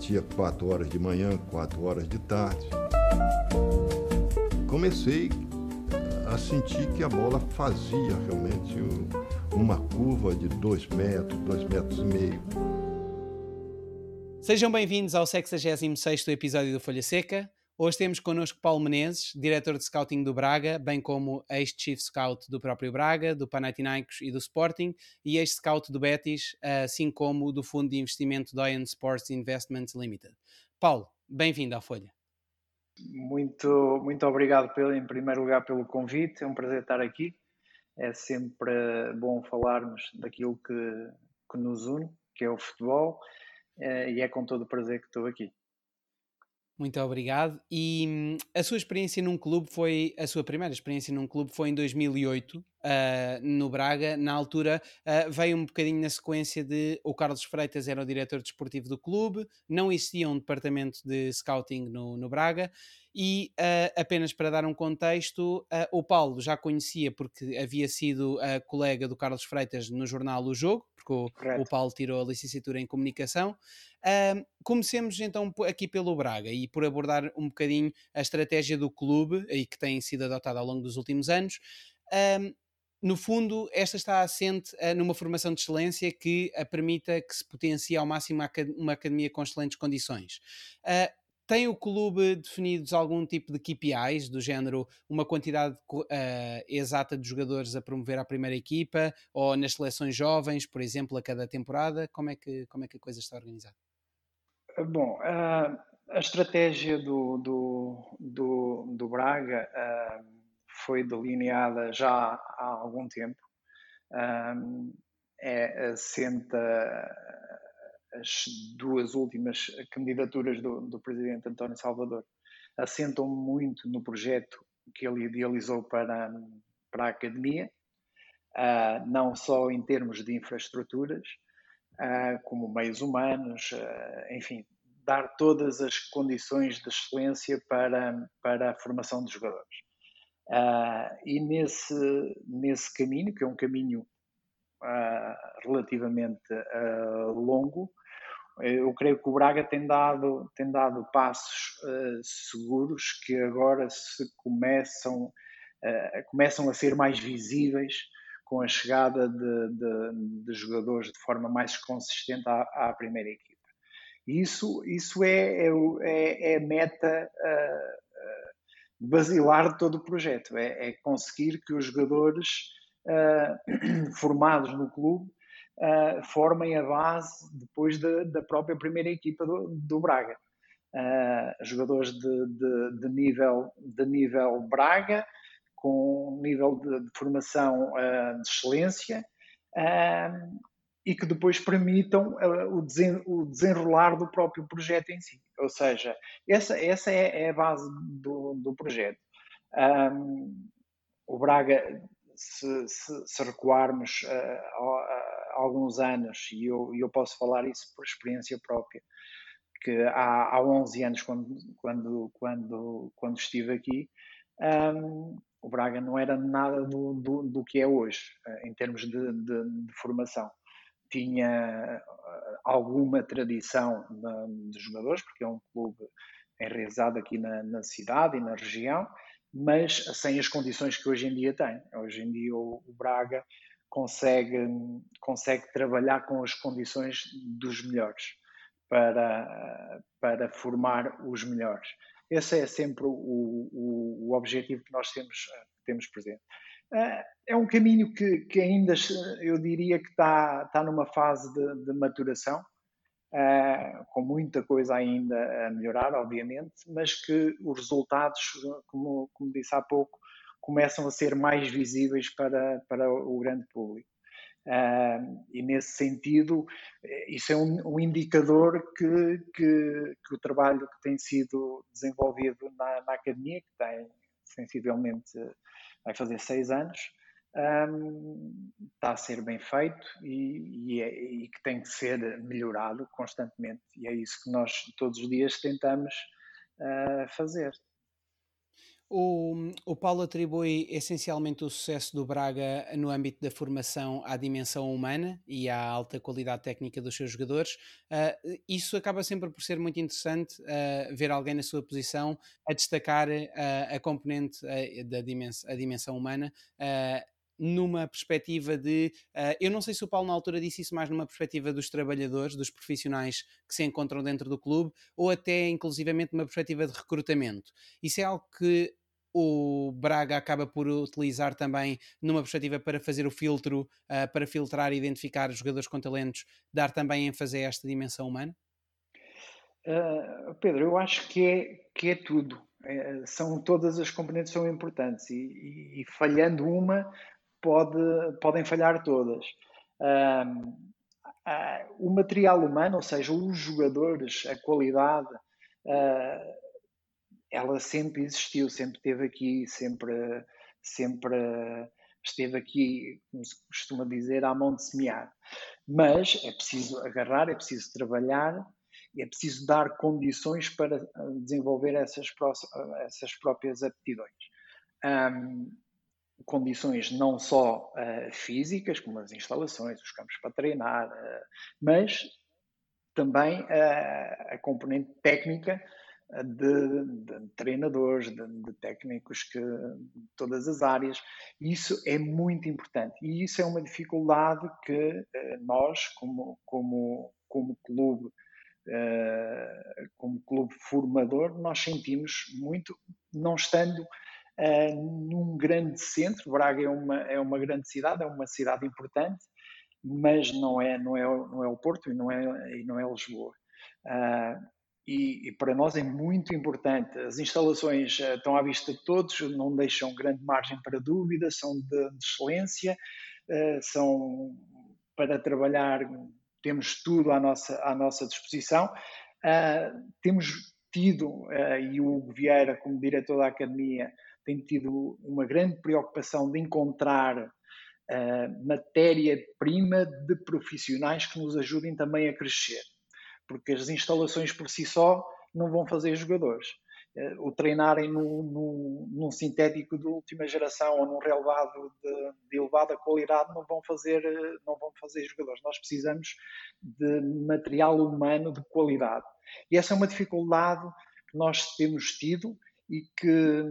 batia 4 horas de manhã, 4 horas de tarde. Comecei a sentir que a bola fazia realmente uma curva de 2 metros, 2 metros e meio. Sejam bem-vindos ao 66 episódio do Folha Seca. Hoje temos connosco Paulo Menezes, diretor de scouting do Braga, bem como ex-chief scout do próprio Braga, do Panathinaikos e do Sporting, e ex-scout do Betis, assim como do fundo de investimento Doyen Sports Investments Limited. Paulo, bem-vindo à Folha. Muito, muito obrigado, pelo, em primeiro lugar, pelo convite. É um prazer estar aqui. É sempre bom falarmos daquilo que, que nos une, que é o futebol, eh, e é com todo o prazer que estou aqui. Muito obrigado. E hum, a sua experiência num clube foi, a sua primeira experiência num clube foi em 2008, uh, ah, no Braga. Na altura uh, veio um bocadinho na sequência de o Carlos Freitas era o diretor desportivo do clube, não existia um departamento de scouting no, no Braga. E uh, apenas para dar um contexto, o Paulo já conhecia porque havia sido colega do Carlos Freitas no jornal O Jogo, porque o, o Paulo tirou a licenciatura em comunicação. Uh, comecemos então aqui pelo Braga e por abordar um bocadinho a estratégia do clube e que tem sido adotada ao longo dos últimos anos. No fundo, esta está assente uh, numa formação de excelência que a permita que se potencie ao máximo uma academia com excelentes condições. Uh, tem o clube definidos algum tipo de KPIs, do género uma quantidade uh, exata de jogadores a promover à primeira equipa, ou nas seleções jovens, por exemplo, a cada temporada? Como é que, como é que a coisa está organizada? Bom, uh, a estratégia do, do, do, do Braga uh, foi delineada já há algum tempo. Uh, é, assenta as duas últimas candidaturas do, do presidente António Salvador assentam muito no projeto que ele idealizou para, para a academia, uh, não só em termos de infraestruturas, uh, como meios humanos, uh, enfim, dar todas as condições de excelência para, para a formação de jogadores. e nesse, nesse caminho, que é um caminho relativamente longo, eu creio que o Braga tem dado, tem dado passos uh, seguros que agora se começam, uh, começam a ser mais visíveis com a chegada de, de, de jogadores de forma mais consistente à, à primeira equipa. Isso, isso é, é, é, é a meta uh, basilar de todo o projeto, é, é conseguir que os jogadores formados no clube uh, formem a base depois de, da própria primeira equipa do, do Braga. Uh, jogadores de, de, de, nível, de nível Braga, com nível de, de formação uh, de excelência e que depois permitam o, desen, o desenrolar do próprio projeto em si. Ou seja, essa, essa é, é a base do, do projeto. Um, o Braga, se, se, se recuarmos uh, alguns anos, e eu, eu posso falar isso por experiência própria, que há, há 11 anos, quando, quando, quando, quando estive aqui, um, o Braga não era nada do, do, do que é hoje, eh, em termos de, de, de formação. Tinha eh, alguma tradição de, de jogadores, porque é um clube enraizado aqui na, na, cidade e na região, mas sem as condições que hoje em dia tem. Hoje em dia o, o Braga consegue, consegue trabalhar com as condições dos melhores para, para formar os melhores. Esse é sempre o, o, o objetivo que nós temos, temos presente. Eh, é um caminho que, que ainda eu diria que está, está numa fase de, de maturação, Uh, com muita coisa ainda a melhorar, obviamente, mas que os resultados, como, como disse há pouco, começam a ser mais visíveis para, para o grande público. Uh, e nesse sentido, eh, isso é um, um indicador que, que, que, o trabalho que tem sido desenvolvido na, na academia, que tem sensivelmente, vai fazer seis anos, um, está a ser bem feito e, e, é, e, que tem que ser melhorado constantemente. E é isso que nós todos os dias tentamos uh, fazer. O, o Paulo atribui essencialmente o sucesso do Braga no âmbito da formação à dimensão humana e à alta qualidade técnica dos seus jogadores. Uh, isso acaba sempre por ser muito interessante uh, ver alguém na sua posição a destacar uh, a componente da dimensão, a dimensão humana numa perspectiva de. Uh, eu não sei se o Paulo na altura disse isso mais numa perspectiva dos trabalhadores, dos profissionais que se encontram dentro do clube, ou até inclusivamente numa perspectiva de recrutamento. Isso é algo que o Braga acaba por utilizar também numa perspectiva para fazer o filtro, uh, para filtrar e identificar jogadores com talentos, dar também ênfase a esta dimensão humana? Uh, Pedro, eu acho que é, que é tudo. É, são todas as componentes são importantes e, e, e, falhando uma pode, podem falhar todas. Uh, o material humano, ou seja, os jogadores, a qualidade, ela sempre existiu, sempre esteve aqui, sempre, sempre esteve aqui, como se costuma dizer, à mão de semear. Mas é preciso agarrar, é preciso trabalhar, é preciso dar condições para ah, desenvolver essas, essas próprias aptidões. Um, condições não só uh, físicas, como as instalações, os campos para treinar, uh, mas também uh, a componente técnica de, de treinadores, de, de, técnicos que, de todas as áreas. Isso é muito importante e isso é uma dificuldade que eh, nós, como, como, como clube, uh, como clube formador, nós sentimos muito, não estando uh, num grande centro. Braga é uma, é uma grande cidade, é uma cidade importante, mas não é, não é, não é o Porto e não é, e não é Lisboa. Uh, e, e, para nós é muito importante. As instalações uh, estão à vista de todos, não deixam grande margem para dúvida, são de, de excelência, uh, são para trabalhar, temos tudo à nossa, à nossa disposição. Uh, temos tido, e o Hugo Vieira, como diretor da Academia, tem tido uma grande preocupação de encontrar matéria-prima de profissionais que nos ajudem também a crescer porque as instalações por si só não vão fazer jogadores. Eh, o treinarem num, num, sintético de última geração ou num relevado de, de, elevada qualidade não vão fazer eh, não vão fazer jogadores. Nós precisamos de material humano de qualidade e essa é uma dificuldade que nós temos tido e que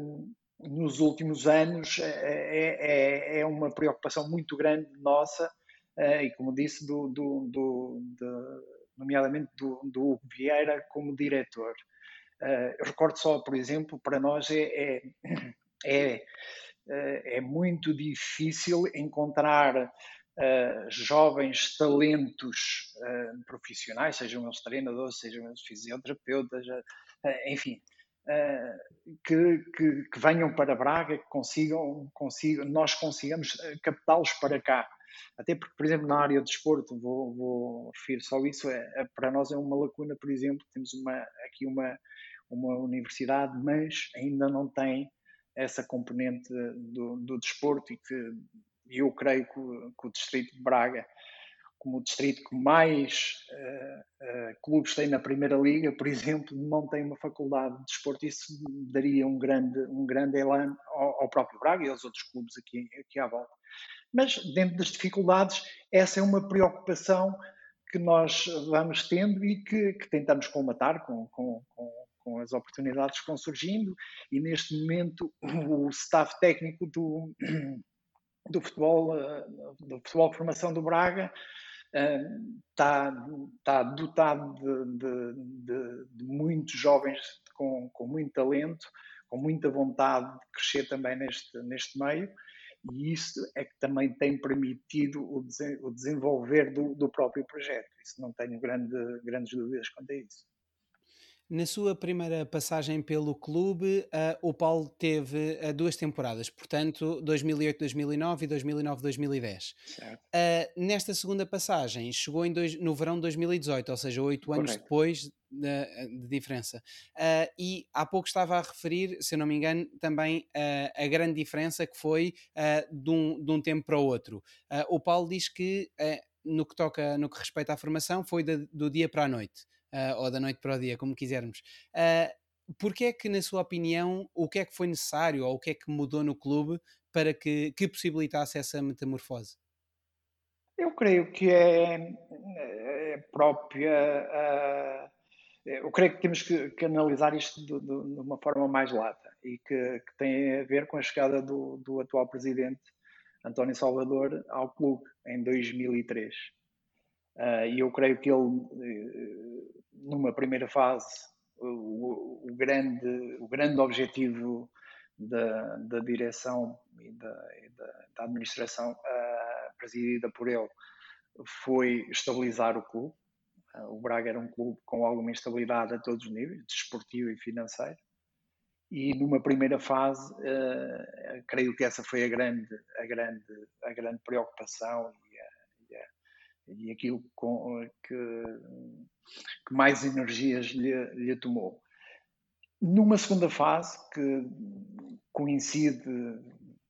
nos últimos anos é, é, é uma preocupação muito grande nossa eh, e como disse do, do, do de, nomeadamente do, do Hugo Vieira como diretor. Uh, eu recordo só, por exemplo, para nós é, é, é, eh, é muito difícil encontrar uh, jovens talentos uh, profissionais, sejam eles treinadores, sejam eles fisioterapeutas, enfim, que, que, que, venham para Braga, que consigam, consigam nós consigamos captá-los para cá. Até porque, por exemplo, na área de desporto, vou, vou referir só isso, é, é, para nós é uma lacuna, por exemplo, temos uma, aqui uma, uma universidade, mas ainda não tem essa componente do, do desporto e que eu creio que, que o Distrito de Braga, como o distrito que mais uh, uh, clubes tem na Primeira Liga, por exemplo, não tem uma faculdade de desporto, isso daria um grande, um grande elan ao, ao próprio Braga e aos outros clubes aqui, aqui à volta. Mas, dentro das dificuldades, essa é uma preocupação que nós vamos tendo e que, que tentamos combatar com, com, com, com, as oportunidades que vão surgindo. E, neste momento, o staff técnico do, do, futebol, do futebol de formação do Braga está, eh, está dotado de, de, de, de muitos jovens com, com muito talento, com muita vontade de crescer também neste, neste meio e isso é que também tem permitido o, o desenvolver do, do, próprio projeto. Isso não tenho grande, grandes dúvidas quanto a isso. Na sua primeira passagem pelo clube, uh, o Paulo teve uh, duas temporadas, portanto, 2008-2009 e 2009-2010. Uh, nesta segunda passagem, chegou dois, no verão de 2018, ou seja, oito anos depois de, de diferença. e há pouco estava a referir, se eu não me engano, também a grande diferença que foi de um, de, um, tempo para o outro. o Paulo diz que, no que toca, no que respeita à formação, foi de, do dia para a noite uh, ou da noite para o dia, como quisermos. Uh, Porquê é que, na sua opinião, o que é que foi necessário ou o que é que mudou no clube para que, que possibilitasse essa metamorfose? Eu creio que é, é própria. Uh, eu creio que temos que, que analisar isto de, de, de, uma forma mais lata e que, que, tem a ver com a chegada do, do atual presidente António Salvador ao clube em 2003. Uh, e eu creio que ele, eh, numa primeira fase, o, o, grande, o grande objetivo da, da direção e da, e da, da administração uh, presidida por ele foi estabilizar o clube. Uh, o Braga era um clube com alguma instabilidade a todos os níveis, desportivo e financeiro. E numa primeira fase, uh, creio que essa foi a grande, a grande, a grande preocupação e, aquilo com, que, que mais energias lhe, lhe tomou. Numa segunda fase, que coincide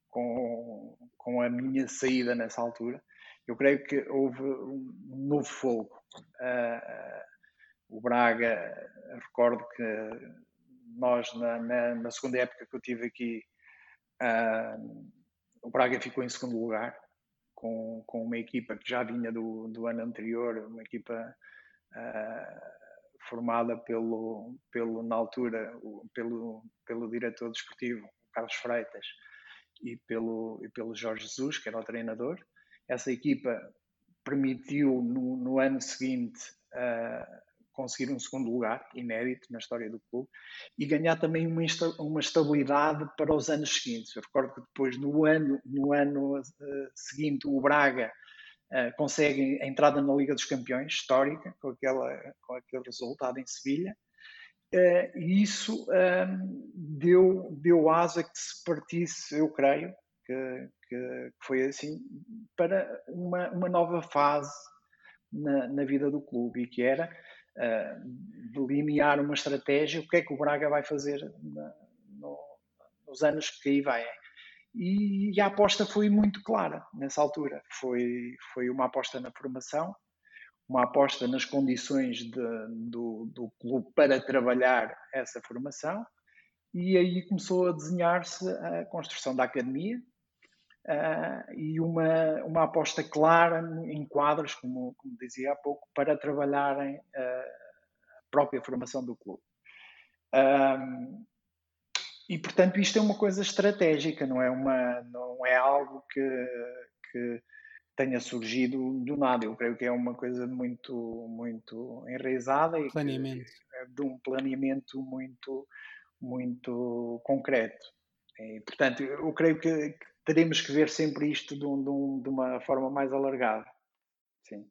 com, com a minha saída nessa altura, eu creio que houve um novo fogo. Uh, o Braga, recordo que nós, na, na, na, segunda época que eu tive aqui, uh, o Braga ficou em segundo lugar, com, com uma equipa que já vinha do, do ano anterior, uma equipa uh, formada pelo, pelo na altura, pelo, pelo diretor desportivo, Carlos Freitas, e pelo, e pelo Jorge Jesus, que era o treinador. Essa equipa permitiu, no, no ano seguinte, uh, conseguir um segundo lugar, inédito na história do clube, e ganhar também uma, uma estabilidade para os anos seguintes. Eu recordo que depois, no ano, no ano uh, seguinte, o Braga uh, consegue a entrada na Liga dos Campeões, histórica, com, aquela, com aquele resultado em Sevilha, Uh, e isso deu, deu asa que se partisse, eu creio, que, que foi assim, para uma, uma nova fase na, na vida do clube, e que era uh, delinear uma estratégia, o que é que o Braga vai fazer na, no, nos anos que aí vai. E, e a aposta foi muito clara nessa altura. Foi, foi uma aposta na formação, uma aposta nas condições de, do, do clube para trabalhar essa formação e aí começou a desenhar-se a construção da academia uh, e uma, uma aposta clara em quadros, como, como dizia há pouco, para trabalharem uh, a própria formação do clube. Um, e portanto isto é uma coisa estratégica, não é uma, não é algo que, que tenha surgido do nada. Eu creio que é uma coisa muito, muito enraizada e planeamento. É de um planeamento muito, muito concreto. E, portanto, eu creio que, que teremos que ver sempre isto de, um, de, uma forma mais alargada. Sim.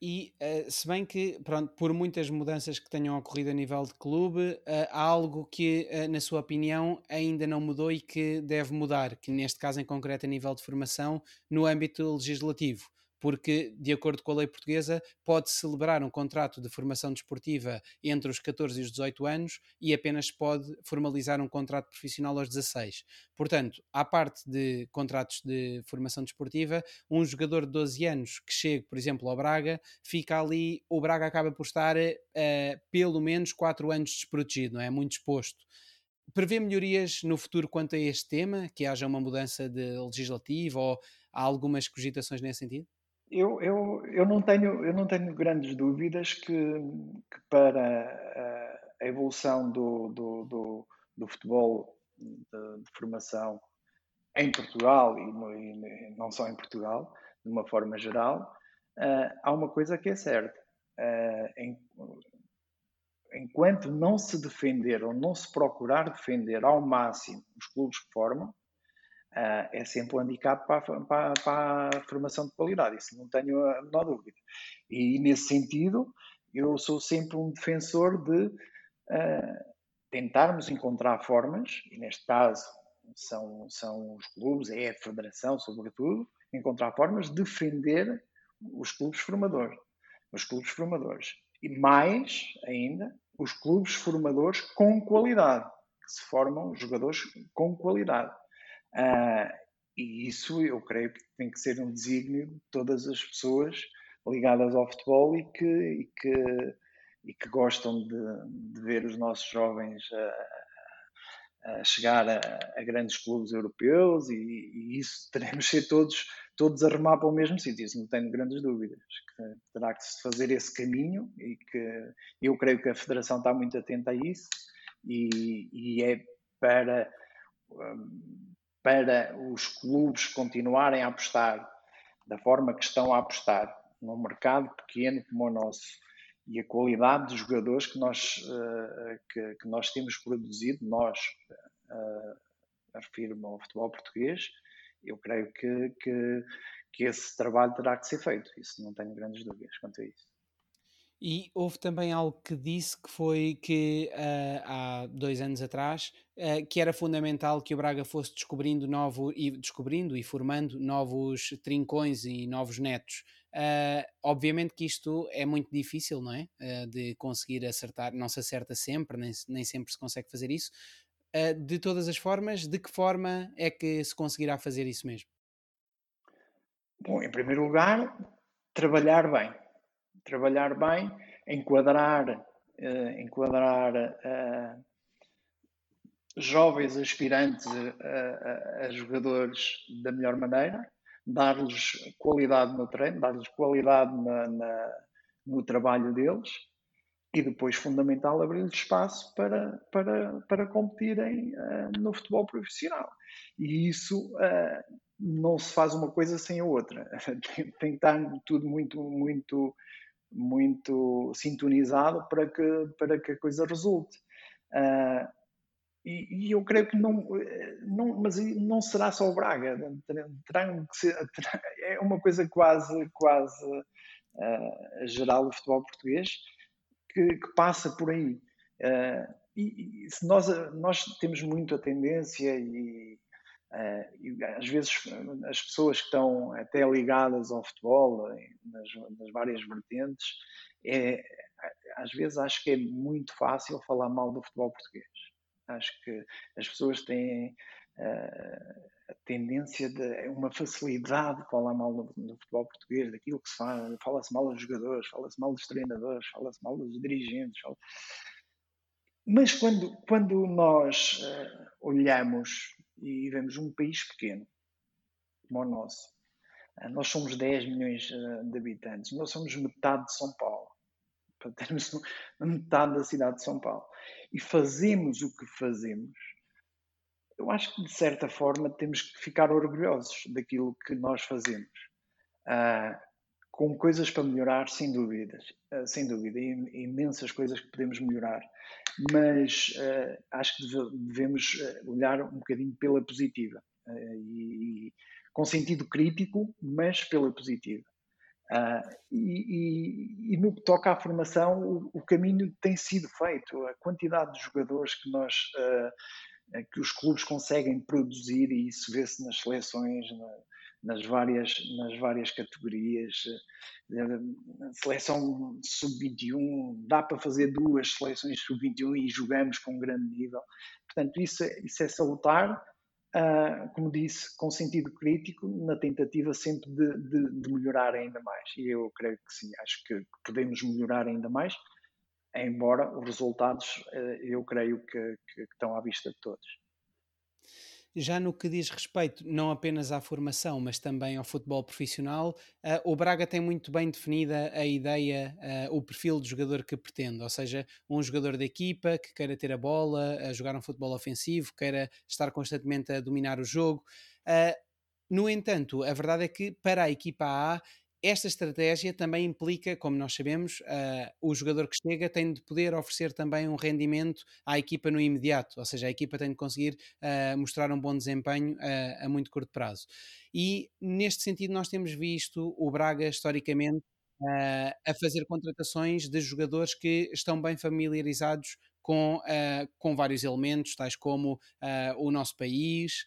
E uh, se bem que, pronto, por muitas mudanças que tenham ocorrido a nível de clube, uh, há algo que, uh, na sua opinião, ainda não mudou e que deve mudar, que neste caso em concreto a nível de formação, no âmbito legislativo porque, de acordo com a lei portuguesa, pode celebrar um contrato de formação desportiva entre os 14 e os 18 anos e apenas pode formalizar um contrato profissional aos 16. Portanto, à parte de contratos de formação desportiva, um jogador de 12 anos que chegue, por exemplo, ao Braga, fica ali, o Braga acaba por estar uh, pelo menos 4 anos desprotegido, não é? Muito exposto prevê melhorias no futuro quanto a este tema? Que haja uma mudança de legislativo ou há algumas cogitações nesse sentido? Eu, eu, eu, não tenho, eu não tenho grandes dúvidas que, que para a evolução do, do, do, do futebol de, de, formação em Portugal e, e, não só em Portugal, de uma forma geral, uh, há uma coisa que é certa. Uh, em, enquanto não se defender ou não se procurar defender ao máximo os clubes que formam, uh, é sempre um handicap para, para, para, a formação de qualidade, isso não tenho a menor dúvida. E nesse sentido, eu sou sempre um defensor de uh, tentarmos encontrar formas, e neste caso são, são os clubes, é a federação, sobretudo, encontrar formas de defender os clubes formadores. Os clubes formadores. E mais ainda, os clubes formadores com qualidade, que se formam jogadores com qualidade. Uh, e isso eu creio que tem que ser um desígnio de todas as pessoas ligadas ao futebol e que, e que, e que gostam de, de ver os nossos jovens a, a chegar a, a, grandes clubes europeus e, e, isso teremos ser todos, todos a remar para o mesmo sítio, isso não tenho grandes dúvidas. Que terá que se fazer esse caminho e que eu creio que a Federação está muito atenta a isso e, e é para, para os clubes continuarem a apostar da forma que estão a apostar num mercado pequeno como o nosso e a qualidade dos jogadores que nós, uh, que, que, nós temos produzido, nós, uh, refiro-me ao futebol português, eu creio que, que, que, esse trabalho terá que ser feito. Isso não tenho grandes dúvidas quanto a isso. E houve também algo que disse que foi que uh, há dois anos atrás uh, que era fundamental que o Braga fosse descobrindo novo e descobrindo e formando novos trincões e novos netos. Uh, obviamente que isto é muito difícil, não é? de conseguir acertar, não se acerta sempre, nem, nem sempre se consegue fazer isso. de todas as formas, de que forma é que se conseguirá fazer isso mesmo? Bom, em primeiro lugar, trabalhar bem trabalhar bem, enquadrar, uh, enquadrar uh, jovens aspirantes a, a, jogadores da melhor maneira, dar-lhes qualidade no treino, dar-lhes qualidade na, na, no trabalho deles e depois, fundamental, abrir-lhes espaço para, para, para competirem uh, no futebol profissional. E isso uh, não se faz uma coisa sem a outra. tem, tem que estar tudo muito, muito muito sintonizado para que, para que a coisa resulte. Uh, e, e, eu creio que não, não, mas não será só o Braga, terão que ser, terá, é uma coisa quase, quase uh, geral do futebol português que, que passa por aí. Uh, e, e, se nós, nós temos muito a tendência e às vezes as pessoas que estão até ligadas ao futebol, nas, nas várias vertentes, é, às vezes acho que é muito fácil falar mal do futebol português. Acho que as pessoas têm a tendência de uma facilidade de falar mal do futebol português, daquilo que se fala, fala-se mal dos jogadores, fala-se mal dos treinadores, fala-se mal dos dirigentes. Fala... Mas quando, quando nós uh, olhamos e vemos um país pequeno, como o nosso. Ah, nós somos 10 milhões ah, de habitantes, nós somos metade de São Paulo, para termos metade da cidade de São Paulo. E fazemos o que fazemos. Eu acho que, de certa forma, temos que ficar orgulhosos daquilo que nós fazemos. Uh, com coisas para melhorar, sem dúvidas, uh, sem dúvida, imensas coisas que podemos melhorar mas uh, acho que devemos eh, olhar um bocadinho pela positiva uh, e, e, com sentido crítico, mas pela positiva. Uh, e, e, e, no que toca à formação, o, o, caminho tem sido feito. A quantidade de jogadores que nós que os clubes conseguem produzir e isso vê-se nas seleções, nas várias, nas várias categorias. Eh, seleção sub-21, dá para fazer duas seleções sub-21 e jogamos com um grande nível. Portanto, isso, é, isso é salutar, uh, como disse, com sentido crítico, na tentativa sempre de, de, de, melhorar ainda mais. E eu creio que sim, acho que podemos melhorar ainda mais, embora os resultados, uh, eu creio que, que, que estão à vista de todos. Já no que diz respeito não apenas à formação, mas também ao futebol profissional, uh, o Braga tem muito bem definida a ideia, uh, o perfil de jogador que pretende, ou seja, um jogador da equipa que queira ter a bola, a jogar um futebol ofensivo, queira estar constantemente a dominar o jogo. Uh, no entanto, a verdade é que para a equipa A esta estratégia também implica, como nós sabemos, uh, o jogador que chega tem de poder oferecer também um rendimento à equipa no imediato, ou seja, a equipa tem de conseguir uh, mostrar um bom desempenho uh, a muito curto prazo. E neste sentido, nós temos visto o Braga historicamente a fazer contratações de jogadores que estão bem familiarizados com, com vários elementos, tais como o nosso país,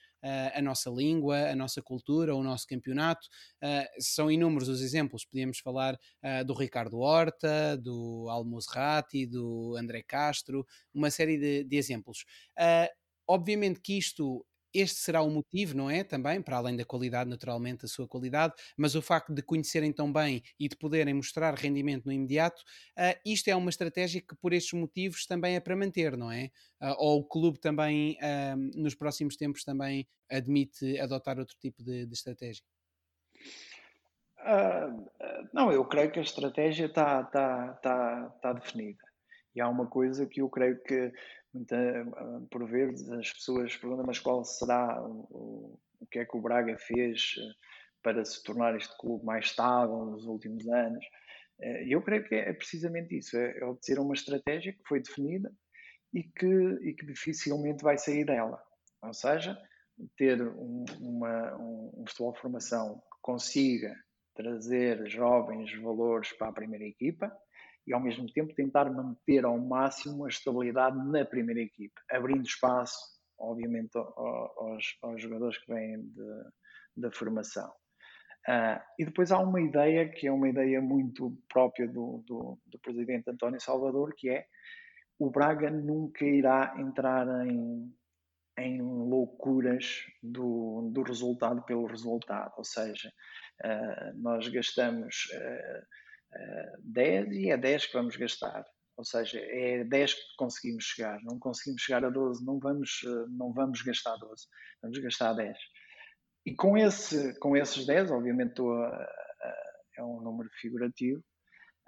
a nossa língua, a nossa cultura, o nosso campeonato. Uh, são inúmeros os exemplos. Podíamos falar uh, do Ricardo Horta, do Almozrati, do André Castro, uma série de, de exemplos. Uh, obviamente que isto este será o motivo, não é? Também, para além da qualidade, naturalmente, a sua qualidade, mas o facto de conhecerem tão bem e de poderem mostrar rendimento no imediato, uh, isto é uma estratégia que, por estes motivos, também é para manter, não é? Uh, ou o clube também, uh, nos próximos tempos, também admite adotar outro tipo de, de estratégia? não, eu creio que a estratégia está tá, tá, tá definida. E há uma coisa que eu creio que muita, por vezes as pessoas perguntam, mas qual será o, o que é que o Braga fez eh, para se tornar este clube mais estável nos últimos anos? Eh, eu creio que é precisamente isso, é, é a uma estratégia que foi definida e que, e que dificilmente vai sair dela. Ou seja, ter um, uma, um, um futebol de formação que consiga trazer jovens valores para a primeira equipa, e ao mesmo tempo tentar manter ao máximo a estabilidade na primeira equipe, abrindo espaço, obviamente, aos, aos jogadores que vêm da formação. Uh, e depois há uma ideia que é uma ideia muito própria do, do, do, presidente António Salvador, que é o Braga nunca irá entrar em, em loucuras do, do resultado pelo resultado, ou seja, uh, nós gastamos uh, 10 e é 10 que vamos gastar. Ou seja, é 10 que conseguimos chegar. Não conseguimos chegar a 12, não vamos, não vamos gastar 12, vamos gastar 10. E com, esse, com esses 10, obviamente estou a, a, é um número figurativo,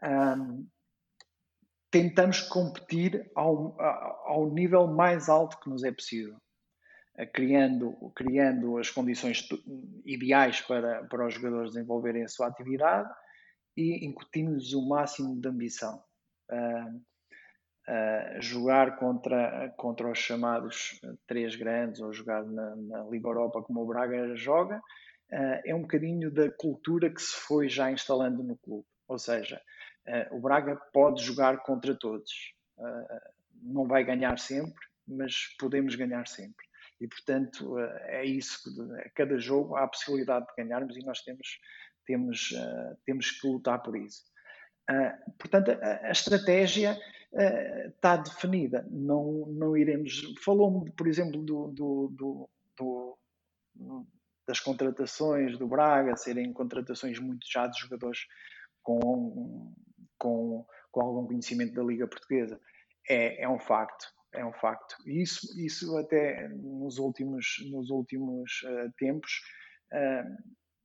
um, tentamos competir ao, ao nível mais alto que nos é possível. Criando, criando as condições ideais para, para os jogadores desenvolverem a sua atividade e incutimos o máximo de ambição. Uh, uh, jogar contra, contra os chamados três grandes ou jogar na, na Liga Europa como o Braga joga uh, é um bocadinho da cultura que se foi já instalando no clube. Ou seja, o Braga pode jogar contra todos. não vai ganhar sempre, mas podemos ganhar sempre. E, portanto, é isso a cada jogo há a possibilidade de ganharmos e nós temos temos, uh, temos que lutar por isso. Uh, portanto, a, a estratégia uh, está definida. Não, não iremos. Falou-me, por exemplo, do, do, do, do, das contratações do Braga, serem contratações muito já de jogadores com, com, com algum conhecimento da Liga Portuguesa. É, é um facto. É um facto. Isso, isso até nos últimos, nos últimos tempos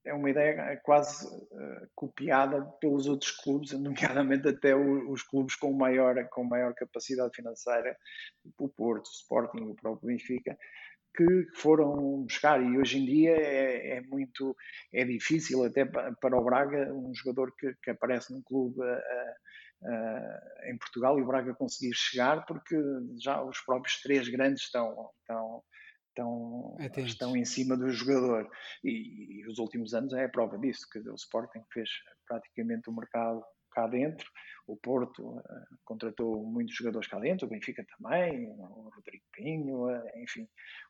é uma ideia quase uh, copiada pelos outros clubes, nomeadamente até o, os clubes com maior, com maior capacidade financeira, tipo o Porto, o Sporting, o próprio Benfica, que foram buscar. E hoje em dia é, é muito é difícil até para o Braga um jogador que, que aparece num clube uh, uh, em Portugal e o Braga conseguir chegar porque já os próprios três grandes estão, estão estão, estão em cima do jogador. E, e, os últimos anos é a prova disso, que o Sporting fez praticamente o mercado cá dentro, o Porto uh, contratou muitos jogadores cá dentro, o Benfica também, o Rodrigo Pinho, uh, enfim,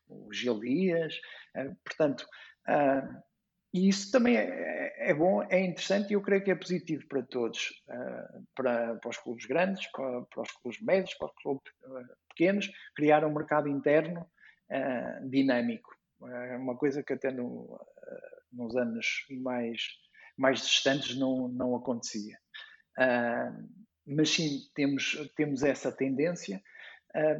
o Gil Dias, uh, portanto, e isso também é, é, é, bom, é interessante e eu creio que é positivo para todos, para, para os clubes grandes, para, para os clubes médios, para os clubes pequenos, criar um mercado interno uh, dinâmico. É uma coisa que até no, uh, nos anos mais, mais distantes não, não acontecia. Uh, mas sim, temos, temos essa tendência,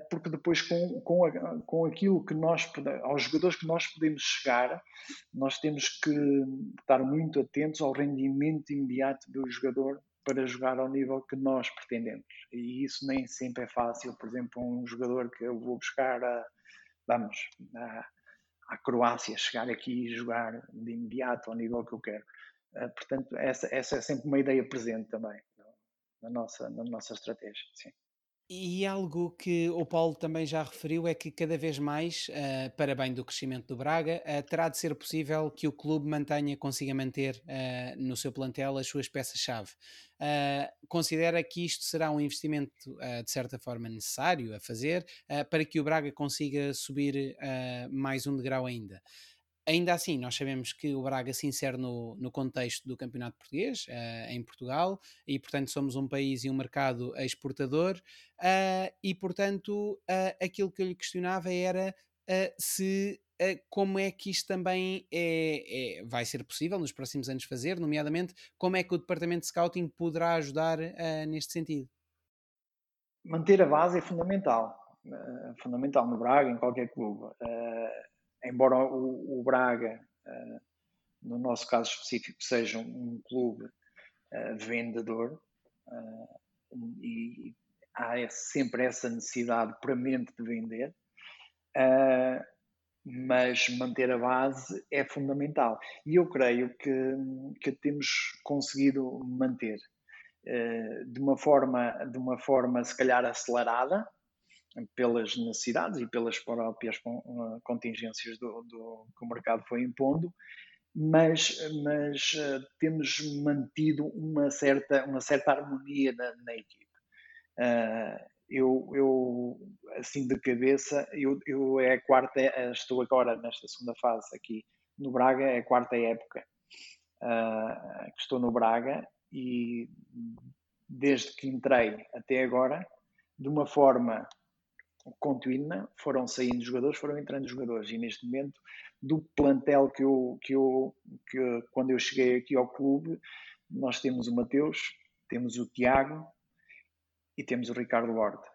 porque depois com, com, a, com aquilo que nós, aos jogadores que nós podemos chegar, nós temos que estar muito atentos ao rendimento imediato do jogador para jogar ao nível que nós pretendemos. E isso nem sempre é fácil. Por exemplo, um jogador que eu vou buscar a, vamos à, à Croácia chegar aqui e jogar de imediato ao nível que eu quero. Uh, portanto, essa, essa é sempre uma ideia presente também na nossa, na nossa estratégia. Sim. E algo que o Paulo também já referiu é que cada vez mais, uh, para bem do crescimento do Braga, uh, terá de ser possível que o clube mantenha, consiga manter uh, no seu plantel as suas peças-chave. considera que isto será um investimento de certa forma necessário a fazer para que o Braga consiga subir mais um degrau ainda? Ainda assim, nós sabemos que o Braga se insere no, no contexto do Campeonato Português, uh, em Portugal, e portanto somos um país e um mercado exportador, uh, e portanto uh, aquilo que eu lhe questionava era se como é que isto também é, é, vai ser possível nos próximos anos fazer, nomeadamente como é que o departamento de scouting poderá ajudar neste sentido? Manter a base é fundamental, fundamental no Braga, em qualquer clube. Uh, embora o, o Braga, no nosso caso específico, seja um, um clube vendedor e há sempre essa necessidade premente de vender. Uh, mas manter a base é fundamental. E eu creio que, que temos conseguido manter uh, de uma forma, de uma forma se calhar acelerada, pelas necessidades e pelas próprias contingências do, do que o mercado foi impondo, mas, mas uh, temos mantido uma certa, uma certa harmonia na, na equipe. Uh, eu, eu assim de cabeça, eu, eu é a quarta, estou agora nesta segunda fase aqui no Braga, é a quarta época uh, que estou no Braga e desde que entrei até agora, de uma forma contínua, foram saindo jogadores, foram entrando jogadores e neste momento do plantel que eu, que eu que quando eu cheguei aqui ao clube, nós temos o Mateus, temos o Tiago, e temos o Ricardo Horta.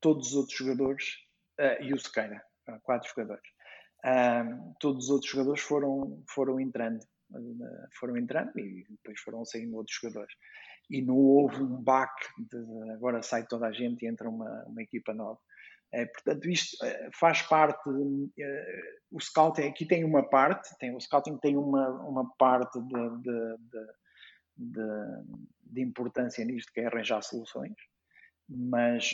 Todos os outros jogadores, uh, e o Sequeira, uh, quatro jogadores. Uh, todos os outros jogadores foram, foram entrando, foram entrando e depois foram saindo outros jogadores. E não houve um baque de agora sai toda a gente e entra uma, uma equipa nova. É, portanto, isto faz parte. o scouting aqui tem uma parte, tem, o scouting tem uma, uma parte de, de, de de, de importância nisto, que é arranjar soluções, mas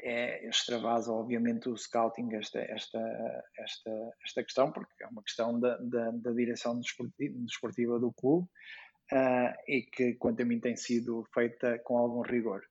é, extravasa, obviamente, o scouting esta, esta, esta, esta questão, porque é uma questão da, da, da direção desportiva do clube uh, e que, quanto a mim, tem sido feita com algum rigor.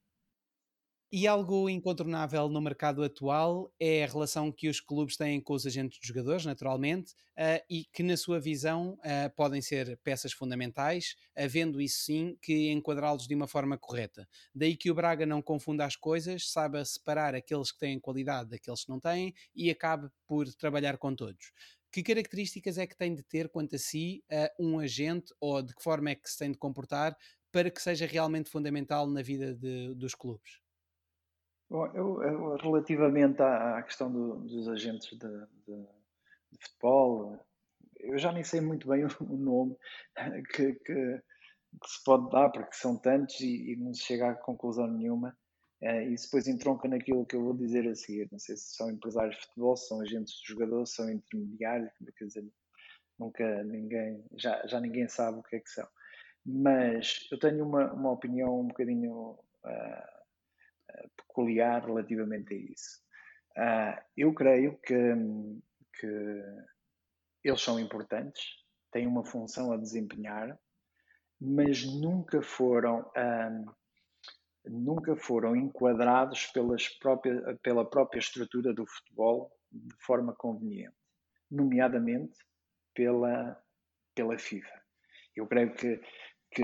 E algo incontornável no mercado atual é a relação que os clubes têm com os agentes de jogadores, naturalmente, uh, e que, na sua visão, uh, podem ser peças fundamentais, havendo isso sim que enquadrá-los de uma forma correta. Daí que o Braga não confunda as coisas, saiba separar aqueles que têm qualidade daqueles que não têm e acabe por trabalhar com todos. Que características é que tem de ter quanto a si uh, um agente ou de que forma é que se tem de comportar para que seja realmente fundamental na vida de, dos clubes? Bom, eu, eu, relativamente à, à questão do, dos agentes de, de, de, futebol, eu já nem sei muito bem o, nome que, que, que, se pode dar, porque são tantos e, e não se chega a conclusão nenhuma. É, e depois entronca naquilo que eu vou dizer a seguir. Não sei se são empresários de futebol, se são agentes de jogadores, se são intermediários, quer dizer, nunca ninguém, já, já ninguém sabe o que é que são. Mas eu tenho uma, uma opinião um bocadinho uh, peculiar relativamente a isso. Uh, eu creio que, que eles são importantes, têm uma função a desempenhar, mas nunca foram, uh, nunca foram enquadrados pelas próprias, pela própria estrutura do futebol de forma conveniente, nomeadamente pela, pela FIFA. Eu creio que, que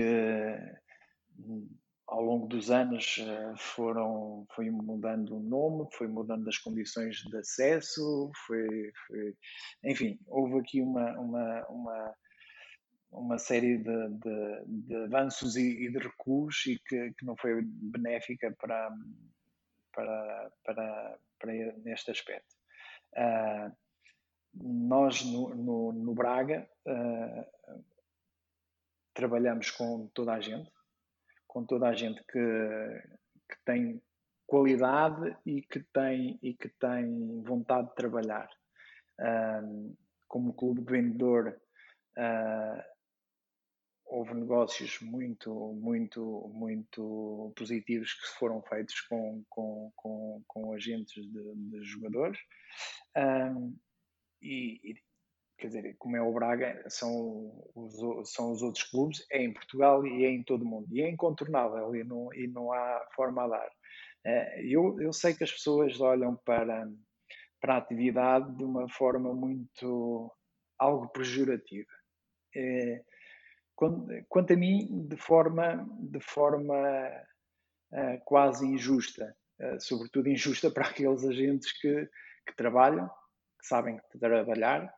ao longo dos anos eh, foram foi mudando o nome, foi mudando as condições de acesso, foi, foi enfim, houve aqui uma, uma, uma, uma série de, de, de avanços e, e, de recuos e que, que não foi benéfica para, para, para, para neste aspecto. Uh, nós no, no, no Braga uh, trabalhamos com toda a gente, com toda a gente que, que tem qualidade e que tem, e que tem vontade de trabalhar. Um, como clube vendedor, uh, houve negócios muito, muito, muito positivos que foram feitos com, com, com, com agentes de, de jogadores. Um, e, quer dizer, como é o Braga, são os, são os outros clubes, é em Portugal e é em todo o mundo. E é incontornável e não, e não há forma a dar. Eh, eu, eu sei que as pessoas olham para, para a atividade de uma forma muito. algo pejorativa. É, quanto, a mim, de forma, de forma uh, quase injusta. Uh, sobretudo injusta para aqueles agentes que, que trabalham, que sabem trabalhar,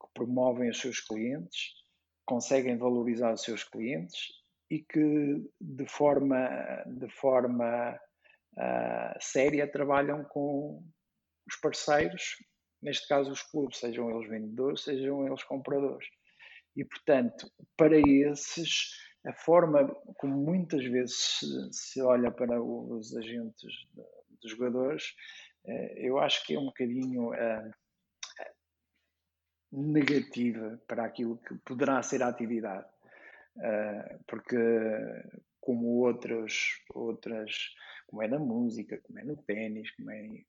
que promovem os seus clientes, conseguem valorizar os seus clientes e que de forma, de forma uh, séria trabalham com os parceiros, neste caso os clubes, sejam eles vendedores, sejam eles compradores. E, portanto, para esses, a forma como muitas vezes se, olha para os agentes dos jogadores, uh, eu acho que é um bocadinho uh, negativa para aquilo que poderá ser a atividade. porque como outros, outras, como é na música, como é no ténis, como é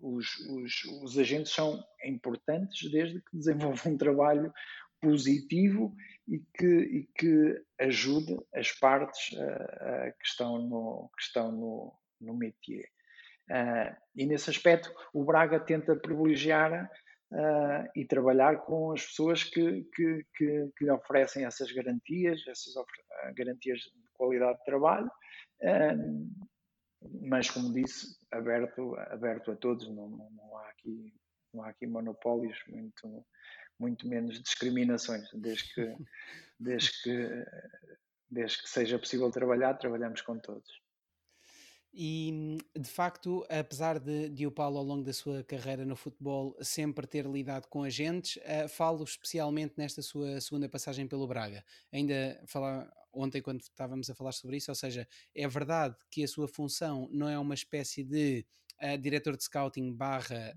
os, os, os agentes são importantes desde que desenvolvam um trabalho positivo e que, e que ajude as partes uh, que estão no, que estão no, no métier. Uh, e nesse aspecto, o Braga tenta privilegiar uh, e trabalhar com as pessoas que, que, que, que lhe oferecem essas garantias, essas garantias de qualidade de trabalho, mas como disse, aberto, aberto a todos, não, não, não, há aqui, não há aqui monopólios, muito, muito menos discriminações, desde que, desde que, desde que seja possível trabalhar, trabalhamos com todos. E de facto, apesar de, de o Paulo, ao longo da sua carreira no futebol, sempre ter lidado com agentes, uh, falo especialmente nesta sua segunda passagem pelo Braga. Ainda falar, ontem, quando estávamos a falar sobre isso, ou seja, é verdade que a sua função não é uma espécie de uh, diretor de scouting barra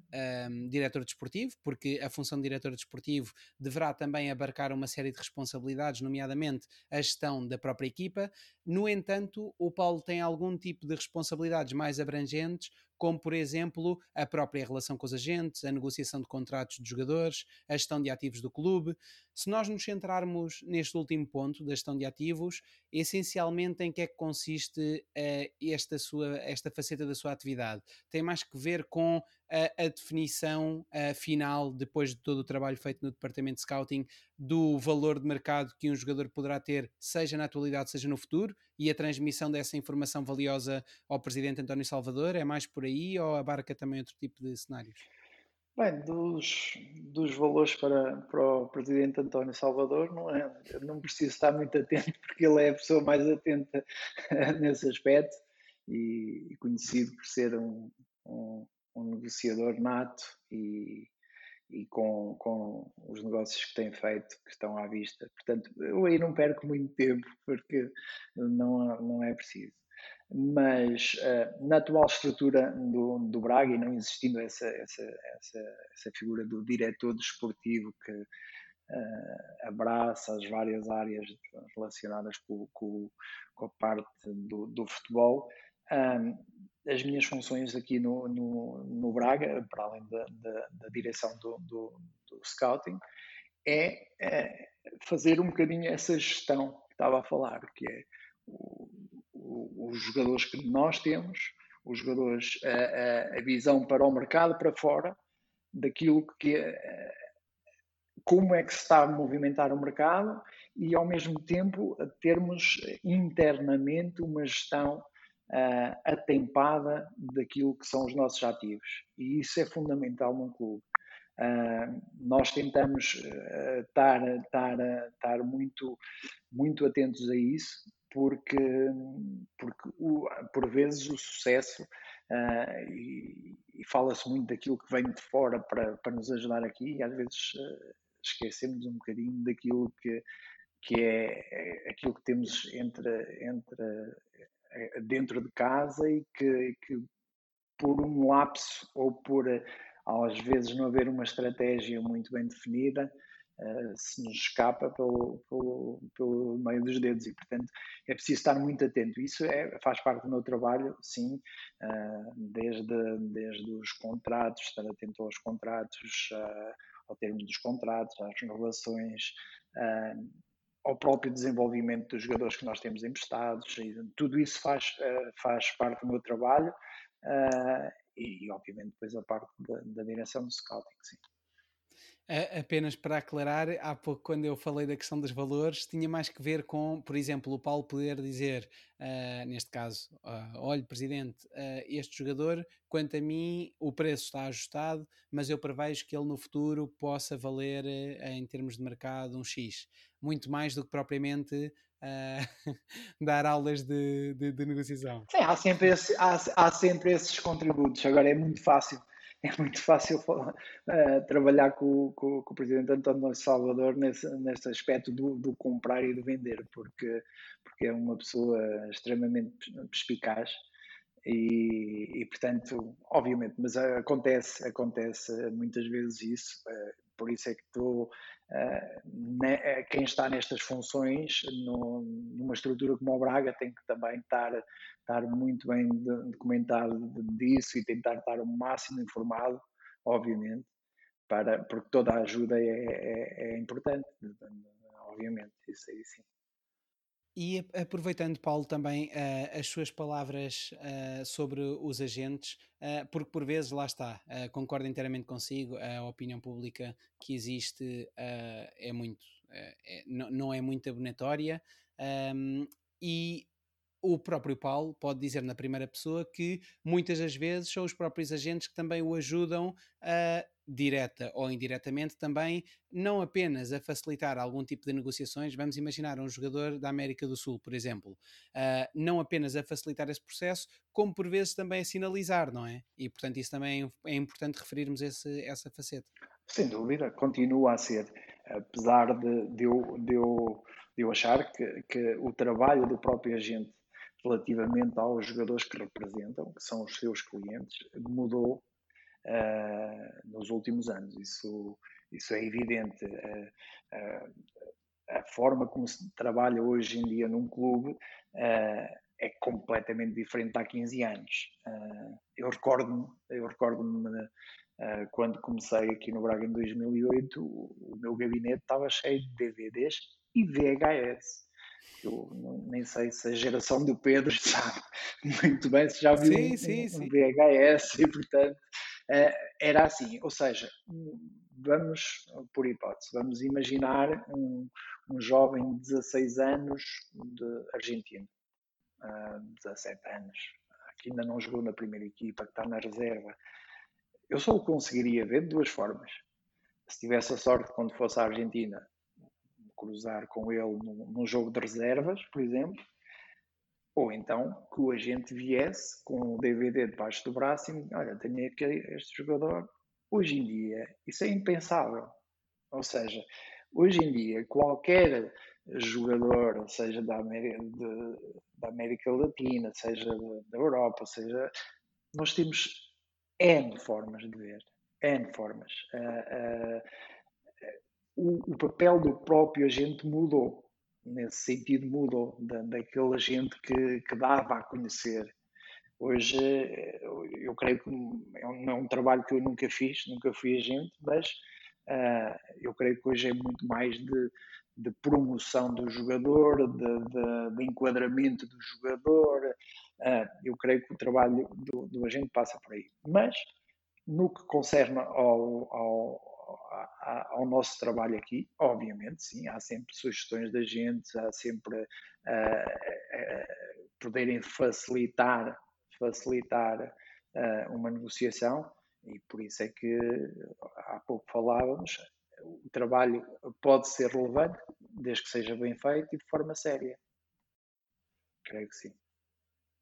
um, diretor desportivo, porque a função de diretor desportivo deverá também abarcar uma série de responsabilidades, nomeadamente a gestão da própria equipa. No entanto, o Paulo tem algum tipo de responsabilidades mais abrangentes, como por exemplo a própria relação com os agentes, a negociação de contratos de jogadores, a gestão de ativos do clube. Se nós nos centrarmos neste último ponto da gestão de ativos, essencialmente em que é que consiste uh, esta, sua, esta faceta da sua atividade? Tem mais que ver com a, a definição uh, final, depois de todo o trabalho feito no departamento de scouting, do valor de mercado que um jogador poderá ter, seja na atualidade, seja no futuro, e a transmissão dessa informação valiosa ao presidente António Salvador? É mais por aí ou abarca também outro tipo de cenários? Bem, dos, dos valores para, para o presidente António Salvador, não, é, não preciso estar muito atento, porque ele é a pessoa mais atenta nesse aspecto e, e conhecido por ser um, um, um negociador nato e, e com, com os negócios que tem feito, que estão à vista. Portanto, eu aí não perco muito tempo, porque não, não é preciso. Mas uh, na atual estrutura do, do Braga, e não existindo essa, essa, essa, essa figura do diretor desportivo que uh, abraça as várias áreas relacionadas com, com, com a parte do, do futebol, um, as minhas funções aqui no, no, no Braga, para além da, da, da direção do, do, do, scouting, é, é, fazer um bocadinho essa gestão que estava a falar, que é o, o, os jogadores que nós temos, os jogadores, a, a, a, visão para o mercado, para fora, daquilo que é, como é que se está a movimentar o mercado e, ao mesmo tempo, termos internamente uma gestão uh, atempada daquilo que são os nossos ativos. E isso é fundamental num clube. Uh, nós tentamos uh, estar, estar, estar muito, muito atentos a isso, porque, porque o, por vezes o sucesso, uh, e, e fala-se muito daquilo que vem de fora para, para nos ajudar aqui, e às vezes esquecemos um bocadinho daquilo que, que é, é aquilo que temos entre, entre eh, dentro de casa e que, que por um lapso ou por às vezes não haver uma estratégia muito bem definida, uh, se nos escapa pelo, pelo, pelo, meio dos dedos e, portanto, é preciso estar muito atento. Isso é, faz parte do meu trabalho, sim, uh, desde, desde os contratos, estar atento aos contratos, uh, ao termo dos contratos, às renovações, ao próprio desenvolvimento dos jogadores que nós temos emprestados, e tudo isso faz, uh, faz parte do meu trabalho uh, e, obviamente, depois a parte da, da, direção do scouting, sim. Apenas para aclarar, há pouco, quando eu falei da questão dos valores, tinha mais que ver com, por exemplo, o Paulo poder dizer, uh, neste caso, uh, olha, Presidente, uh, este jogador, quanto a mim, o preço está ajustado, mas eu prevejo que ele no futuro possa valer, em termos de mercado, um X. Muito mais do que propriamente dar aulas de, de, de, negociação. Sim, há sempre, esse, há, há sempre esses contributos. Agora é muito fácil é muito fácil uh, trabalhar com, com, com, o presidente António Salvador nesse, nesse aspecto do, do, comprar e do vender, porque, porque é uma pessoa extremamente perspicaz e, e, portanto, obviamente, mas acontece, acontece muitas vezes isso, uh, por isso é que estou, uh, ne, quem está nestas funções, numa estrutura como o Braga, tem que também estar estar muito bem documentado disso e tentar estar o máximo informado, obviamente, para, porque toda a ajuda é, é, é importante, obviamente, isso aí sim. E aproveitando, Paulo, também uh, as suas palavras uh, sobre os agentes, uh, porque por vezes, lá está, concordo inteiramente consigo, a opinião pública que existe é muito, é, não, é muito abonatória, um, e o próprio Paulo pode dizer na primeira pessoa que muitas das vezes são os próprios agentes que também o ajudam a direta ou indiretamente também não apenas a facilitar algum tipo de negociações, vamos imaginar um jogador da América do Sul, por exemplo, uh, não apenas a facilitar esse processo, como por vezes também a sinalizar, não é? E portanto isso também é importante referirmos esse, essa faceta. Sem dúvida, continua a ser, apesar de, de, eu, de, eu, de eu achar que, que o trabalho do próprio agente relativamente aos jogadores que representam, que são os seus clientes, mudou uh, nos últimos anos. Isso, isso é evidente. Uh, uh, a forma como se trabalha hoje em dia num clube é completamente diferente há 15 anos. eu recordo-me, eu recordo-me quando comecei aqui no Braga em 2008, o meu gabinete estava cheio de DVDs e VHS eu nem sei se a geração do Pedro sabe muito bem se já viu sim, um, sim, um, sim. VHS e portanto era assim, ou seja, vamos, por hipótese, vamos imaginar um, um jovem de 16 anos de Argentina, uh, 17 anos, que ainda não jogou na primeira equipa, que está na reserva. Eu só o conseguiria ver de duas formas. Se tivesse a sorte quando fosse à Argentina cruzar com ele num, num jogo de reservas, por exemplo, ou então que o agente viesse com o DVD debaixo do braço e olha, tenho aqui este jogador. Hoje em dia, isso é impensável. Ou seja, hoje em dia, qualquer jogador, seja da América, de, da América Latina, seja da Europa, seja, nós temos N formas de ver. N formas. Uh, uh, o, o, papel do próprio agente mudou. Nesse sentido, mudou da, daquele agente que, que dava a conhecer. Hoje, eu creio que é um, é um trabalho que eu nunca fiz, nunca fui agente, mas uh, eu creio que hoje é muito mais de, de promoção do jogador, de, de, de enquadramento do jogador. Uh, eu creio que o trabalho do, do agente passa por aí. Mas, no que concerne ao, ao ao nosso trabalho aqui, obviamente, sim, há sempre sugestões da gente, há sempre uh, uh, poderem facilitar, facilitar uh, uma negociação e por isso é que há pouco falávamos, o trabalho pode ser relevante desde que seja bem feito e de forma séria. Creio que sim.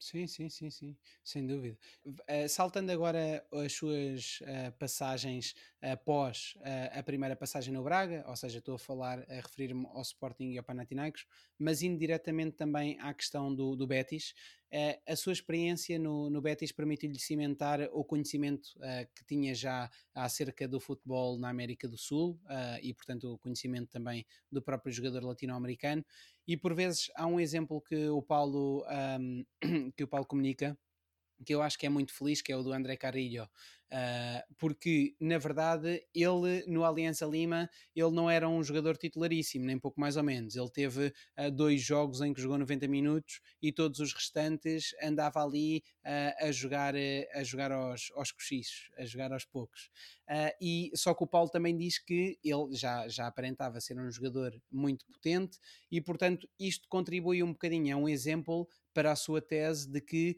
Sim, sim, sim, sim, sem dúvida. Uh, saltando agora as suas uh, passagens após uh, a primeira passagem no Braga, ou seja, estou a falar, a referir-me ao Sporting e ao Panathinaikos, mas indiretamente também à questão do, do Betis. A sua experiência no, no Betis permitiu-lhe cimentar o conhecimento que tinha já acerca do futebol na América do Sul e, portanto, o conhecimento também do próprio jogador latino-americano. E por vezes há um exemplo que o Paulo, um, que o Paulo comunica, que eu acho que é muito feliz, que é o do André Carrillo, Uh, porque, na verdade, ele no Aliança Lima, ele não era um jogador titularíssimo, nem pouco mais ou menos. Ele teve uh, dois jogos em que jogou 90 minutos e todos os restantes andava ali uh, a jogar, a jogar aos, aos cochichos, a jogar aos poucos. e só que o Paulo também diz que ele já, já aparentava ser um jogador muito potente e, portanto, isto contribui um bocadinho. É um exemplo para a sua tese de que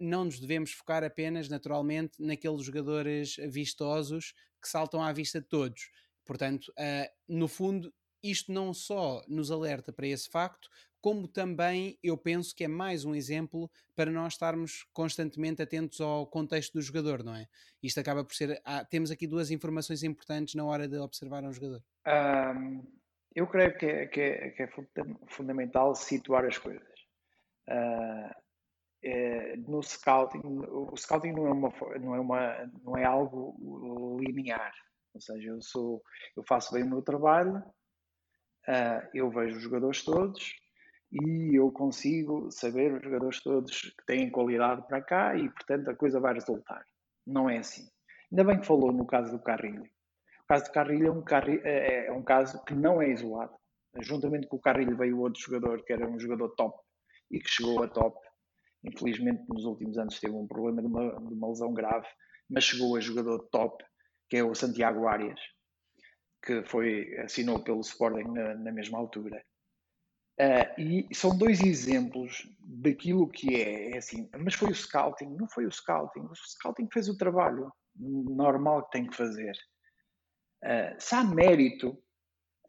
não nos devemos focar apenas, naturalmente, naqueles jogadores vistosos que saltam à vista de todos. Portanto, uh, no fundo, isto não só nos alerta para esse facto, como também eu penso que é mais um exemplo para nós estarmos constantemente atentos ao contexto do jogador, não é? Isto acaba por ser. Ah, temos aqui duas informações importantes na hora de observar um jogador. Um, eu creio que é, que, é, que é fundamental situar as coisas. Uh, é, no scouting, o scouting não é, uma, não, é uma, não é algo linear. Ou seja, eu, sou, eu faço bem o meu trabalho, uh, eu vejo os jogadores todos e eu consigo saber os jogadores todos que têm qualidade para cá e, portanto, a coisa vai resultar. Não é assim. Ainda bem que falou no caso do Carrilho. O caso do Carrilho é um, carrilho, é, é um caso que não é isolado. Juntamente com o Carrilho veio outro jogador que era um jogador top e que chegou a top. Infelizmente, nos últimos anos teve um problema de uma, de uma lesão grave, mas chegou a jogador top, que é o Santiago Arias, que foi, assinou pelo Sporting na, na mesma altura. Uh, e são dois exemplos daquilo que é, é, assim, mas foi o scouting, não foi o scouting, o scouting fez o trabalho normal que tem que fazer. Uh, se há mérito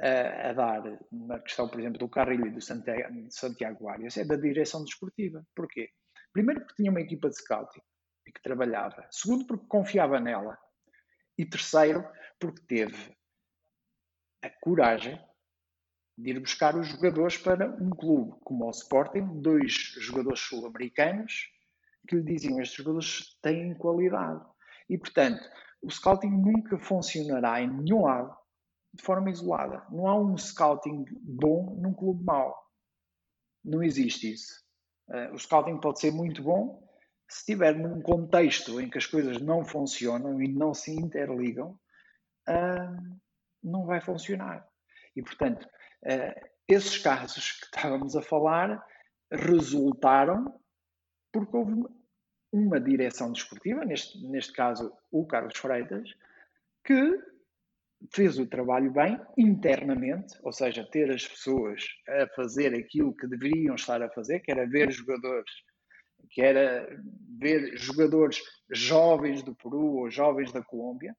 a, a, dar na questão, por exemplo, do Carrilho e do Santiago, Santiago Arias é da direção desportiva. Porquê? Primeiro, porque tinha uma equipa de scouting e que trabalhava. Segundo, porque confiava nela. E terceiro, porque teve a coragem de ir buscar os jogadores para um clube como o Sporting, dois jogadores sul-americanos, que lhe diziam estes jogadores têm qualidade. E, portanto, o scouting nunca funcionará em nenhum lado de forma isolada. Não há um scouting bom num clube mau. Não existe isso. Uh, o scouting pode ser muito bom se estiver num contexto em que as coisas não funcionam e não se interligam, uh, não vai funcionar. E, portanto, uh, esses casos que estávamos a falar resultaram porque houve uma direção desportiva, neste, neste caso o Carlos Freitas, que fez o trabalho bem internamente, ou seja, ter as pessoas a fazer aquilo que deveriam estar a fazer, que era ver jogadores, que era ver jogadores jovens do Peru ou jovens da Colômbia,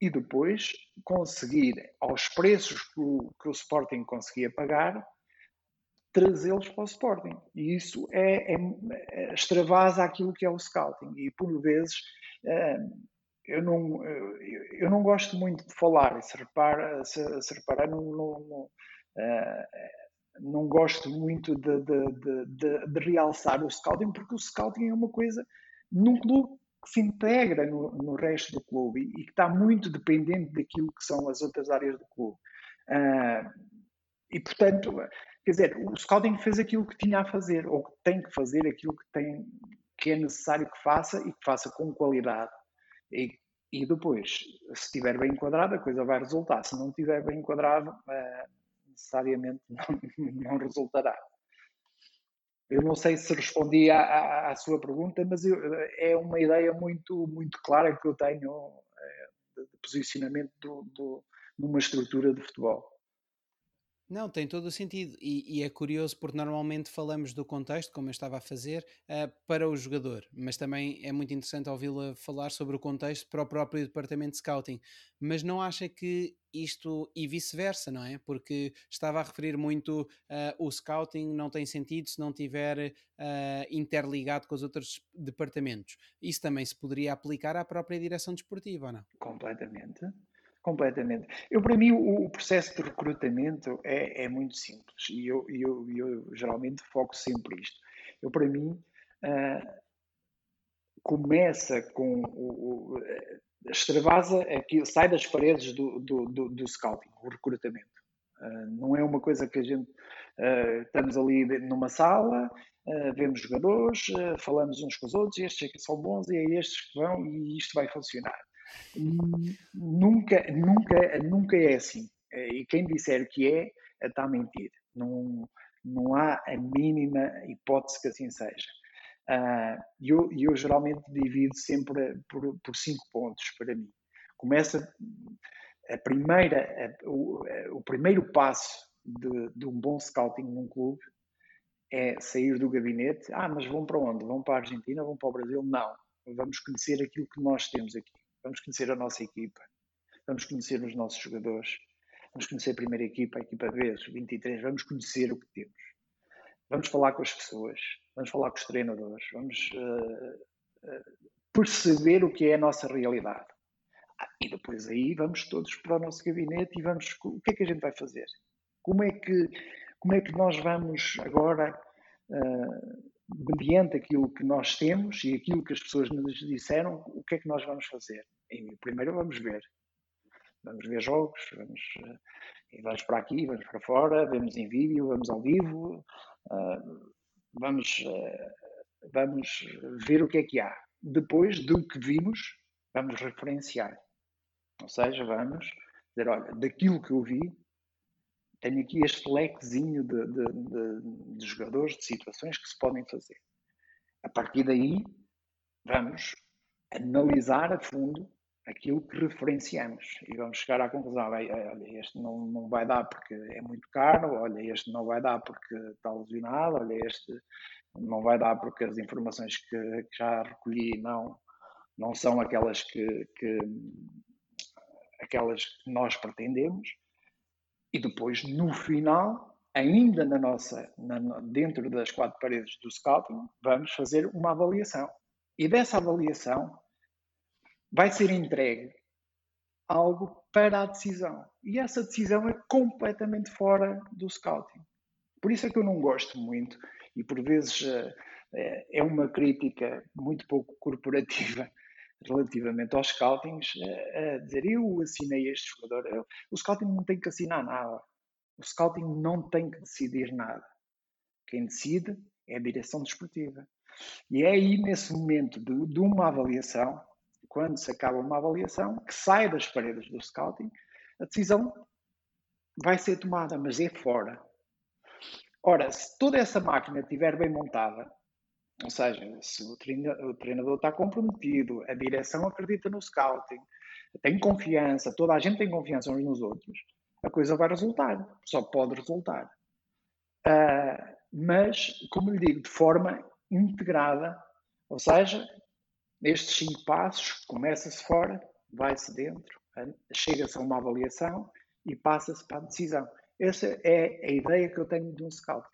e depois conseguir, aos preços que o, que o Sporting conseguia pagar, trazê-los para o Sporting. E isso é, é, é extravasa aquilo que é o scouting. E por vezes é, eu não, eu não gosto muito de falar, se, repara, se, se reparar, não, não, não, uh, não gosto muito de, de, de, de, realçar o scouting, porque o scouting é uma coisa num clube que se integra no, no resto do clube e, e, que está muito dependente daquilo que são as outras áreas do clube. Uh, e, portanto, quer dizer, o scouting fez aquilo que tinha a fazer, ou que tem que fazer aquilo que, tem, que é necessário que faça e que faça com qualidade. E, e depois, se estiver bem enquadrado, a coisa vai resultar. Se não estiver bem enquadrado, uh, necessariamente não, não, resultará. Eu não sei se respondi à, à, à sua pergunta, mas eu, é uma ideia muito, muito clara que eu tenho uh, de posicionamento do, do, numa estrutura de futebol. Não, tem todo o sentido. E, e, é curioso porque normalmente falamos do contexto, como eu estava a fazer, uh, para o jogador, mas também é muito interessante ouvi-la falar sobre o contexto para o próprio departamento de scouting. Mas não acha que isto e vice-versa, não é? Porque estava a referir muito uh, o scouting não tem sentido se não tiver uh, interligado com os outros departamentos. Isso também se poderia aplicar à própria direção desportiva, ou não? Completamente. Completamente. Eu, para mim, o, o processo de recrutamento é, é muito simples e eu, eu, eu, geralmente foco sempre isto. Eu, para mim, uh, começa com o, o extravasa, aqui, sai das paredes do, do, do, do scouting, o recrutamento. Uh, não é uma coisa que a gente uh, estamos ali numa sala, uh, vemos jogadores, falamos uns com os outros, estes é que são bons e é estes que vão e isto vai funcionar. Nunca, nunca, nunca é assim. E quem disser que é, está a mentir. Não, não há a mínima hipótese que assim seja. Uh, eu, eu geralmente divido sempre por, por cinco pontos para mim. Começa a primeira, a, o, a, o, primeiro passo de, de, um bom scouting num clube é sair do gabinete. Ah, mas vão para onde? Vão para a Argentina? Vão para o Brasil? Não. Vamos conhecer aquilo que nós temos aqui. Vamos conhecer a nossa equipa. Vamos conhecer os nossos jogadores. Vamos conhecer a primeira equipa, a equipa B, os 23. Vamos conhecer o que temos. Vamos falar com as pessoas. Vamos falar com os treinadores. Vamos uh, uh, perceber o que é a nossa realidade. Ah, e depois aí vamos todos para o nosso gabinete e vamos. O que é que a gente vai fazer? Como é que, como é que nós vamos agora, uh, mediante aquilo que nós temos e aquilo que as pessoas nos disseram, o que é que nós vamos fazer? E primeiro vamos ver. Vamos ver jogos, vamos, uh, vamos para aqui, vamos para fora, vemos em vídeo, vamos ao vivo, uh, vamos, vamos ver o que é que há. Depois do que vimos, vamos referenciar. Ou seja, vamos dizer, olha, daquilo que eu vi, tenho aqui este lequezinho de, de, de, de, jogadores, de situações que se podem fazer. A partir daí, vamos analisar a fundo aquilo que referenciamos e vamos chegar à conclusão: olha, este não, não vai dar porque é muito caro, olha, este não vai dar porque está lesionado, olha, este não vai dar porque as informações que, que já recolhi não, não são aquelas que, que aquelas que nós pretendemos, e depois, no final, ainda na nossa, na, dentro das quatro paredes do scouting, vamos fazer uma avaliação. E dessa avaliação vai ser entregue algo para a decisão. E essa decisão é completamente fora do scouting. Por isso é que eu não gosto muito, e por vezes eh, é uma crítica muito pouco corporativa relativamente aos scoutings, a dizer eu assinei este jogador. Eu, o scouting não tem que assinar nada. O scouting não tem que decidir nada. Quem decide é a direção desportiva. E é aí, nesse momento de, de uma avaliação, quando se acaba uma avaliação, que sai das paredes do scouting, a decisão vai ser tomada, mas é fora. Ora, se toda essa máquina estiver bem montada, ou seja, se o treinador está comprometido, a direção acredita no scouting, tem confiança, toda a gente tem confiança uns nos outros, a coisa vai resultar. Só pode resultar. Uh, mas, como lhe digo, de forma integrada, ou seja, estes cinco passos, começa-se fora, vai-se dentro, chega-se a uma avaliação e passa-se para a decisão. Essa é a ideia que eu tenho de um scouting.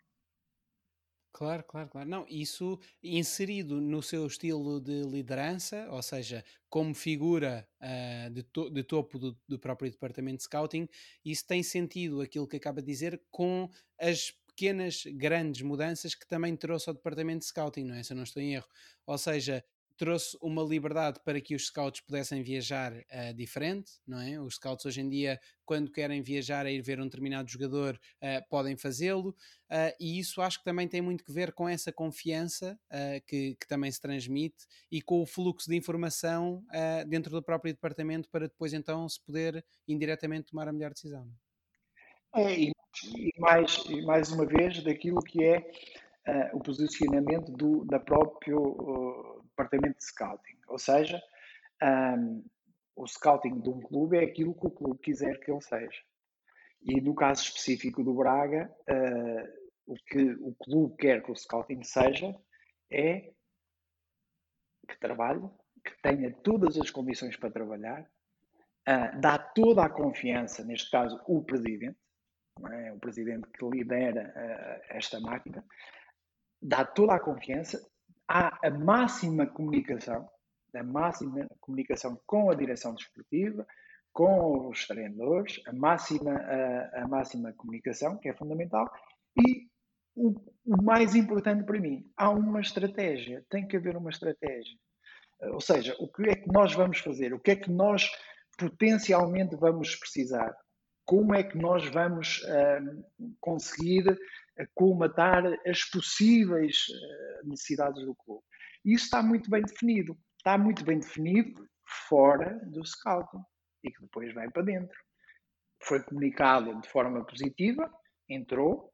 Claro, claro, claro. Não, isso inserido no seu estilo de liderança, ou seja, como figura uh, de, to de, topo do, do, próprio departamento de scouting, isso tem sentido aquilo que acaba de dizer com as pequenas, grandes mudanças que também trouxe ao departamento de scouting, não é? Se eu não estou em erro. Ou seja, trouxe uma liberdade para que os scouts pudessem viajar uh, diferente, não é? Os scouts hoje em dia, quando querem viajar a ir ver um determinado jogador, uh, podem fazê-lo, uh, e isso acho que também tem muito que ver com essa confiança que, que, também se transmite e com o fluxo de informação dentro do próprio departamento para depois então se poder indiretamente tomar a melhor decisão. É, e, mais, e mais uma vez daquilo que é o posicionamento do, da próprio departamento de scouting. Ou seja, um, o scouting de um clube é aquilo que o clube quiser que ele seja. E no caso específico do Braga, uh, o que o clube quer que o scouting seja é que trabalhe, que tenha todas as condições para trabalhar, uh, dá toda a confiança, neste caso o presidente, é? o presidente que lidera uh, esta máquina, dá toda a confiança há a máxima comunicação, a máxima comunicação com a direção desportiva, com os treinadores, a máxima, a, a máxima comunicação, que é fundamental, e o, o, mais importante para mim, há uma estratégia, tem que haver uma estratégia. Ou seja, o que é que nós vamos fazer? O que é que nós potencialmente vamos precisar? Como é que nós vamos conseguir colmatar as possíveis necessidades do clube. Isso está muito bem definido. Está muito bem definido fora do scouting e que depois vai para dentro. Foi comunicado de forma positiva, entrou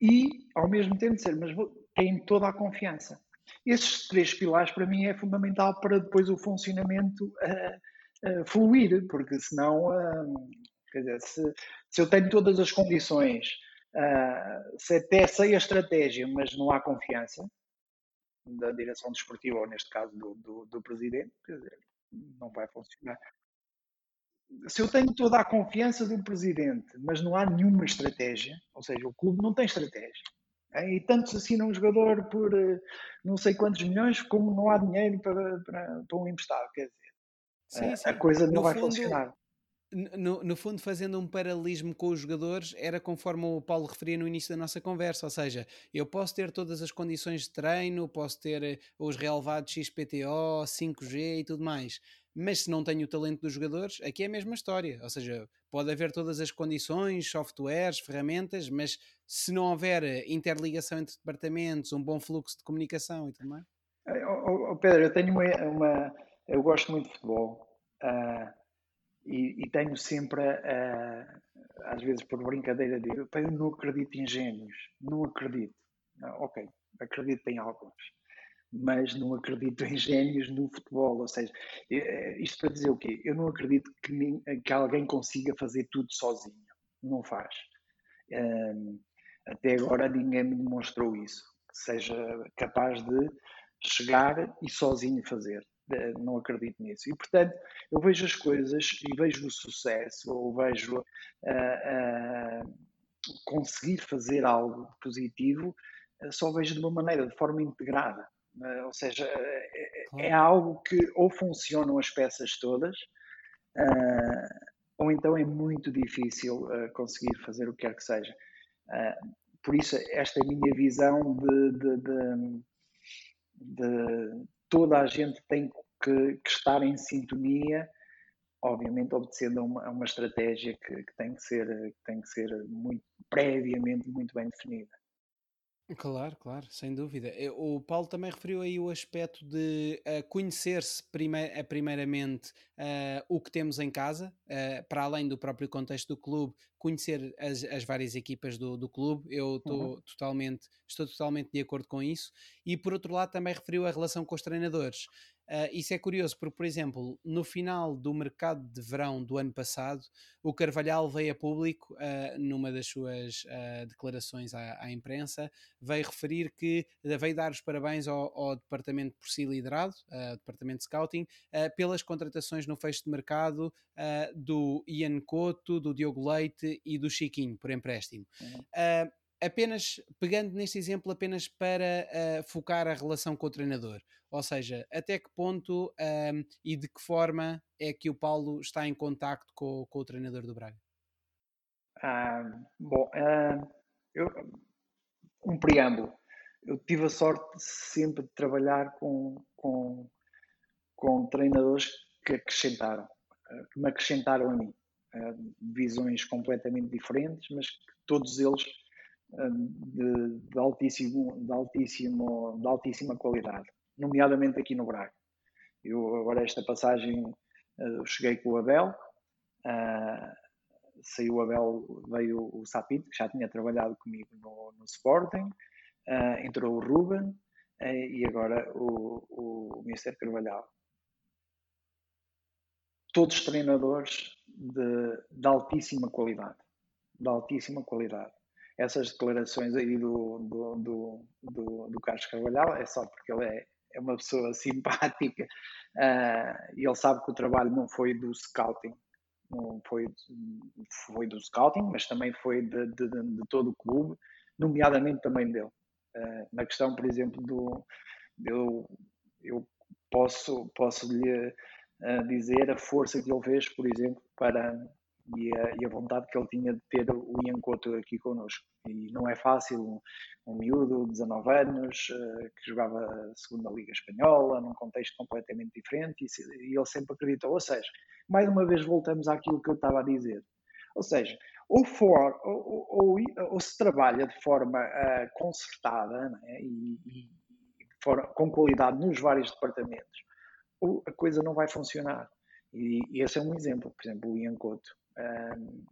e, ao mesmo tempo, dizer, mas tem toda a confiança. Esses três pilares, para mim, é fundamental para depois o funcionamento uh, uh, fluir, porque senão, uh, quer dizer, se, se, eu tenho todas as condições, se até sei a estratégia, mas não há confiança da direção desportiva, ou neste caso do, do, do presidente, quer dizer, não vai funcionar se eu tenho toda a confiança do presidente, mas não há nenhuma estratégia, ou seja, o clube não tem estratégia, e tanto se assina um jogador por uh, não sei quantos milhões, como não há dinheiro para, para, para um emprestado, quer dizer, sim, sim. a coisa não no vai fundo, funcionar. No, no, fundo, fazendo um paralelismo com os jogadores, era conforme o Paulo referia no início da nossa conversa, ou seja, eu posso ter todas as condições de treino, posso ter eh, os relevados XPTO, 5G e tudo mais, mas se não tenho o talento dos jogadores, aqui é a mesma história. Ou seja, pode haver todas as condições, softwares, ferramentas, mas se não houver eh, interligação entre departamentos, um bom fluxo de comunicação e tudo mais. Oh, oh, Pedro, eu tenho uma, uma, Eu gosto muito de futebol uh, e, e, tenho sempre, uh, às vezes por brincadeira, digo: eu não acredito em gênios, não acredito. Uh, ok, acredito em alguns mas não acredito em génios no futebol. Ou seja, eh, isto para dizer o quê? Eu não acredito que, que alguém consiga fazer tudo sozinho. Não faz. Um, até agora ninguém me demonstrou isso, que seja capaz de chegar e sozinho fazer. Eh, não acredito nisso. E, portanto, eu vejo as coisas e vejo o sucesso, ou vejo uh, uh, conseguir fazer algo positivo, uh, só vejo de uma maneira, de forma integrada. Uh, ou seja, é, é, é, algo que ou funcionam as peças todas, ou então é muito difícil conseguir fazer o que quer que seja. por isso, esta é a minha visão de, de, de, de toda a gente tem que, que, estar em sintonia, obviamente obedecendo a uma, a uma estratégia que, que, tem que ser, que tem que ser muito, previamente muito bem definida. Claro, claro, sem dúvida. Eh, o Paulo também referiu aí o aspecto de uh, conhecer-se uh, primeiramente uh, o que temos em casa, para além do próprio contexto do clube, conhecer as, as várias equipas do, do clube. Eu uhum. totalmente, estou totalmente de acordo com isso. E por outro lado, também referiu a relação com os treinadores. Uh, isso é curioso, porque, por exemplo, no final do mercado de verão do ano passado, o Carvalhal veio a público, uh, numa das suas uh, declarações à, à, imprensa, veio referir que veio dar os parabéns ao, ao departamento por si liderado, uh, departamento de scouting, pelas contratações no fecho de mercado do Ian Couto, do Diogo Leite e do Chiquinho, por empréstimo. Uhum apenas pegando neste exemplo apenas para uh, focar a relação com o treinador. Ou seja, até que ponto um, e de que forma é que o Paulo está em contacto com, com o treinador do Braga? Ah, bom, eu, um preâmbulo. Eu tive a sorte sempre de trabalhar com, com, com treinadores que acrescentaram, ah, que me acrescentaram a mim. Visões completamente diferentes, mas que todos eles de, de, altíssimo, de, altíssimo, de altíssima qualidade, nomeadamente aqui no Braga. Eu agora esta passagem uh, cheguei com o Abel, uh, saiu o Abel, veio o Sapito, que já tinha trabalhado comigo no, no Sporting, uh, entrou o Ruben e agora o, o Mr. Carvalhal. Todos treinadores de, de altíssima qualidade, de altíssima qualidade essas declarações aí do, do, do, do, do Carlos Carvalhal é só porque ele é, é uma pessoa simpática uh, e ele sabe que o trabalho não foi do scouting, não foi, foi do scouting, mas também foi de, de, de todo o clube, nomeadamente também dele. Uh, na questão, por exemplo, do eu, eu posso, posso lhe uh, dizer a força que ele fez, por exemplo, para e a, e a, vontade que ele tinha de ter o Ian Couto aqui connosco. E não é fácil, um, um miúdo, 19 anos, uh, que jogava a segunda Liga Espanhola, num contexto completamente diferente, e, e, ele sempre acreditou. Ou seja, mais uma vez voltamos àquilo que eu estava a dizer. Ou seja, ou, for, ou, ou, ou se trabalha de forma uh, concertada é? e, e for, com qualidade nos vários departamentos, ou a coisa não vai funcionar. E, e esse é um exemplo. Por exemplo, o Ian Couto um,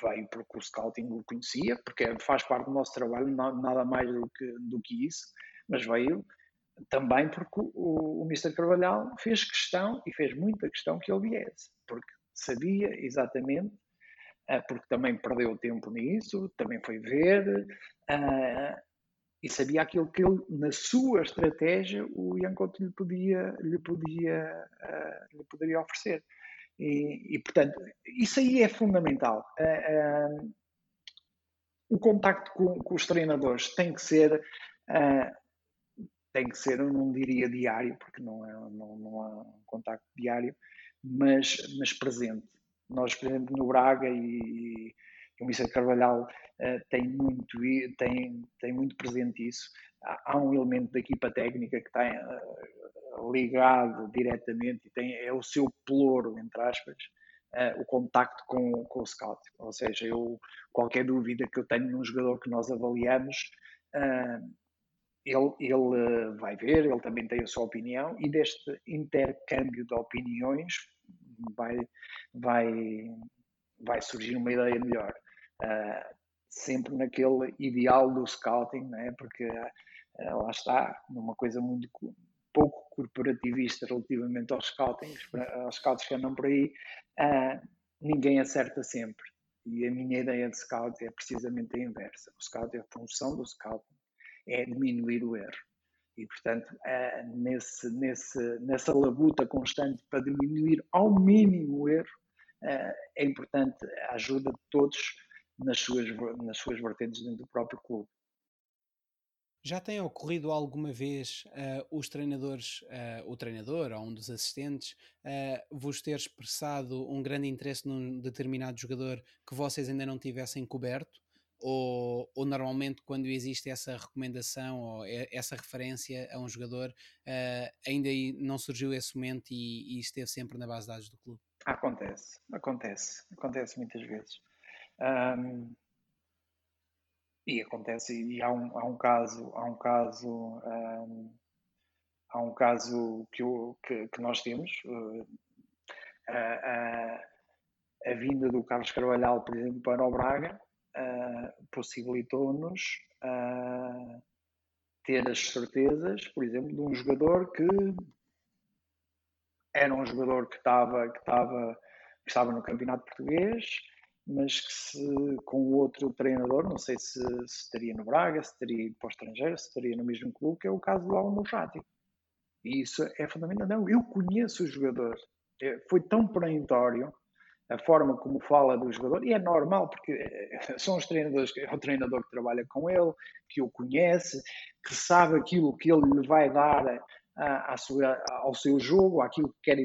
veio porque o scouting o conhecia, porque faz parte do nosso trabalho, nada mais do que, do que isso, mas veio também porque o, o Mr. Carvalhal fez questão, e fez muita questão, que ele viesse, porque sabia exatamente, uh, porque também perdeu tempo nisso, também foi ver, uh, e sabia aquilo que ele, na sua estratégia, o Ian Couto lhe podia, lhe podia, uh, lhe poderia oferecer. E, e, portanto, isso aí é fundamental. Uh, uh, o contacto com, com, os treinadores tem que ser, uh, tem que ser, eu não diria diário, porque não, é, não, não há um contacto diário, mas, mas presente. Nós, por exemplo, no Braga e, e o Mister Carvalhal tem, muito, tem, tem muito presente isso. Há, há um elemento da equipa técnica que tem ligado diretamente e tem, é o seu pelouro, entre aspas, uh, o contacto com, com o scout. Ou seja, eu, qualquer dúvida que eu tenho num jogador que nós avaliamos, uh, ele, ele vai ver, ele também tem a sua opinião e deste intercâmbio de opiniões vai, vai, vai surgir uma ideia melhor. Uh, sempre naquele ideal do scouting, né? porque uh, lá está, numa coisa muito corporativista relativamente aos scoutings, aos scouts que andam por aí, uh, ninguém acerta sempre. E a minha ideia de scout é precisamente a inversa. O scout, é a função do scout é diminuir o erro. E, portanto, uh, nesse, nesse, nessa labuta constante para diminuir ao mínimo o erro, uh, é importante a ajuda de todos nas suas, nas suas vertentes dentro do próprio clube. Já tem ocorrido alguma vez uh, os treinadores, uh, o treinador ou um dos assistentes, uh, vos ter expressado um grande interesse num determinado jogador que vocês ainda não tivessem coberto? Ou, ou normalmente, quando existe essa recomendação ou essa referência a um jogador, ainda não surgiu esse momento e, e, esteve sempre na base de dados do clube? Acontece, acontece, acontece muitas vezes. Um e acontece, e há um, há um caso, há um caso, um, há um caso que, eu, que, que nós temos, uh, a, a, vinda do Carlos Carvalhal, por exemplo, para o Braga, uh, possibilitou-nos uh, ter as certezas, por exemplo, de um jogador que era um jogador que estava, que estava, que estava no Campeonato Português, mas que se, com outro treinador, não sei se, se estaria no Braga, se estaria para o estrangeiro, se estaria no mesmo clube, que é o caso do Al Musrati. E isso é fundamental. Não, eu conheço o jogador. É, foi tão perentório a forma como fala do jogador, e é normal, porque é, são os treinadores, é o treinador que trabalha com ele, que o conhece, que sabe aquilo que ele lhe vai dar à, à sua, ao seu jogo, àquilo que quer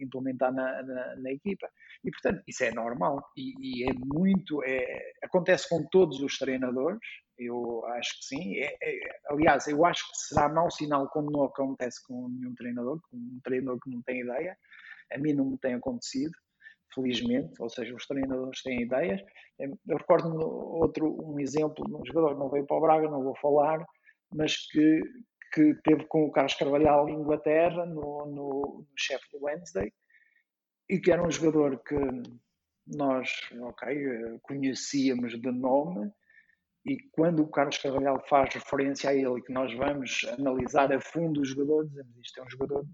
implementar na, na, na equipa. E, portanto, isso é normal e, e é muito. É, acontece com todos os treinadores, eu acho que sim. É, é, aliás, eu acho que será mau sinal quando não acontece com nenhum treinador, com um treinador que não tem ideia. A mim não me tem acontecido, felizmente, ou seja, os treinadores têm ideias. Eu recordo-me outro um exemplo um jogador que não veio para o Braga, não vou falar, mas que, que teve com o Carlos Carvalhal em Inglaterra, no, no, no chefe do Wednesday, e que era um jogador que nós, ok, conhecíamos de nome, e quando o Carlos Carvalhal faz referência a ele, que nós vamos analisar a fundo o jogador, dizemos isto é um jogador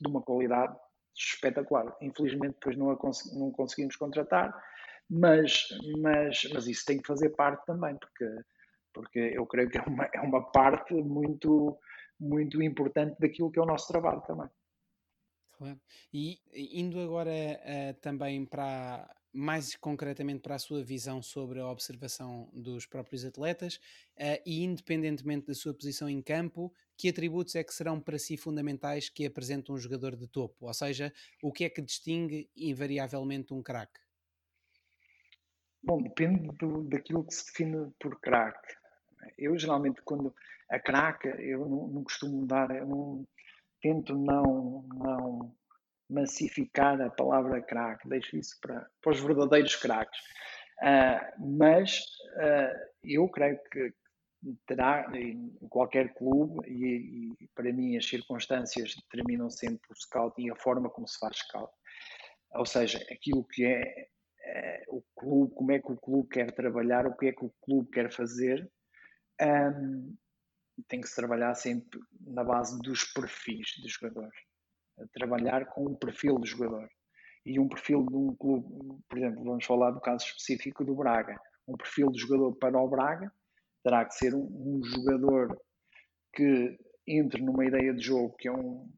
de uma qualidade espetacular. Infelizmente depois não, não conseguimos contratar, mas, mas, mas isso tem que fazer parte também, porque, porque eu creio que é uma, é uma parte muito, muito importante daquilo que é o nosso trabalho também. Claro. E indo agora uh, também para mais concretamente para a sua visão sobre a observação dos próprios atletas uh, e independentemente da sua posição em campo, que atributos é que serão para si fundamentais que apresentam um jogador de topo? Ou seja, o que é que distingue invariavelmente um craque? Bom, depende do, daquilo que se define por craque. Eu geralmente quando a craque eu não, não costumo dar, eu não, tento não, não, massificar a palavra craque, deixo isso para, para os verdadeiros craques. Uh, mas uh, eu creio que terá em qualquer clube, e, e, para mim as circunstâncias determinam sempre o scout e a forma como se faz scout. Ou seja, aquilo que é, é o clube, como é que o clube quer trabalhar, o que é que o clube quer fazer, um, tem que se trabalhar sempre na base dos perfis dos jogadores. Trabalhar com o perfil do jogador. E um perfil de um clube, por exemplo, vamos falar do caso específico do Braga. Um perfil de jogador para o Braga terá que ser um, um jogador que entre numa ideia de jogo que é um,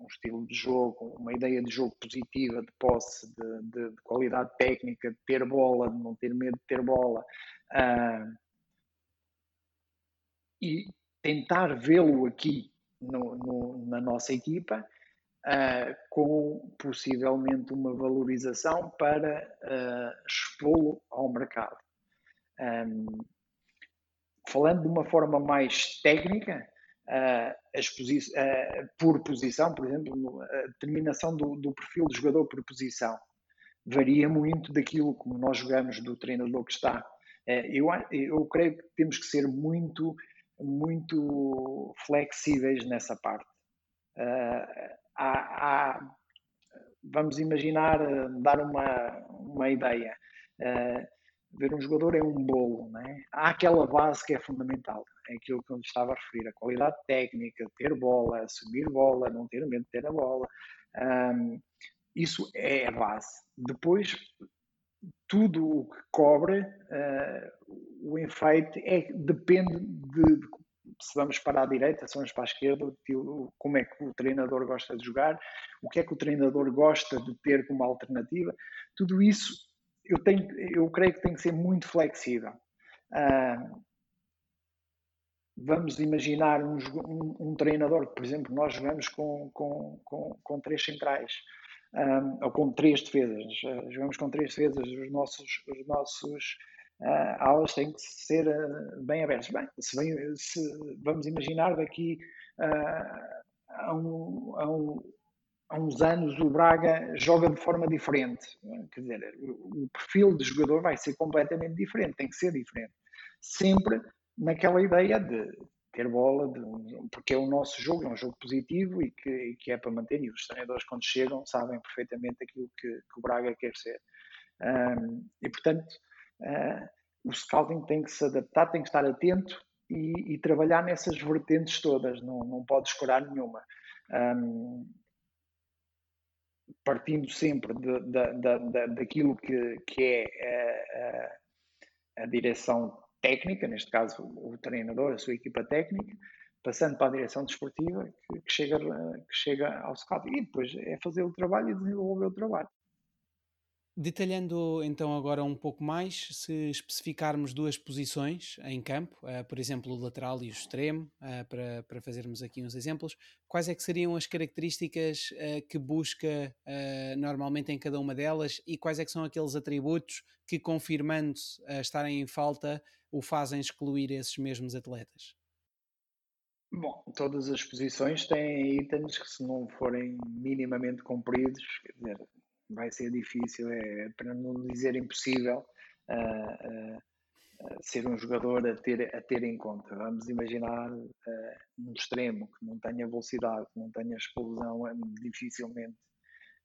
um, estilo de jogo, uma ideia de jogo positiva, de posse, de, de, de qualidade técnica, de ter bola, de não ter medo de ter bola. Uh, e tentar vê-lo aqui no, no, na nossa equipa uh, com possivelmente uma valorização para uh, expô-lo ao mercado. Um, falando de uma forma mais técnica, uh, por posição, por exemplo, a determinação do, do perfil do jogador por posição varia muito daquilo como nós jogamos do treinador que está. Eu, eu creio que temos que ser muito muito flexíveis nessa parte. Uh, há, há, vamos imaginar, dar uma, uma ideia. Uh, ver um jogador é um bolo, né? há aquela base que é fundamental, é aquilo que eu estava a referir, a qualidade técnica, ter bola, assumir bola, não ter medo de ter a bola, um, isso é a base. Depois, tudo o que cobre, uh, o enfeite é, depende de, de, se vamos para a direita, se vamos para a esquerda, como é que o treinador gosta de jogar, o que é que o treinador gosta de ter como alternativa. Tudo isso eu, tenho, eu creio que tem que ser muito flexível. Uh, vamos imaginar um, um, um, treinador, por exemplo, nós jogamos com, com, com, com três centrais um, ou com três defesas. Uh, jogamos com três defesas. Os nossos, os nossos uh, aulas têm que ser uh, bem abertas. Bem, se, vem, se, vamos imaginar daqui uh, a, um, a, um, a, uns anos o Braga joga de forma diferente. Quer dizer, o, o perfil de jogador vai ser completamente diferente, tem que ser diferente. Sempre naquela ideia de ter bola, de, porque é o nosso jogo, é um jogo positivo e que, e que, é para manter. E os treinadores, quando chegam, sabem perfeitamente aquilo que, que o Braga quer ser. Um, e, portanto, uh, o scouting tem que se adaptar, tem que estar atento e, e trabalhar nessas vertentes todas, não, não pode escorar nenhuma. Um, partindo sempre de, de, de, daquilo que, que é a, a, a direção técnica, neste caso o treinador, a sua equipa técnica, passando para a direção desportiva, que, chega, que chega ao scout. E depois é fazer o trabalho e desenvolver o trabalho. Detalhando então agora um pouco mais, se especificarmos duas posições em campo, uh, por exemplo o lateral e o extremo, uh, para, para fazermos aqui uns exemplos, quais é que seriam as características uh, que busca normalmente em cada uma delas e quais é que são aqueles atributos que confirmando estarem em falta o fazem excluir esses mesmos atletas? Bom, todas as posições têm itens que se não forem minimamente cumpridos, quer dizer, vai ser difícil, é, para não dizer impossível, uh, uh, ser um jogador a ter, a ter em conta. Vamos imaginar um extremo que não tenha velocidade, que não tenha explosão, é, dificilmente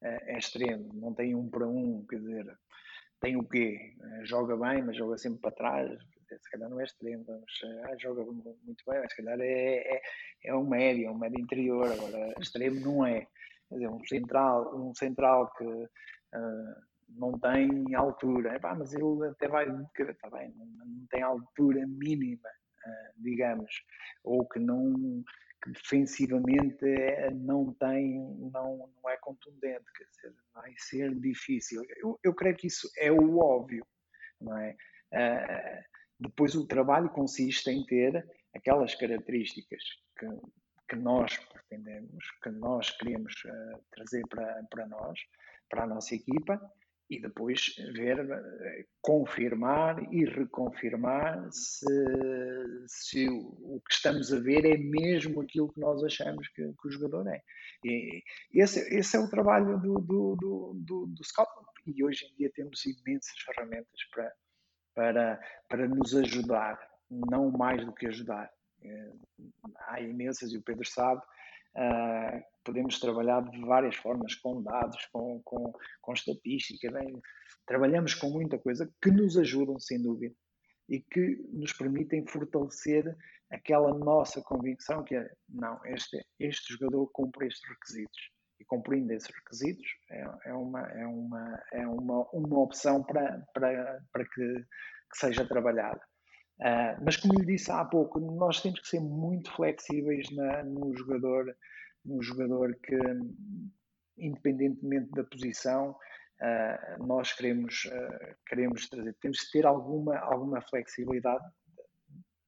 é extremo, não tem um para um, quer dizer, tem o quê? joga bem, mas joga sempre para trás, se calhar não é extremo, mas joga muito bem, mas se calhar é, é, é um médio, um médio interior, agora extremo não é quer dizer, um central, um central que uh, não tem altura, Epá, mas ele até vai, está bem, não, tem altura mínima, uh, digamos, ou que não que defensivamente é, não tem, não, não é contundente, quer dizer, vai ser difícil. Eu, eu creio que isso é o óbvio, não é? Uh, depois o trabalho consiste em ter aquelas características que, que nós pretendemos, que nós queremos uh, trazer para, para nós, para a nossa equipa, e depois ver, eh, confirmar e reconfirmar se, se o, o, que estamos a ver é mesmo aquilo que nós achamos que, que o jogador é. E esse, esse é o trabalho do, do, do, do, do e hoje em dia temos imensas ferramentas para, para, para nos ajudar, não mais do que ajudar. Eh, há imensas, e o Pedro sabe, Uh, podemos trabalhar de várias formas, com dados, com, com, com estatística, bem, trabalhamos com muita coisa que nos ajudam, sem dúvida, e que nos permitem fortalecer aquela nossa convicção que é, não, este, este jogador cumpre estes requisitos. E cumprindo esses requisitos é, é, uma, é, uma, é uma, uma opção para, para, para que, que seja trabalhada. Uh, mas como lhe disse há pouco, nós temos que ser muito flexíveis na, no jogador, no jogador que, independentemente da posição, uh, nós queremos, uh, queremos trazer. Temos que ter alguma, alguma flexibilidade,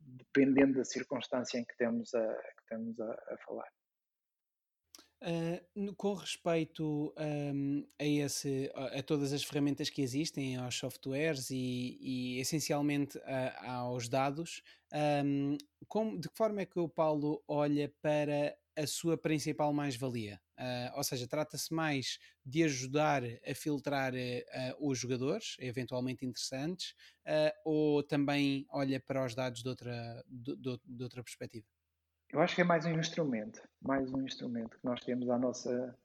dependendo da circunstância em que temos a, que temos a, a falar. Uh, com respeito um, a, esse, a, todas as ferramentas que existem, aos softwares e, e essencialmente a, aos dados, um, como, de que forma é que o Paulo olha para a sua principal mais-valia? Uh, ou seja, trata-se mais de ajudar a filtrar uh, os jogadores, eventualmente interessantes, ou também olha para os dados de outra, de, de, de outra perspectiva? Eu acho que é mais um instrumento, mais um instrumento que nós temos à nossa,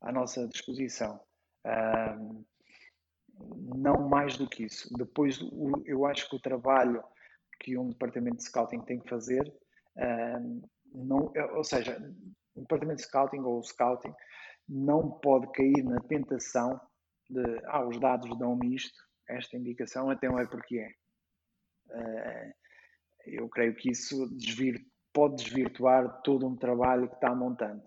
à nossa disposição. Um, não mais do que isso. Depois, eu acho que o trabalho que um departamento de scouting tem que fazer, um, não, ou seja, o departamento de scouting ou o scouting não pode cair na tentação de, ah, os dados dão-me isto, esta indicação, até não é porque é. Uh, eu creio que isso desvir, pode desvirtuar todo um trabalho que está montando.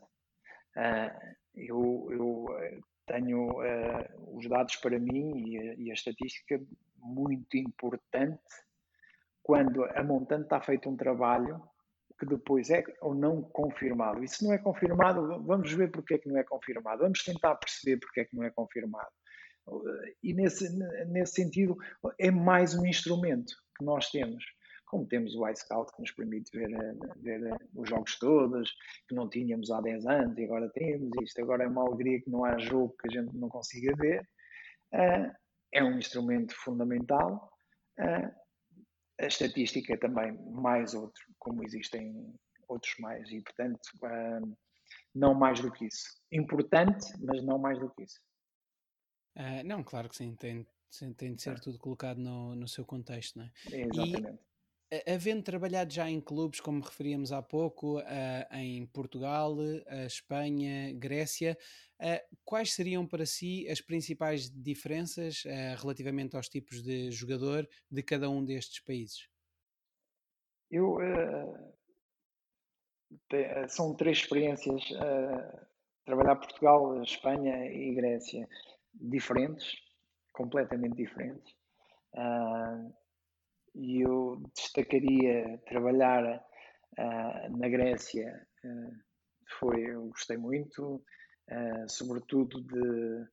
Uh, eu, eu, eh, tenho uh, os dados para mim e e a, estatística muito importante quando a montante está feito um trabalho que depois é ou não confirmado. E se não é confirmado, vamos ver porque é que não é confirmado. Vamos tentar perceber porque é que não é confirmado. E nesse, nesse sentido, é mais um instrumento que nós temos como temos o iScout que nos permite ver, eh, ver eh, os jogos todos, que não tínhamos há 10 anos e agora temos, isto agora é uma alegria que não há jogo que a gente não consiga ver, uh, é um instrumento fundamental. Uh, a estatística é também mais outro, como existem outros mais, e portanto, uh, não mais do que isso. Importante, mas não mais do que isso. não, claro que sim, tem, tem de ser tudo colocado no, no seu contexto, não é? Exatamente. Havendo trabalhado já em clubes, como referíamos há pouco, uh, em Portugal, uh, Espanha, Grécia, uh, quais seriam para si as principais diferenças relativamente aos tipos de jogador de cada um destes países? Eu te, são três experiências trabalhar Portugal, Espanha e Grécia diferentes, completamente diferentes. Uh, e eu destacaria trabalhar uh, na Grécia, uh, foi, eu gostei muito, uh, sobretudo de,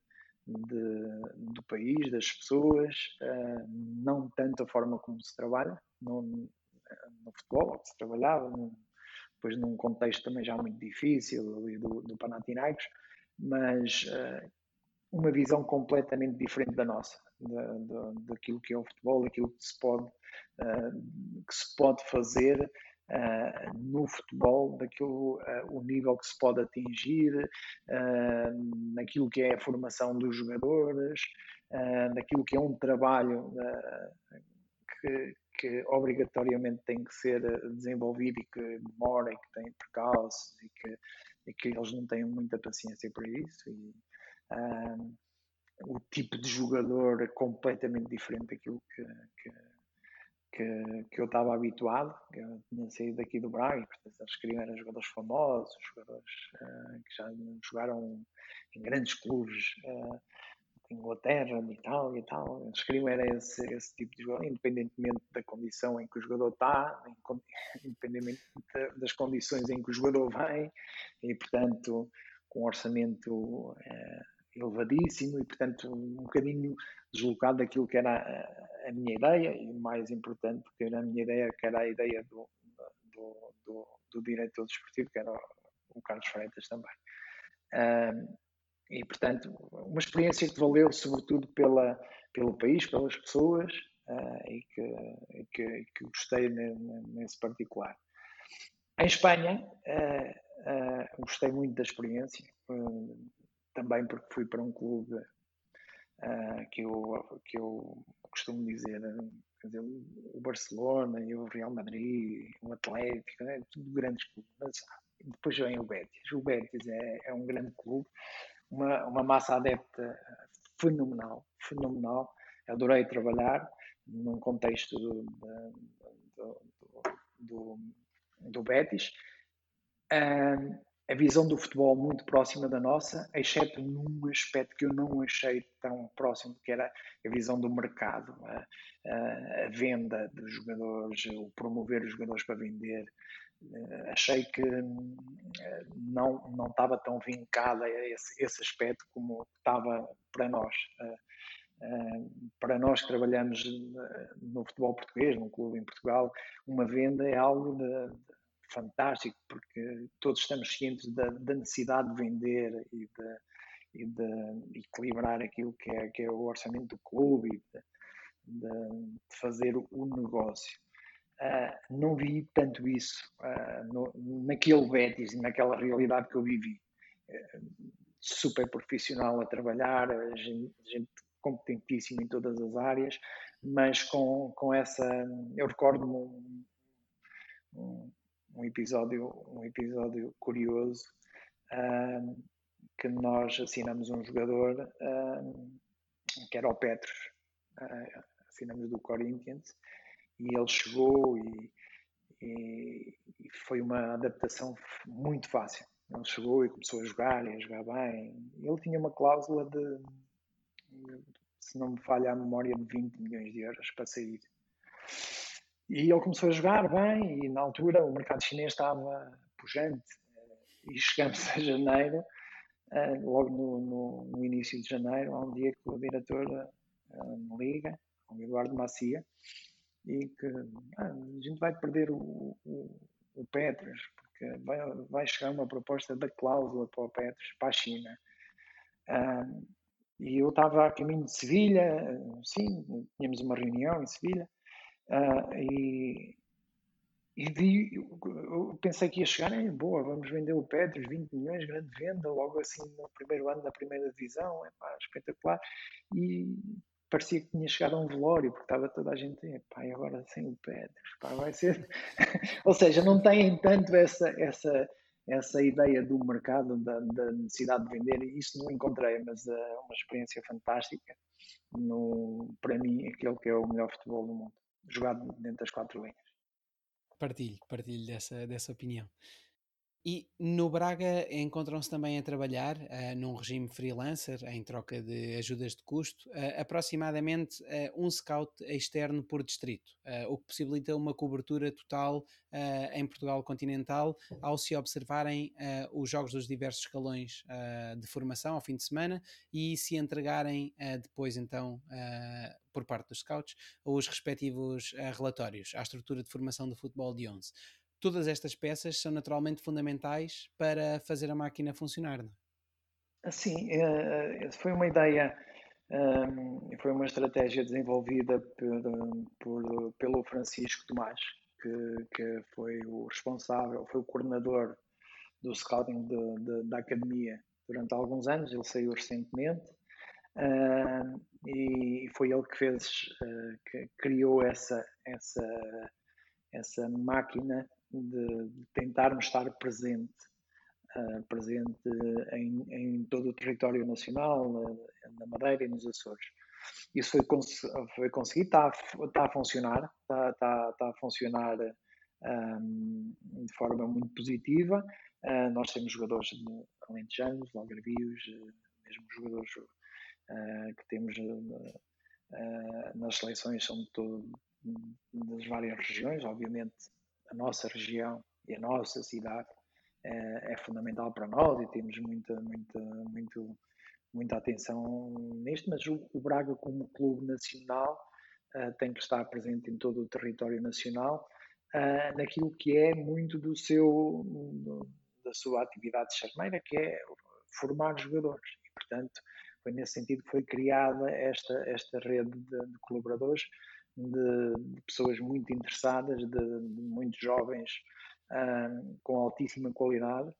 de, do país, das pessoas, não tanto a forma como se trabalha no, no futebol, se trabalhava, depois num contexto também já muito difícil ali do, do Panathinaikos, mas uma visão completamente diferente da nossa, da, da, daquilo que é o futebol, daquilo que se pode, uh, que se pode fazer uh, no futebol, daquilo, uh, o nível que se pode atingir, naquilo que é a formação dos jogadores, naquilo que é um trabalho que, que obrigatoriamente tem que ser desenvolvido e que demora e que tem percalços e que, e que eles não têm muita paciência para isso. E, o tipo de jogador é completamente diferente daquilo que, que, que, que eu estava habituado. Eu tinha saído daqui do Braga portanto, eles queriam eram jogadores famosos, jogadores uh, que já jogaram em grandes clubes uh, Inglaterra, de Itália e tal. Eles queriam era esse, esse tipo de jogador, independentemente da condição em que o jogador está, independentemente das condições em que o jogador vem, e, portanto, com um orçamento. Uh, elevadíssimo e, portanto, um bocadinho deslocado daquilo que era a, a, minha ideia e, mais importante, que era a minha ideia, que era a ideia do, do, do, do diretor desportivo, que era o, Carlos Freitas também. Um, e, portanto, uma experiência que valeu sobretudo pela, pelo país, pelas pessoas uh, e, que, que, que, gostei nesse particular. Em Espanha, uh, uh, gostei muito da experiência, também porque fui para um clube que, eu, que eu costumo dizer, dizer, o Barcelona e o Real Madrid, o Atlético, é tudo grandes clubes. Mas depois vem o Betis. O Betis é, é um grande clube uma, uma massa adepta fenomenal, fenomenal. Adorei trabalhar num contexto do, do, do, do Betis. Um, a visão do futebol muito próxima da nossa, exceto num aspecto que eu não achei tão próximo, que era a visão do mercado, a, a, a venda dos jogadores, o promover os jogadores para vender, eh, achei que eh, não, não estava tão vincada esse, esse aspecto como estava para nós. Eh, para nós que trabalhamos no futebol português, num clube em Portugal, uma venda é algo de fantástico, porque todos estamos cientes da, da necessidade de vender e de, e de, equilibrar aquilo que é, que é o orçamento do clube e de, de fazer o negócio. Uh, não vi tanto isso uh, no, naquele Betis, naquela realidade que eu vivi. Uh, super profissional a trabalhar, gente, gente, competentíssima em todas as áreas, mas com, com essa. Eu recordo-me um, um, um, episódio, um episódio curioso que nós assinamos um jogador que era o Petros, assinamos do Corinthians e ele chegou e, e, e, foi uma adaptação muito fácil. Ele chegou e começou a jogar e a jogar bem. Ele tinha uma cláusula de, se não me falha a memória, de 20 milhões de euros para sair. E ele começou a jogar bem e na altura o mercado chinês estava pujante e chegamos a janeiro, eh, logo no, no, no início de janeiro, há um dia que o diretor eh, me liga, o Eduardo Macia, e que ah, a gente vai perder o, o, o porque vai, vai chegar uma proposta da cláusula para o Petros, para a China. Ah, e eu estava a caminho de Sevilha, sim, tínhamos uma reunião em Sevilha, ah, e, e vi, eu pensei que ia chegar, é boa, vamos vender o Petros, 20 milhões, grande venda, logo assim no primeiro ano da primeira divisão, é pá, espetacular. E parecia que tinha chegado a um velório, porque estava toda a gente, pá, e agora sem o Pedros, pá, vai ser. Ou seja, não têm tanto essa, essa, essa ideia do mercado, da, da necessidade de vender, e isso não encontrei, mas é uh, uma experiência fantástica, no, para mim, aquele que é o melhor futebol do mundo, jogado dentro das quatro linhas. Partilho, partilho dessa, dessa opinião. E no Braga encontram-se também a trabalhar uh, num regime freelancer, em troca de ajudas de custo, uh, aproximadamente uh, um scout externo por distrito, o que possibilita uma cobertura total em Portugal continental ao se observarem os jogos dos diversos escalões de formação ao fim de semana e se entregarem depois então por parte dos scouts os respectivos relatórios à estrutura de formação do futebol de 11 todas estas peças são naturalmente fundamentais para fazer a máquina funcionar. É? Sim, eh, foi uma ideia, ehm, foi uma estratégia desenvolvida por, por, pelo Francisco Tomás, que, que, foi o responsável, foi o coordenador do scouting de, de, da academia durante alguns anos, ele saiu recentemente. E foi ele que fez, que criou essa, essa, essa máquina de, de tentarmos estar presente, uh, presente em, em, todo o território nacional, na, na, Madeira e nos Açores. Isso foi, cons foi conseguido, está, está a funcionar, está, está, está a funcionar um, de forma muito positiva. Uh, nós temos jogadores de alentejanos, algarvios, mesmo jogadores uh, que temos nas seleções são de todo, das várias regiões, obviamente a nossa região e a nossa cidade é, é fundamental para nós e temos muita, muita, muito, muita atenção neste, mas o, o Braga, como clube nacional, uh, tem que estar presente em todo o território nacional, uh, naquilo que é muito do seu, da sua atividade charneira, que é formar jogadores. E, portanto, foi nesse sentido que foi criada esta, esta rede de, de colaboradores, de, de, pessoas muito interessadas, de, de muitos jovens com altíssima qualidade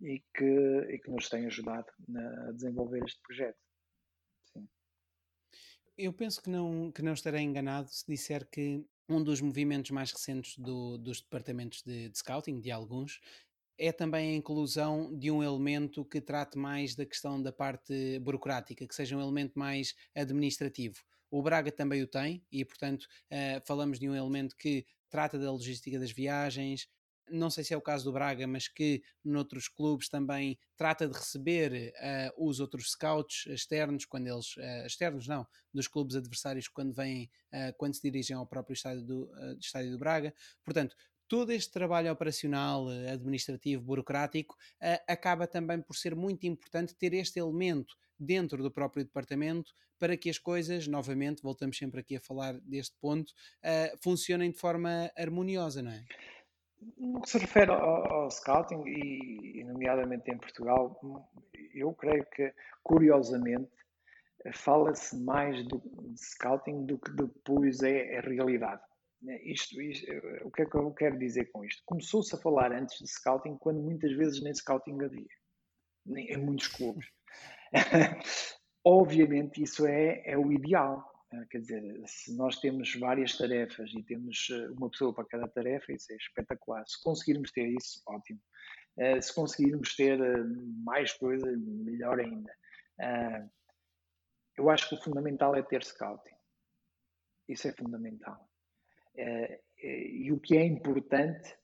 e, que, e que nos têm ajudado a desenvolver este projeto. Eu penso que não, que não estarei enganado se disser que um dos movimentos mais recentes do, dos departamentos de, de scouting, de alguns, é também a inclusão de um elemento que trate mais da questão da parte burocrática, que seja um elemento mais administrativo. O Braga também o tem e, portanto, uh, falamos de um elemento que trata da logística das viagens. Não sei se é o caso do Braga, mas que noutros clubes também trata de receber uh, os outros scouts externos, quando eles. Uh, externos não, dos clubes adversários quando vêm, quando se dirigem ao próprio estádio do, estádio do Braga. Portanto, todo este trabalho operacional, eh, administrativo, burocrático, eh, acaba também por ser muito importante ter este elemento dentro do próprio departamento para que as coisas, novamente, voltamos sempre aqui a falar deste ponto, uh, funcionem de forma harmoniosa, não é? No que se refere ao, ao scouting, e, nomeadamente em Portugal, eu creio que, curiosamente, fala-se mais do, de scouting do que depois é a realidade. Né, isto, isto, o que é que eu quero dizer com isto? Começou-se a falar antes de scouting quando muitas vezes nem scouting havia, em muitos clubes. Obviamente isso é, é o ideal. Né? Quer dizer, se nós temos várias tarefas e temos eh, uma pessoa para cada tarefa, isso é espetacular. Se conseguirmos ter isso, ótimo. Eh, se conseguirmos ter eh, mais coisas, melhor ainda. Eu acho que o fundamental é ter scouting. Isso é fundamental. Eh, eh, e o que é importante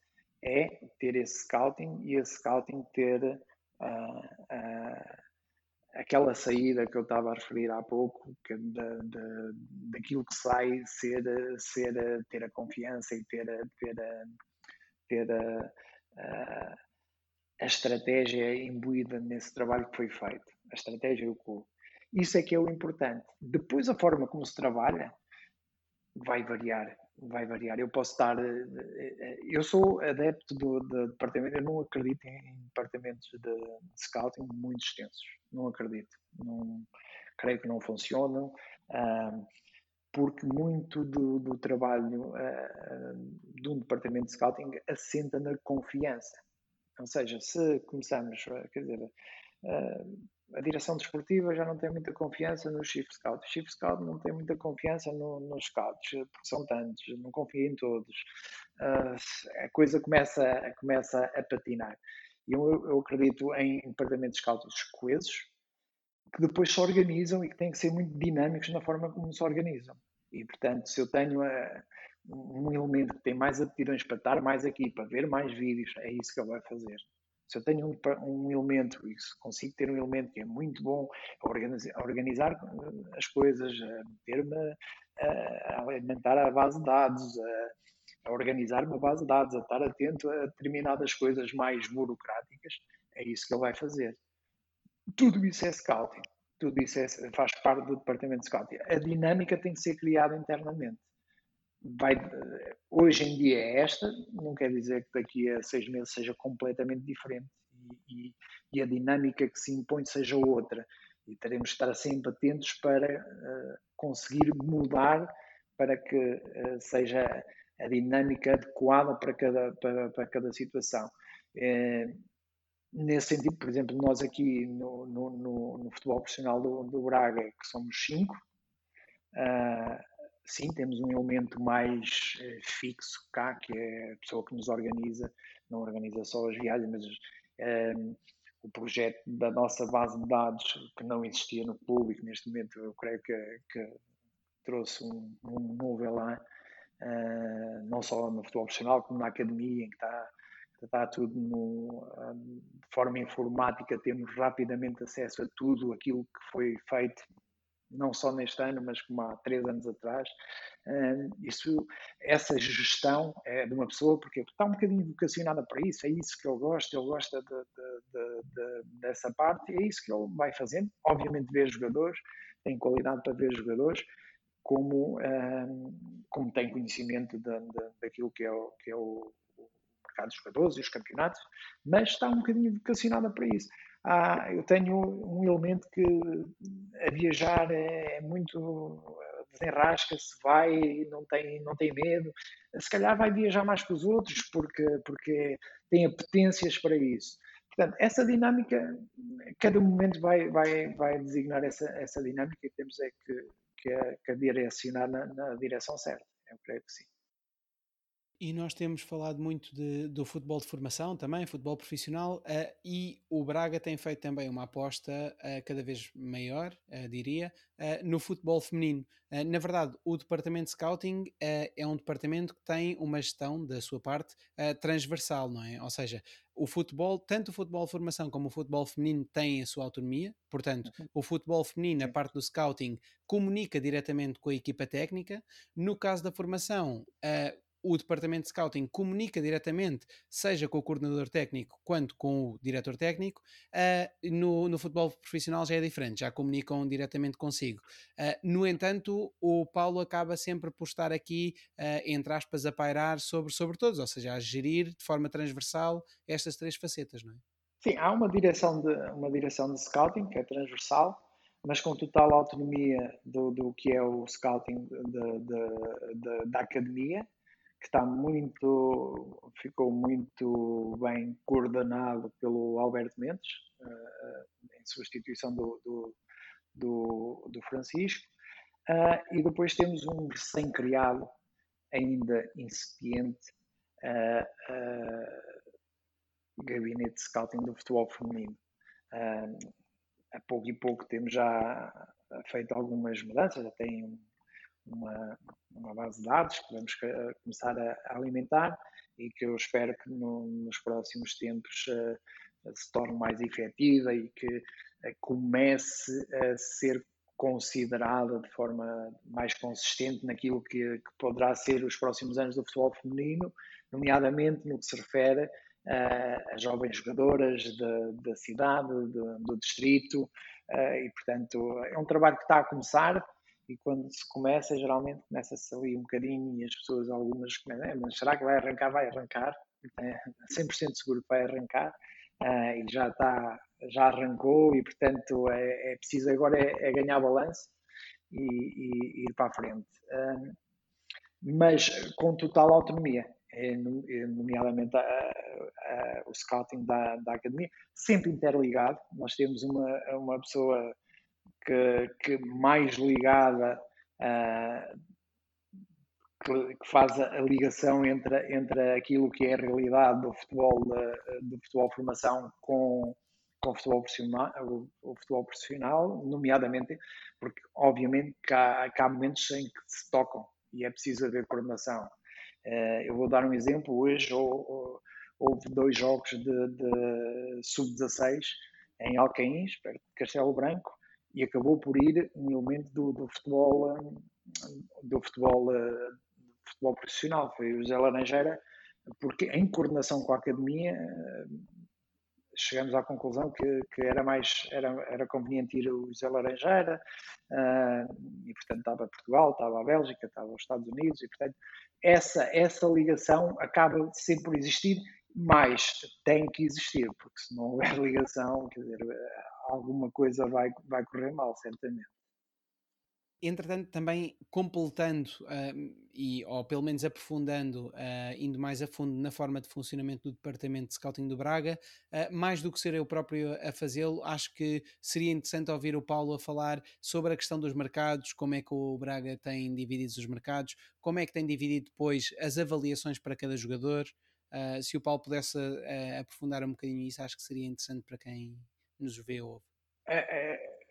é ter esse scouting e esse scouting ter uh, aquela saída que eu estava a referir há pouco, que da, da, daquilo que sai, ser, ser, ter a confiança e ter, ter, ter a, a, a estratégia imbuída nesse trabalho que foi feito, a estratégia e o clube. Isso é que é o importante. Depois, a forma como se trabalha vai variar vai variar. Eu posso estar. Eh, eh, eu sou adepto do, do departamento, eu não acredito em departamentos de, scouting muito extensos. Não acredito. Não, creio que não funcionam, porque muito do, do trabalho uh, de um departamento de scouting assenta na confiança. Ou seja, se começamos, quer dizer, a direção desportiva já não tem muita confiança no Chief Scout. O Chief Scout não tem muita confiança no, nos scouts, porque são tantos, não confia em todos. Uh, a coisa começa, começa a patinar. E eu, eu acredito em departamentos de scouts coesos, que depois se organizam e que têm que ser muito dinâmicos na forma como se organizam. E, portanto, se eu tenho a, um elemento que tem mais aptidões para estar mais aqui, para ver mais vídeos, é isso que ele vai fazer. Se eu tenho um, um elemento e se consigo ter um elemento que é muito bom a organizar, a organizar as coisas, a meter-me a, alimentar a base de dados, a, a organizar uma base de dados, a estar atento a determinadas coisas mais burocráticas, é isso que ele vai fazer. Tudo isso é scouting. Tudo isso é, faz parte do departamento de scouting. A dinâmica tem que ser criada internamente vai, hoje em dia é esta, não quer dizer que daqui a seis meses seja completamente diferente e, e, e a dinâmica que se impõe seja outra. E teremos de estar sempre atentos para uh, conseguir mudar para que uh, seja a dinâmica adequada para cada, para, para cada situação. Uh, nesse sentido, por exemplo, nós aqui no, no, no, no futebol profissional do, do, Braga, que somos cinco, sim, temos um elemento mais eh, fixo cá, que é a pessoa que nos organiza, não organiza só as viagens, mas eh, o projeto da nossa base de dados, que não existia no público, neste momento eu creio que, que trouxe um, um novo elan, uh, não só no futebol profissional, como na academia, em que está, está tudo no, de forma informática, temos rapidamente acesso a tudo aquilo que foi feito não só neste ano, mas como há três anos atrás. Isso, essa gestão é de uma pessoa, porque está um bocadinho vocacionada para isso, é isso que ele gosta, ele gosta de, de, de, dessa parte, é isso que ele vai fazendo. Obviamente, ver jogadores, tem qualidade para ver jogadores, como, como tem conhecimento daquilo que é, o, que é o, mercado dos jogadores e os campeonatos, mas está um bocadinho vocacionada para isso. Ah, eu tenho um elemento que a viajar é muito desenrasca-se, vai, não tem, não tem medo, se calhar vai viajar mais que os outros porque, porque tem apetências para isso. Portanto, essa dinâmica, cada momento vai, vai, vai designar essa, essa dinâmica e temos é que, que, a, que a direcionar na, na direção certa. Eu creio que sim. E nós temos falado muito de, do futebol de formação também, futebol profissional, uh, e o Braga tem feito também uma aposta uh, cada vez maior, uh, diria, no futebol feminino. na verdade, o departamento de scouting é um departamento que tem uma gestão da sua parte transversal, não é? Ou seja, o futebol, tanto o futebol de formação como o futebol feminino têm a sua autonomia, portanto, uhum. o futebol feminino, a parte do scouting, comunica diretamente com a equipa técnica. No caso da formação, o departamento de scouting comunica diretamente, seja com o coordenador técnico quanto com o diretor técnico. Uh, no, no futebol profissional já é diferente, já comunicam diretamente consigo. Uh, no entanto, o Paulo acaba sempre por estar aqui, uh, entre aspas, a pairar sobre, sobre todos, ou seja, a gerir de forma transversal estas três facetas, não é? Sim, há uma direção de, uma direção de scouting que é transversal, mas com total autonomia do, do que é o scouting da academia que está muito, ficou muito bem coordenado pelo Alberto Mendes, uh, em substituição do, do, do, do Francisco. Uh, e depois temos um recém-criado, ainda incipiente, uh, gabinete de scouting do futebol feminino. a pouco e pouco temos já feito algumas mudanças, já tem uma, uma base de dados que vamos começar a, alimentar e que eu espero que no, nos próximos tempos uh, se torne mais efetiva e que uh, comece a ser considerada de forma mais consistente naquilo que, que, poderá ser os próximos anos do futebol feminino, nomeadamente no que se refere uh, a jovens jogadoras da cidade, do, do distrito, e portanto é um trabalho que está a começar, e quando se começa, geralmente começa-se ali um bocadinho e as pessoas, algumas começam, é, mas será que vai arrancar? Vai arrancar, é 100% seguro que vai arrancar uh, e já está, já arrancou e portanto é, é preciso agora é, é ganhar balanço e, e, ir para a frente. Uh, mas com total autonomia, é, nomeadamente a, a, o scouting da, da academia, sempre interligado. Nós temos uma, uma pessoa que, que mais ligada uh, que, que, faz a ligação entre, entre aquilo que é a realidade do futebol do futebol formação com, com o futebol profissional, o, futebol profissional, nomeadamente porque obviamente que há, que há momentos em que se tocam e é preciso haver coordenação. Uh, eu vou dar um exemplo, hoje houve dois jogos de, de sub-16 em Alcaíns, perto de Castelo Branco, e acabou por ir um elemento do, do futebol do futebol eh, do futebol profissional. Foi o José Laranjeira porque em coordenação com a academia eh, chegamos à conclusão que, que era mais era, era conveniente ir o José Laranjeira uh, e portanto estava Portugal, estava a Bélgica, estava os Estados Unidos e portanto essa, essa ligação acaba sempre por existir mas tem que existir, porque se não houver ligação, quer dizer, alguma coisa vai, vai correr mal, certamente. Entretanto, também completando uh, e, ou pelo menos aprofundando, uh, indo mais a fundo na forma de funcionamento do Departamento de Scouting do Braga, uh, mais do que ser eu próprio a fazê-lo, acho que seria interessante ouvir o Paulo a falar sobre a questão dos mercados, como é que o Braga tem dividido os mercados, como é que tem dividido depois as avaliações para cada jogador. Se o Paulo pudesse aprofundar um bocadinho isso, acho que seria interessante para quem nos vê ou ouve? É, é,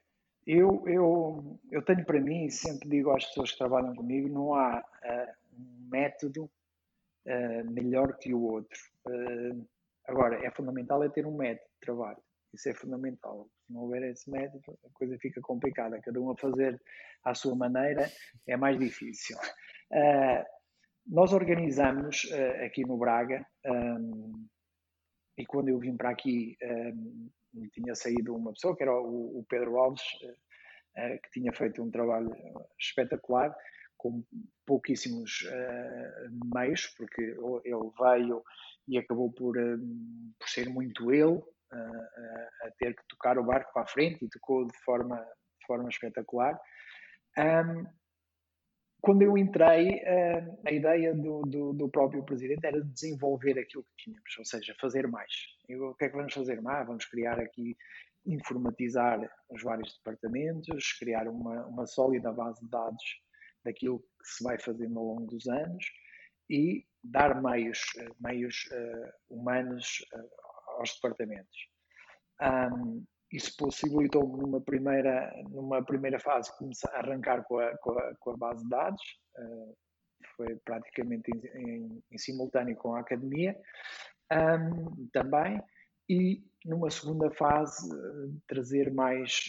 eu, eu, eu tenho para mim, sempre digo às pessoas que trabalham comigo, não há uh, um método uh, melhor que o outro. Uh, agora, é fundamental é ter um método de trabalho. Isso é fundamental. Se não houver esse método, a coisa fica complicada. Cada um a fazer à sua maneira é mais difícil. Uh, nós organizamos uh, aqui no Braga, um, e quando eu vim para aqui, um, tinha saído uma pessoa, que era o, o Pedro Alves, uh, que tinha feito um trabalho espetacular, com pouquíssimos meios, porque ele veio e acabou por, por ser muito ele a, a, ter que tocar o barco para a frente e tocou de forma, de forma espetacular. Um, quando eu entrei, a ideia do, do, do, próprio presidente era desenvolver aquilo que tínhamos, ou seja, fazer mais. E o que é que vamos fazer mais? Vamos criar aqui, informatizar os vários departamentos, criar uma, uma sólida base de dados daquilo que se vai fazendo ao longo dos anos e dar meios, meios uh, humanos uh, aos departamentos. Um, isso possibilitou-me numa primeira, numa primeira fase começar a arrancar com a, com a, com a base de dados, uh, foi praticamente em, em, em, simultâneo com a academia um, também, e numa segunda fase trazer mais,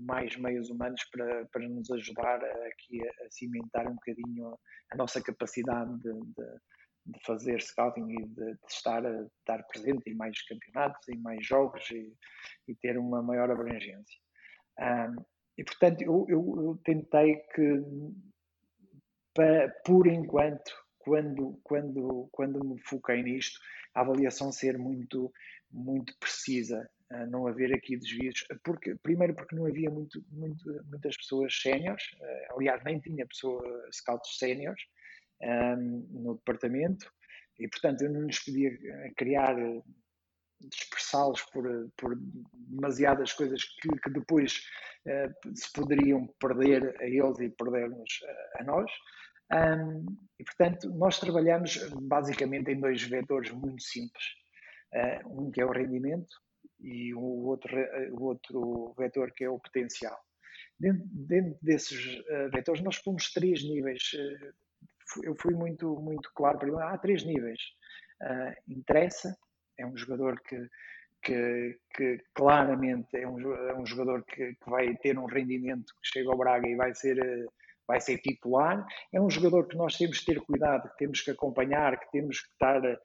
mais meios humanos para, para nos ajudar aqui a, a cimentar um bocadinho a nossa capacidade de, de de fazer scouting e de, de estar, estar presente em mais campeonatos, em mais jogos e, e ter uma maior abrangência. Um, e portanto, eu, eu, eu, tentei que, para, por enquanto, quando, quando, quando me foquei nisto, a avaliação ser muito, muito precisa, não haver aqui desvios, porque, primeiro porque não havia muito, muito, muitas pessoas séniores, uh, aliás, nem tinha pessoa, scouts séniores, um, no departamento e, portanto, eu não lhes podia eh, criar, eh, dispersá-los por, eh, por demasiadas coisas que, que depois uh, se poderiam perder a eles e perder-nos a, a nós. Um, e, portanto, nós trabalhamos basicamente em dois vetores muito simples. Uh, um que é o rendimento e o outro, o outro vetor que é o potencial. Dentro, dentro desses uh, vetores, nós pomos três níveis uh, eu fui muito, muito claro para ele. Há três níveis. Uh, interessa, é um jogador que, que, que claramente é um, é um jogador que, que, vai ter um rendimento que chega ao Braga e vai ser, vai ser titular. É um jogador que nós temos que ter cuidado, que temos que acompanhar, que temos que estar uh,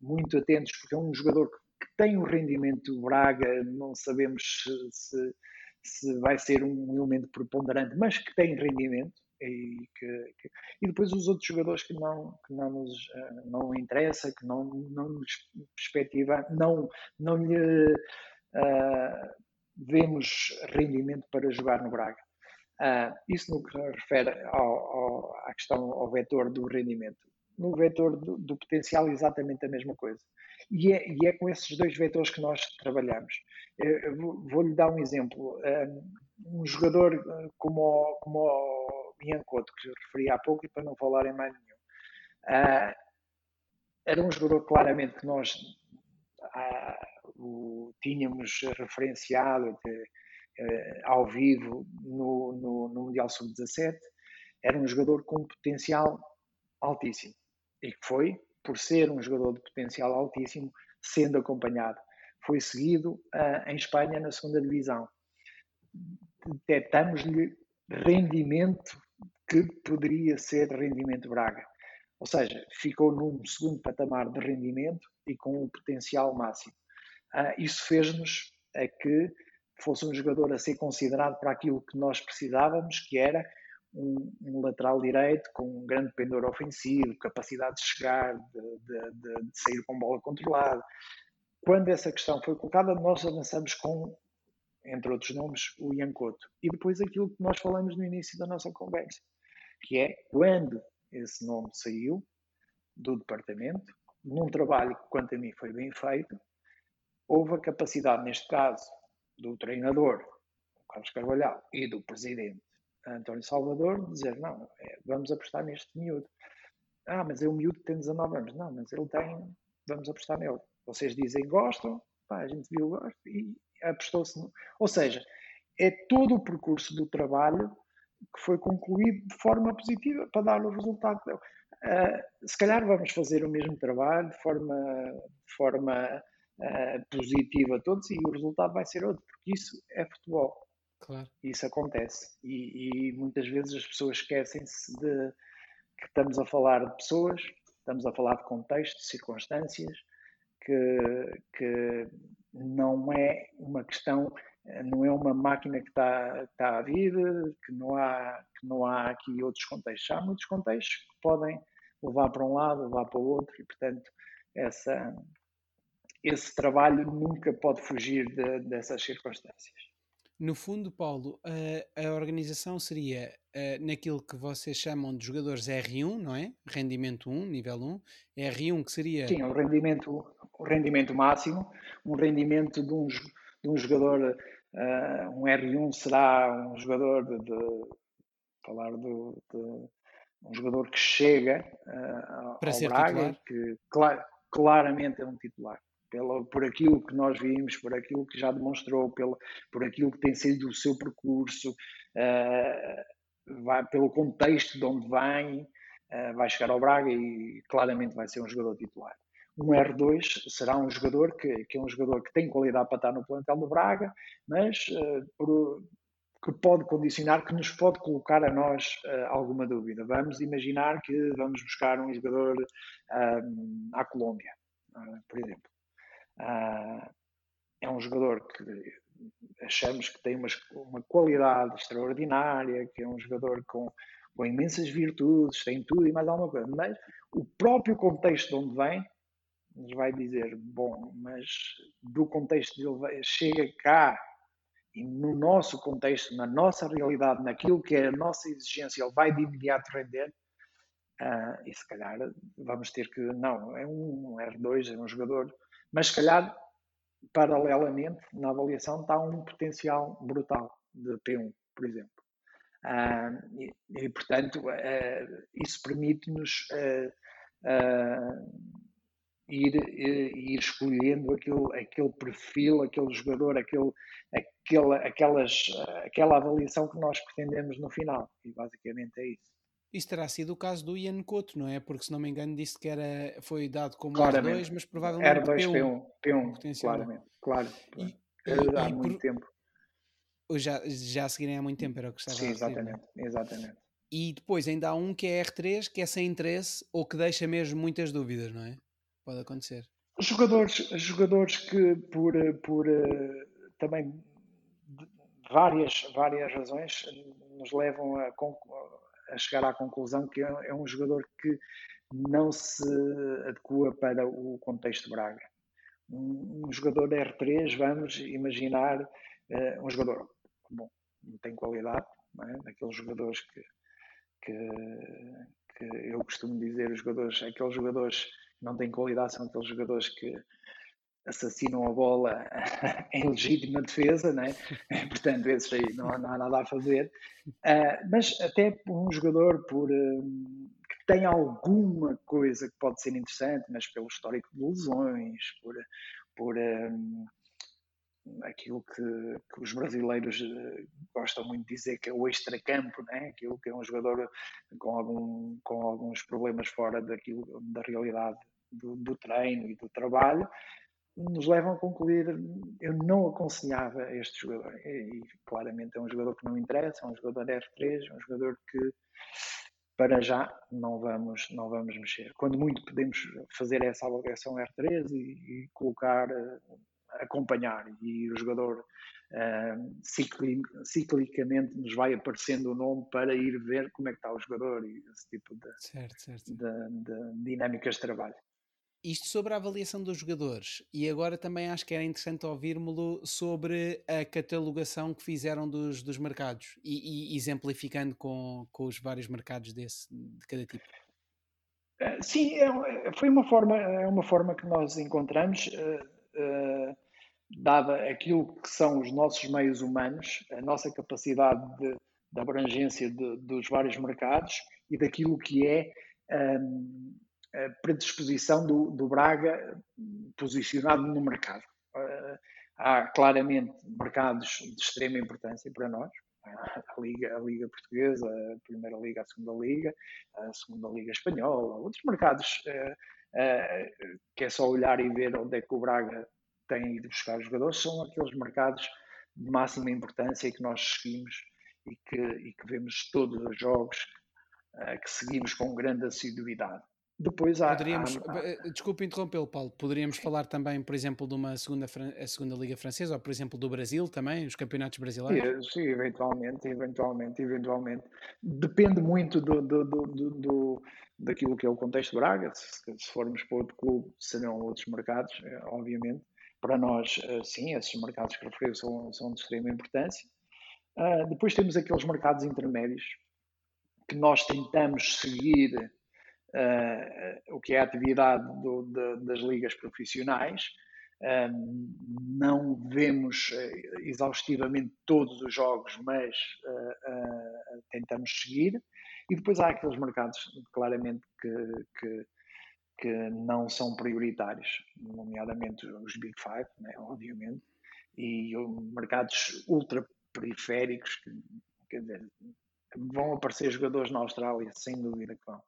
muito atentos, porque é um jogador que, que tem um rendimento Braga, não sabemos se, se, se vai ser um elemento preponderante, mas que tem rendimento e, que, que, e depois os outros jogadores que não, que não nos uh, não interessa, que não, não nos perspectiva, não, não lhe uh, vemos rendimento para jogar no Braga. Uh, isso no que refere ao, ao, à questão ao vetor do rendimento. No vetor do, do potencial, exatamente a mesma coisa. E é, e é, com esses dois vetores que nós trabalhamos. Vou-lhe dar um exemplo. Um jogador como, como Biancotto, que eu referi há pouco, e para não falar em mais nenhum. Uh, era um jogador claramente que nós uh, o, tínhamos referenciado uh, ao vivo no, no, no Mundial Sub-17. Era um jogador com potencial altíssimo e que foi, por ser um jogador de potencial altíssimo, sendo acompanhado. Foi seguido em Espanha na segunda divisão. Detectamos-lhe rendimento que poderia ser rendimento Braga. Ou seja, ficou num segundo patamar de rendimento e com um potencial máximo. Ah, isso fez-nos a que fosse um jogador a ser considerado para aquilo que nós precisávamos, que era um, um lateral direito com um grande pendor ofensivo, capacidade de chegar, de, de, de, de sair com bola controlada. Quando essa questão foi colocada, nós avançamos com, entre outros nomes, o Ian Couto. E depois aquilo que nós falamos no início da nossa conversa que é quando esse nome saiu do departamento, num trabalho que, quanto a mim, foi bem feito, houve a capacidade, neste caso, do treinador, Carlos Carvalhal, e do presidente, António Salvador, de dizer: não, é, vamos apostar neste miúdo. Ah, mas é um miúdo que tem 19 anos. Não, mas ele tem, vamos apostar nele. Vocês dizem gostam, pá, a gente viu gosto e apostou-se. No... Ou seja, é todo o percurso do trabalho que foi concluído de forma positiva para dar o resultado que deu. Uh, se calhar vamos fazer o mesmo trabalho de forma, de forma uh, positivo a todos e o resultado vai ser outro, porque isso é futebol. Claro. Isso acontece. E, e muitas vezes as pessoas esquecem-se de que estamos a falar de pessoas, estamos a falar de contexto, de circunstâncias, que, que não é uma questão, não é uma máquina que está, está a vir, que não, há, que não há aqui outros contextos. Há muitos contextos que podem levar para um lado, levar para o outro, e portanto essa, esse trabalho nunca pode fugir de, dessas circunstâncias. No fundo, Paulo, a, a organização seria uh, naquilo que vocês chamam de jogadores R1, não é? Rendimento 1, nível 1. R1 que seria. Sim, o rendimento, o rendimento máximo. Um rendimento de um, de um jogador, uh, um R1 será um jogador de. de falar de, de, um jogador que chega uh, Para ao ser Braga, titular. que clar, claramente é um titular pela, por aquilo que nós vimos, por aquilo que já demonstrou, pelo, por aquilo que tem sido o seu percurso, uh, vai, pelo contexto de onde vem, uh, vai chegar ao Braga e claramente vai ser um jogador titular. Um R2 será um jogador que, que é um jogador que tem qualidade para estar no plantel do Braga, mas uh, por, que pode condicionar, que nos pode colocar a nós alguma dúvida. Vamos imaginar que vamos buscar um jogador à Colômbia, por exemplo é um jogador que achamos que tem uma, uma qualidade extraordinária, que é um jogador com, com imensas virtudes, tem tudo e mais alguma coisa. Mas o próprio contexto de onde vem nos vai dizer, bom, mas do contexto dele chega cá e no nosso contexto, na nossa realidade, naquilo que é a nossa exigência, ele vai de imediato render. Uh, e se calhar vamos ter que, não, é um R2, é um jogador mas se calhar, paralelamente, na avaliação está um potencial brutal de P1, por exemplo. Uh, e, e, portanto, uh, isso permite-nos uh, ir, ir escolhendo aquele, aquele perfil, aquele jogador, aquele, aquele, aquelas, aquela avaliação que nós pretendemos no final. E basicamente é isso. Isso terá sido o caso do Ian Couto, não é? Porque se não me engano disse que era, foi dado como claramente. R2, mas provavelmente R2, P1, P1, P1 claramente, claro. E, e, há e muito por... tempo. Já, já a seguirem há muito tempo, era o que estava Sim, a dizer. Exatamente, exatamente. E depois ainda há um que é R3, que é sem interesse ou que deixa mesmo muitas dúvidas, não é? Pode acontecer. Jogadores, jogadores que por, por eh, também várias, várias razões nos levam a, a chegar à conclusão que é, é um jogador que não se adequa para o contexto Braga. Um, um jogador R3, vamos imaginar uh, um jogador bom, tem qualidade, não é? daqueles jogadores que, que, que, eu costumo dizer, os jogadores, aqueles jogadores não têm qualidade são aqueles jogadores que assassinam a bola em legítima defesa, né? portanto, esses aí não, não, há nada a fazer. Uh, mas até um jogador por, uh, que tem alguma coisa que pode ser interessante, mas pelo histórico de lesões, por, por um, aquilo que, que, os brasileiros gostam muito de dizer que é o extracampo, né? aquilo que é um jogador com, algum, com alguns problemas fora daquilo, da realidade do, do treino e do trabalho, nos levam a concluir eu não aconselhava este jogador e, claramente é um jogador que não interessa, é um jogador R3, é um jogador que para já não vamos não vamos mexer. Quando muito podemos fazer essa avaliação R3 e, e colocar uh, acompanhar e o jogador uh, cicli, ciclicamente nos vai aparecendo o nome para ir ver como é que está o jogador e esse tipo de, certo, certo. de, de dinâmicas de trabalho. Isto sobre a avaliação dos jogadores, e agora também acho que era interessante ouvirmos-lo sobre a catalogação que fizeram dos, dos mercados e, e exemplificando com, com os vários mercados desse, de cada tipo. Eh, sim, é, é, foi uma forma, é uma forma que nós encontramos, uh, dada aquilo que são os nossos meios humanos, a nossa capacidade de, de abrangência de, dos vários mercados e daquilo que é um, a predisposição do, do Braga posicionado no mercado. Uh, há claramente mercados de extrema importância para nós, a Liga, a Liga Portuguesa, a Primeira Liga, a Segunda Liga, a Segunda Liga Espanhola, outros mercados uh, uh, que é só olhar e ver onde é que o Braga têm ido buscar jogadores são aqueles mercados de máxima importância que nós seguimos e que, e que vemos todos os jogos uh, que seguimos com grande assiduidade. Depois há. Poderíamos, há. Eh, desculpe interrompê-lo, Paulo. Poderíamos falar também, por exemplo, de uma segunda, a segunda Liga Francesa ou, por exemplo, do Brasil também, os campeonatos brasileiros? Sim, sim eventualmente, eventualmente, eventualmente. Depende muito do, do, do, do daquilo que é o contexto de Braga. Se, se formos para outro clube, serão outros mercados, eh, obviamente. Para nós, eh, sim, esses mercados que referiu são, são de extrema importância. Uh, depois temos aqueles mercados intermédios que nós tentamos seguir uh, o que é a atividade do, de, das ligas profissionais. Um, não vemos uh, exaustivamente todos os jogos, mas uh, tentamos seguir. E depois há aqueles mercados, claramente, que, que, que não são prioritários, nomeadamente os Big Five, né, obviamente, e mercados ultra periféricos, que, quer dizer, vão aparecer jogadores na Austrália, sem dúvida que vão.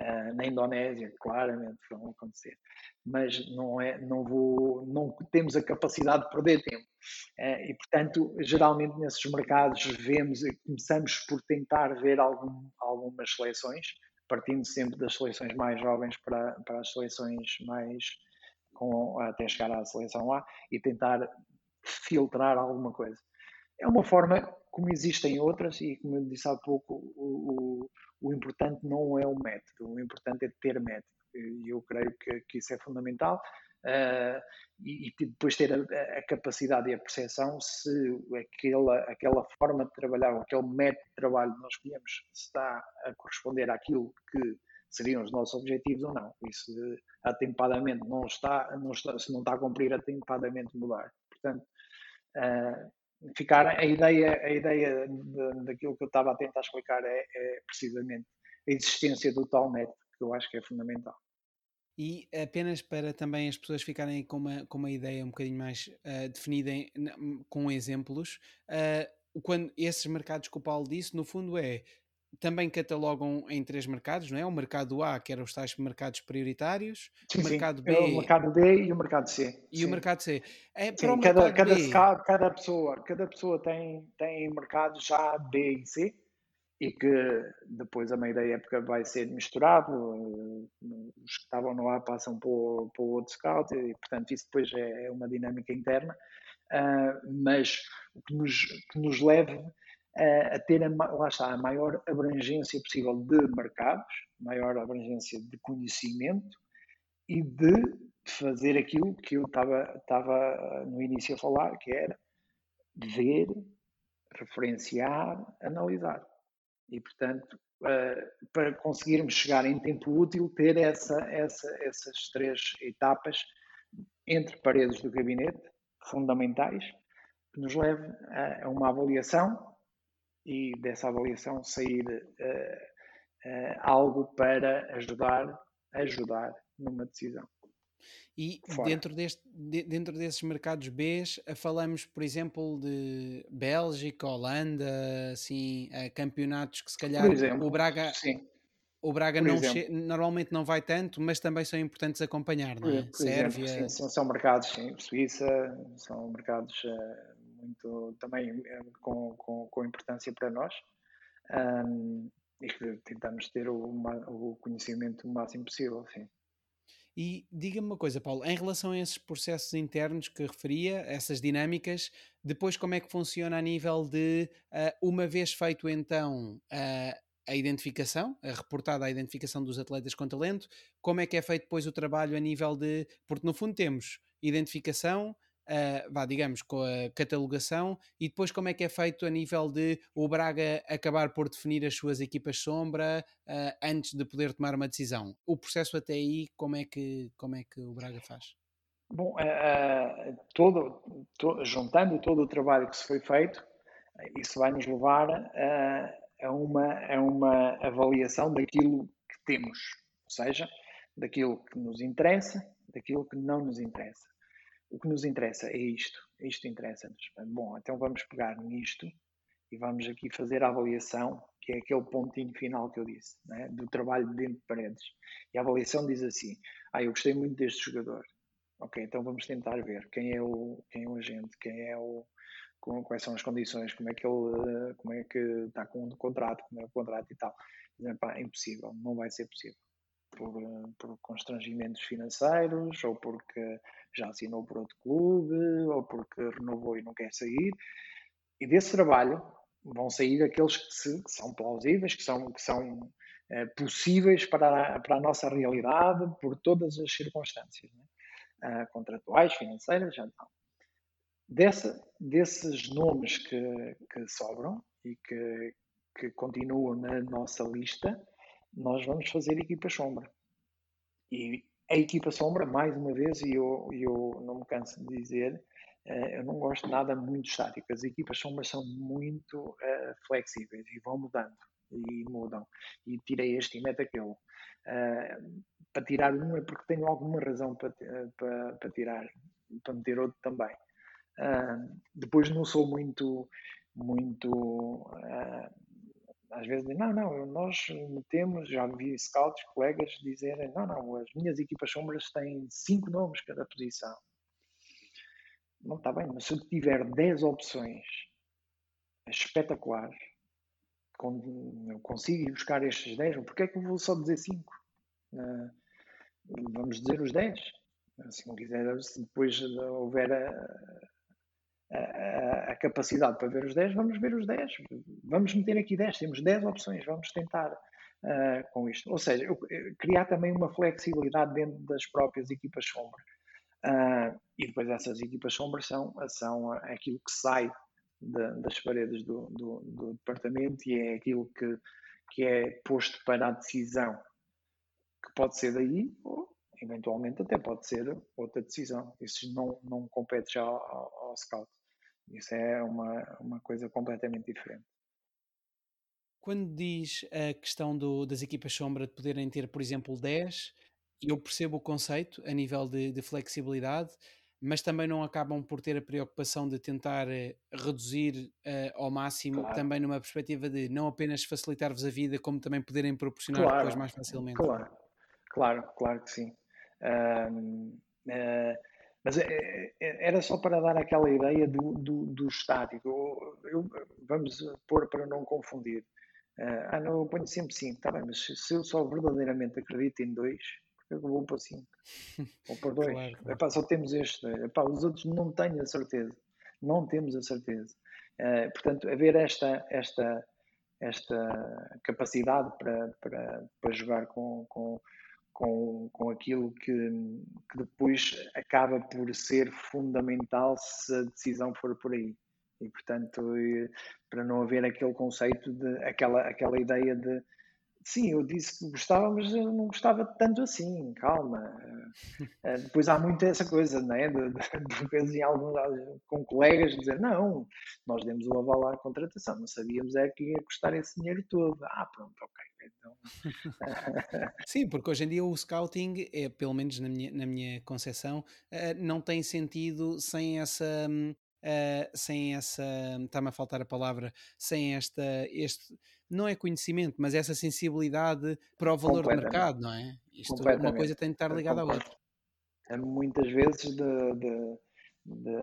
Uh, na Indonésia, claramente vão acontecer. Mas não, é, não, vou, não temos a capacidade de perder tempo. Uh, e, portanto, geralmente nesses mercados vemos começamos por tentar ver algum, algumas seleções, partindo sempre das seleções mais jovens para, para as seleções mais. Com, até chegar à seleção A e tentar filtrar alguma coisa. É uma forma como existem outras, e como eu disse há pouco, o, o importante não é o método, o importante é ter método. E eu creio que, que isso é fundamental. Uh, e, e, depois ter a, a, capacidade e a percepção se aquela, aquela forma de trabalhar, ou aquele método de trabalho que nós escolhemos está a corresponder àquilo que seriam os nossos objetivos ou não. E se atempadamente não está, não está se não está a cumprir, atempadamente mudar. Portanto, uh, ficar a ideia, a ideia de, daquilo que eu estava a tentar explicar é, é, precisamente a existência do tal método, que eu acho que é fundamental. E apenas para também as pessoas ficarem com uma, com uma ideia um bocadinho mais uh, definida em, com exemplos, uh, quando esses mercados que o Paulo disse, no fundo é também catalogam em três mercados, não é? O mercado A, que era os tais mercados prioritários, sim, o mercado sim. B. É o mercado B e o mercado C. E sim. o mercado C. É, para cada, cada, B... cada, pessoa, cada pessoa tem, tem mercados A, B e C e que depois a meio da época vai ser misturado, os que estavam no A passam para o, para o outro scout e portanto isso depois é, é uma dinâmica interna, uh, mas o que nos, que nos leva a, ter a, lá está, a maior abrangência possível de mercados, maior abrangência de conhecimento e de fazer aquilo que eu estava, estava no início a falar, que era ver, referenciar, analisar. E, portanto, uh, para conseguirmos chegar em tempo útil, ter essa, essa, essas três etapas entre paredes do gabinete, fundamentais, que nos leve a uma avaliação e dessa avaliação sair uh, uh, algo para ajudar, ajudar numa decisão. E dentro, deste, de, dentro desses mercados B, eh, falamos, por exemplo, de Bélgica, Holanda, assim, campeonatos que se calhar exemplo, o Braga, sim. O Braga não normalmente não vai tanto, mas também são importantes acompanhar, não é? Por Sérvia. Exemplo, sim, são, são mercados, sim, Suíça, são mercados uh, muito também eh, com, com, com importância para nós um, e que tentamos ter o, o conhecimento o máximo possível, sim. E diga-me uma coisa, Paulo, em relação a esses processos internos que referia, essas dinâmicas, depois como é que funciona a nível de, uh, uma vez feito então uh, a identificação, a reportada a identificação dos atletas com talento, como é que é feito depois o trabalho a nível de, porque no fundo temos identificação, uh, vá, digamos, com a catalogação e depois como é que é feito a nível de o Braga acabar por definir as suas equipas sombra uh, antes de poder tomar uma decisão. O processo até aí, como é que, como é que o Braga faz? Bom, uh, todo, todo, juntando todo o trabalho que se foi feito, isso vai nos levar a, uma, a uma avaliação daquilo que temos, ou seja, daquilo que nos interessa, daquilo que não nos interessa o que nos interessa é isto, isto interessa-nos. Bom, então vamos pegar nisto e vamos aqui fazer a avaliação, que é aquele pontinho final que eu disse, né, do trabalho dentro de paredes. E a avaliação diz assim: Ah, eu gostei muito deste jogador, Ok, então vamos tentar ver quem é o, quem é o agente, quem é o, quais são as condições, como é que ele, como é que está com o contrato, como é o contrato e tal. é impossível, não vai ser possível. Por, por, constrangimentos financeiros, ou porque já assinou por outro clube, ou porque renovou e não quer sair. E desse trabalho vão sair aqueles que, se, que são plausíveis, que são, que são é, possíveis para a, para a nossa realidade, por todas as circunstâncias. Né? uh, contratuais, financeiras, já não. Dessa, desses nomes que, que sobram e que, que continuam na nossa lista, nós vamos fazer equipa sombra. E a equipa sombra, mais uma vez, e eu, eu não me canso de dizer, uh, eu não gosto de nada muito estático. As equipas sombras são muito uh, flexíveis e vão mudando e mudam. E tirei este e mete aquele. Uh, para tirar um é porque tenho alguma razão para, para, para tirar, para meter outro também. Uh, depois não sou muito, muito, às vezes, não, não, nós metemos, já vi scouts, colegas dizerem, não, não, as minhas equipas sombras têm cinco nomes cada posição. Não está bem, mas se eu tiver 10 opções espetaculares, eu consigo buscar estes 10, porque é que eu vou só dizer 5? Uh, vamos dizer os 10. Se não quiser, se depois houver a, a, capacidade para ver os 10, vamos ver os 10. Vamos meter aqui 10, temos 10 opções, vamos tentar uh, com isto. Ou seja, eu, eu, criar também uma flexibilidade dentro das próprias equipas sombra. Uh, e depois essas equipas sombras são, são aquilo que sai de, das paredes do, do, do, departamento e é aquilo que, que é posto para a decisão que pode ser daí ou eventualmente até pode ser outra decisão. Isso não, não compete já ao, ao scout. Isso é uma, uma coisa completamente diferente. Quando diz a questão do, das equipas sombra de poderem ter, por exemplo, 10, eu percebo o conceito a nível de, de flexibilidade, mas também não acabam por ter a preocupação de tentar uh, reduzir uh, ao máximo, claro. também numa perspectiva de não apenas facilitar-vos a vida, como também poderem proporcionar claro. depois mais facilmente. Claro, claro, claro que sim. Uh, mas é, é, era só para dar aquela ideia do, do, do estático. Eu, eu, vamos pôr para não confundir. ah, não, eu ponho sempre 5, está bem, mas se eu só verdadeiramente acredito em dois, porque eu vou para 5 ou para 2? claro, claro. só temos este. Epá, os outros não tenho a certeza. Não temos a certeza. Uh, portanto, haver esta, esta, esta capacidade para, para, para jogar com, com com, com aquilo que, que depois acaba por ser fundamental se a decisão for por aí. E, portanto, para não haver aquele conceito de aquela, aquela ideia de sim, eu disse que gostava, mas eu não gostava tanto assim, calma. Eh, depois há muito essa coisa, não é? De, de, de em alguns, com colegas dizer, não, nós demos o aval à contratação, não sabíamos é que ia custar esse dinheiro todo. Ah, pronto, ok. Então... Sim, porque hoje em dia o scouting, é, pelo menos na minha, na minha concepção, eh, não tem sentido sem essa. Uh, sem essa, está-me a faltar a palavra, sem esta, este, não é conhecimento, mas essa sensibilidade para o valor do mercado, não é? Isto, uma coisa tem de estar ligada à outra. É muitas vezes de, de, de,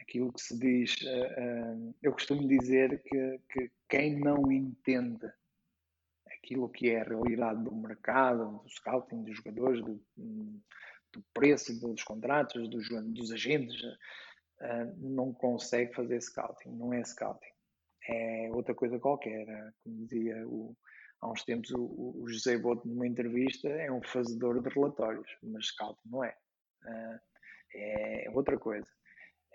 aquilo que se diz, uh, uh, eu costumo dizer que, que quem não entende aquilo que é a realidade do mercado, do scouting, dos jogadores, do, do preço dos contratos, dos, dos agentes, uh, não consegue fazer scouting, não é scouting. É outra coisa qualquer. Como dizia o, há uns tempos o, o José Boto numa entrevista, é um fazedor de relatórios, mas scouting não é. Uh, é outra coisa.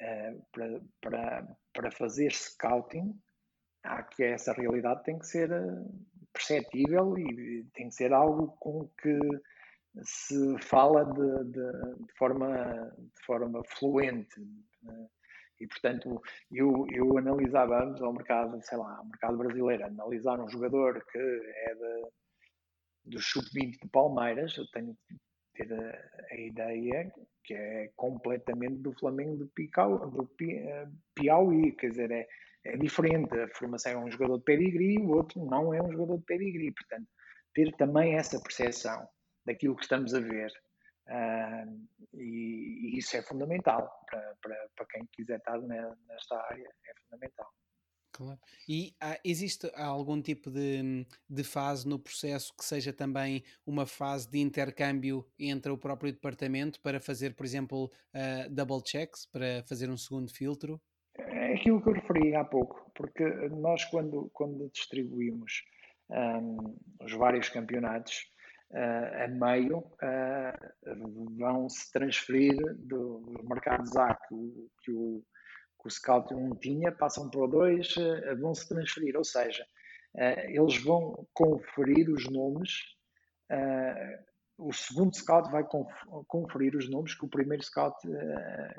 Uh, para, para, para fazer scouting, há que essa realidade tem que ser perceptível e tem que ser algo com que se fala de, de, de forma, de forma fluente. E, portanto, eu, eu analisava ambos ao mercado, sei lá, ao mercado brasileiro, analisar um jogador que é de, do sub-20 de Palmeiras, eu tenho que ter a, a, ideia que é completamente do Flamengo do, Picau, do eh, Piauí, quer dizer, é, é diferente. A formação é um jogador de pedigree, o outro não é um jogador de pedigree. Portanto, ter também essa percepção daquilo que estamos a ver Uh, e, e, isso é fundamental para, para, para quem quiser estar nesta área, é fundamental. Claro. E há, existe algum tipo de, de fase no processo que seja também uma fase de intercâmbio entre o próprio departamento para fazer, por exemplo, uh, double checks, para fazer um segundo filtro? É aquilo que eu referi há pouco, porque nós, quando, quando distribuímos um, os vários campeonatos, uh, a meio uh, vão se transferir dos mercados A que o, que o, que o Scout 1 tinha, passam para o 2, uh, vão se transferir, ou seja, eles vão conferir os nomes. o segundo scout vai conferir os nomes que o primeiro scout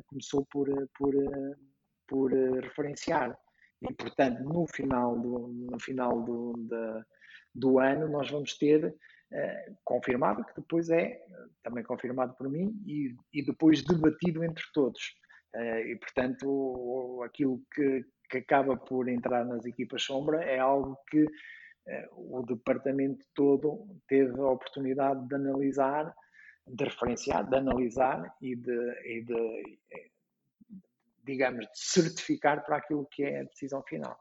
começou por, por, por referenciar. E, portanto, no final do, no final do, do ano, nós vamos ter eh, confirmado, que depois é também confirmado por mim e, e depois debatido entre todos. Uh, e, portanto, aquilo que, que, acaba por entrar nas equipas sombra é algo que uh, o departamento todo teve a oportunidade de analisar, de referenciar, de analisar e de, e de digamos, de certificar para aquilo que é a decisão final.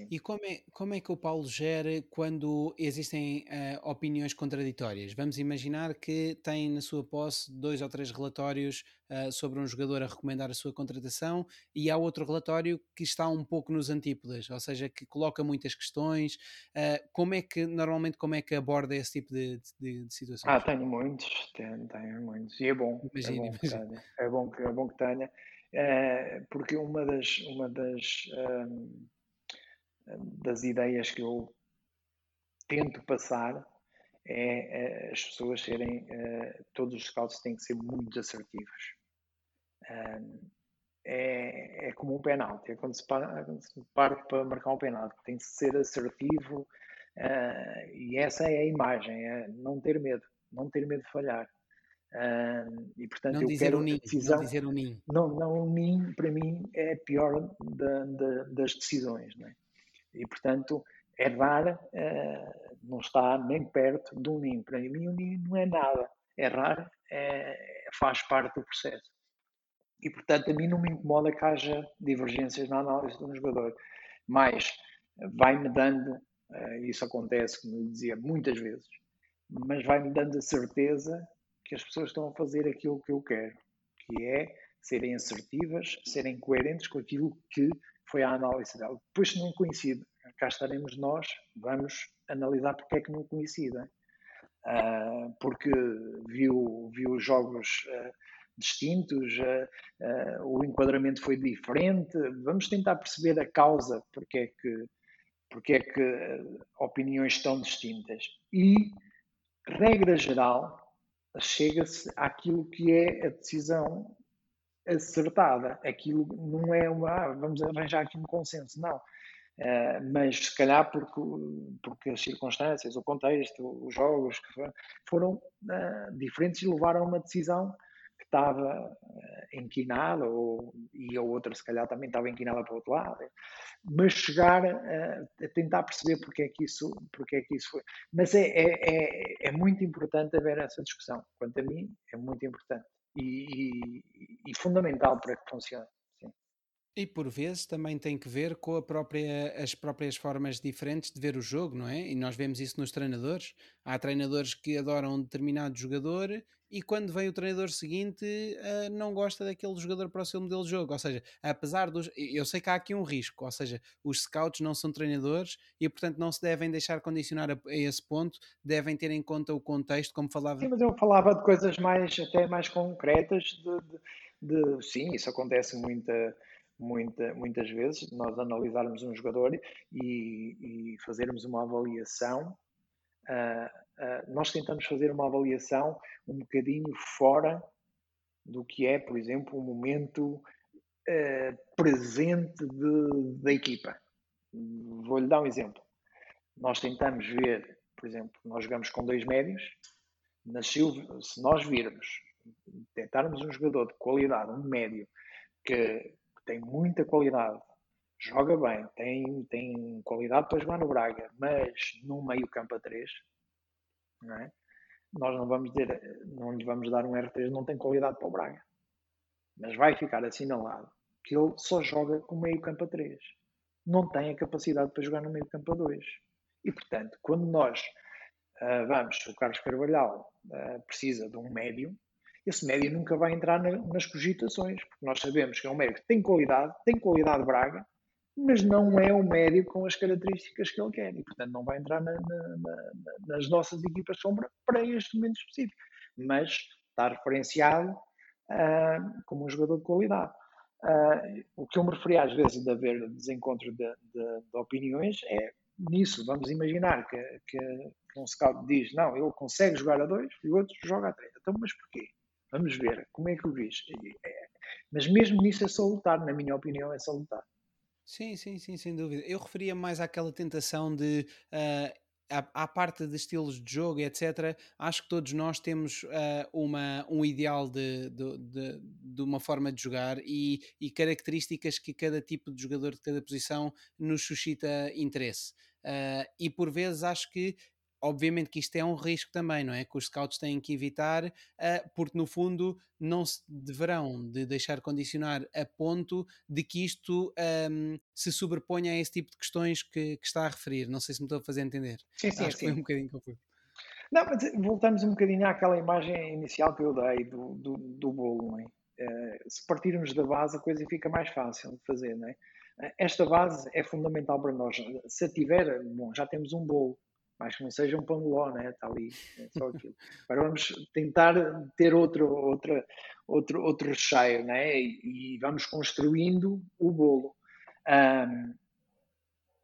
Sim. E como é, como é que o Paulo gera quando existem uh, opiniões contraditórias? Vamos imaginar que tem na sua posse dois ou três relatórios uh, sobre um jogador a recomendar a sua contratação e há outro relatório que está um pouco nos antípodas, ou seja, que coloca muitas questões. Uh, como é que, normalmente, como é que aborda esse tipo de, de, de situações? Ah, tenho muitos, tenho, tenho muitos. E é bom. Imagina, é, bom que tenha, é, bom que, é bom que tenha. porque uma das... Uma das um, das ideias que eu tento passar é, é as pessoas serem, uh, todos os scouts têm que ser muito assertivos. é, é como um penalti, é quando se, parte para marcar um penalti, tem que ser assertivo uh, e essa é a imagem, é não ter medo, não ter medo de falhar. Uh, e portanto não eu dizer quero um ninho, decisão, não dizer um ninho. Não, não, um ninho para mim é a pior da, da, das decisões. Não é? E, portanto, errar uh, não está nem perto de um ninho. Para mim, um ninho não é nada. Errar é, faz parte do processo. E, portanto, a mim não me incomoda que haja divergências na análise de um jogador. Mas vai-me dando, uh, isso acontece, como eu dizia, muitas vezes, mas vai-me dando a certeza que as pessoas estão a fazer aquilo que eu quero, que é serem assertivas, serem coerentes com aquilo que foi a análise dela. Depois, se não coincide, cá estaremos nós, vamos analisar porque é que não coincide. Uh, porque viu, viu jogos uh, distintos, uh, o enquadramento foi diferente. Vamos tentar perceber a causa porque é que, porque é que opiniões estão distintas. E, regra geral, chega-se àquilo que é a decisão acertada. Aquilo não é uma, ah, vamos arranjar aqui um consenso, não. Uh, mas se calhar porque, porque as circunstâncias, o contexto, os jogos foram uh, diferentes e levaram a uma decisão que estava uh, inquinada, ou, e a outra se calhar também estava inquinada para o outro lado. Mas chegar a tentar perceber porque é que isso, porque é que isso foi. Mas é, é, é, é muito importante haver essa discussão. Quanto a mim, é muito importante e, e, fundamental para que funcione. E por vezes também tem que ver com própria, as próprias formas diferentes de ver o jogo, não é? E nós vemos isso nos treinadores. Há treinadores que adoram um determinado jogador e quando vem o treinador seguinte uh, não gosta daquele jogador para o seu modelo de jogo. Ou seja, apesar dos. Eu sei que há aqui um risco, ou seja, os scouts não são treinadores e portanto não se devem deixar condicionar a, esse ponto, devem ter em conta o contexto, como falava. Sim, mas eu falava de coisas mais até mais concretas de, de, de sim, isso acontece muita, muita, muitas vezes, nós analisarmos um jogador e, e fazermos uma avaliação. Uh, uh, nós tentamos fazer uma avaliação um bocadinho fora do que é, por exemplo, o momento uh, presente de, da equipa. Vou-lhe dar um exemplo. Nós tentamos ver, por exemplo, nós jogamos com dois médios, se nós virmos, tentarmos um jogador de qualidade, um médio, que, que tem muita qualidade, joga bem, tem, tem qualidade para jogar no Braga, mas num meio campo a três, não é? nós não vamos dizer, não lhe vamos dar um R3, não tem qualidade para o Braga. Mas vai ficar assinalado que ele só joga com meio campo a 3. Não tem a capacidade para jogar no meio campo a 2. E, portanto, quando nós uh, vamos, o Carlos Carvalhal uh, precisa de um médio, esse médio nunca vai entrar na, nas cogitações, porque nós sabemos que é um médio que tem qualidade, tem qualidade Braga, mas não é um médio com as características que ele quer e, portanto, não vai entrar na, na, nas nossas equipas sombra para este momento específico. Mas está referenciado uh, como um jogador de qualidade. Uh, o que eu me referi às vezes de haver desencontro de, de, de opiniões é nisso. Vamos imaginar que, que, que, um scout diz: não, ele consegue jogar a dois e o outro joga a três. Então, mas porquê? Vamos ver, como é que o diz? É, mas mesmo nisso é salutar, na minha opinião, é salutar. Sim, sim, sim, sem dúvida. Eu referia mais àquela tentação de. Uh, à, à, parte de estilos de jogo, etc., acho que todos nós temos uh, uma, um ideal de, de, de, de, uma forma de jogar e, e, características que cada tipo de jogador de cada posição nos suscita interesse. Uh, e por vezes acho que obviamente que isto é um risco também, não é? Que os scouts têm que evitar, uh, porque no fundo não se deverão de deixar condicionar a ponto de que isto um, se sobreponha a esse tipo de questões que, que, está a referir. Não sei se me estou a fazer entender. Sim, sim, Acho sim. foi um bocadinho confuso. Não, mas voltamos um bocadinho àquela imagem inicial que eu dei do, do, do bolo, não é? Uh, se partirmos da base, a coisa fica mais fácil de fazer, não é? Esta base é fundamental para nós. Se a tiver, bom, já temos um bolo mais que não seja um pão de ló, né? Está ali, é só aquilo. Agora vamos tentar ter outro, outro, outro, outro recheio, né? E, e vamos construindo o bolo. Um,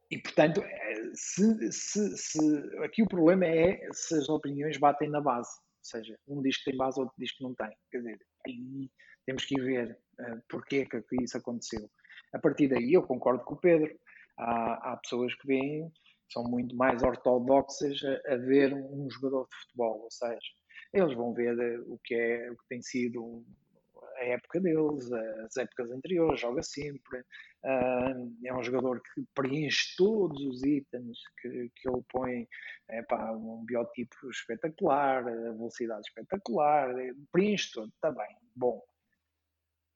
e portanto, é, se, se, se, aqui o problema é se as opiniões batem na base. Ou seja, um diz que tem base, outro diz que não tem. Quer dizer, aí temos que ver uh, que isso aconteceu. A partir daí, eu concordo com o Pedro. Há, há pessoas que veem são muito mais ortodoxas a, a, ver um jogador de futebol, ou seja, eles vão ver eh, o que é o que tem sido a época deles, as épocas anteriores, joga sempre, é um jogador que preenche todos os itens que, que ele põe, é pá, um biotipo espetacular, velocidade espetacular, eh, preenche tudo, está bem, bom.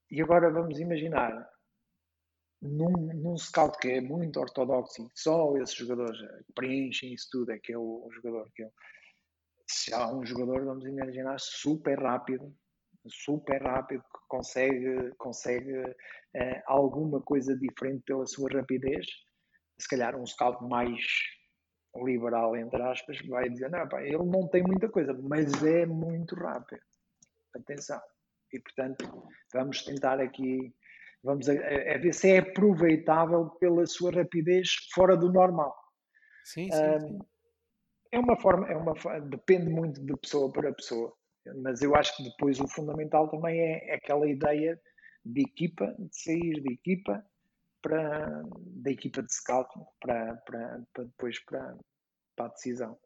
E agora vamos imaginar num, num scout que é muito ortodoxo e só esses jogadores preenchem isso tudo, é que é o, o jogador que ele. Se há um jogador, vamos imaginar, super rápido, super rápido, que consegue, consegue eh, alguma coisa diferente pela sua rapidez, se calhar um scout mais liberal, entre aspas, vai dizer: não, pá, ele não tem muita coisa, mas é muito rápido. Atenção. E portanto, vamos tentar aqui vamos a, a, ver se é aproveitável pela sua rapidez fora do normal. Sim, sim, sim. É uma forma, é uma depende muito de pessoa para pessoa, mas eu acho que depois o fundamental também é aquela ideia de equipa, de sair de equipa para da equipa de scouting para, para, para depois para, para a decisão.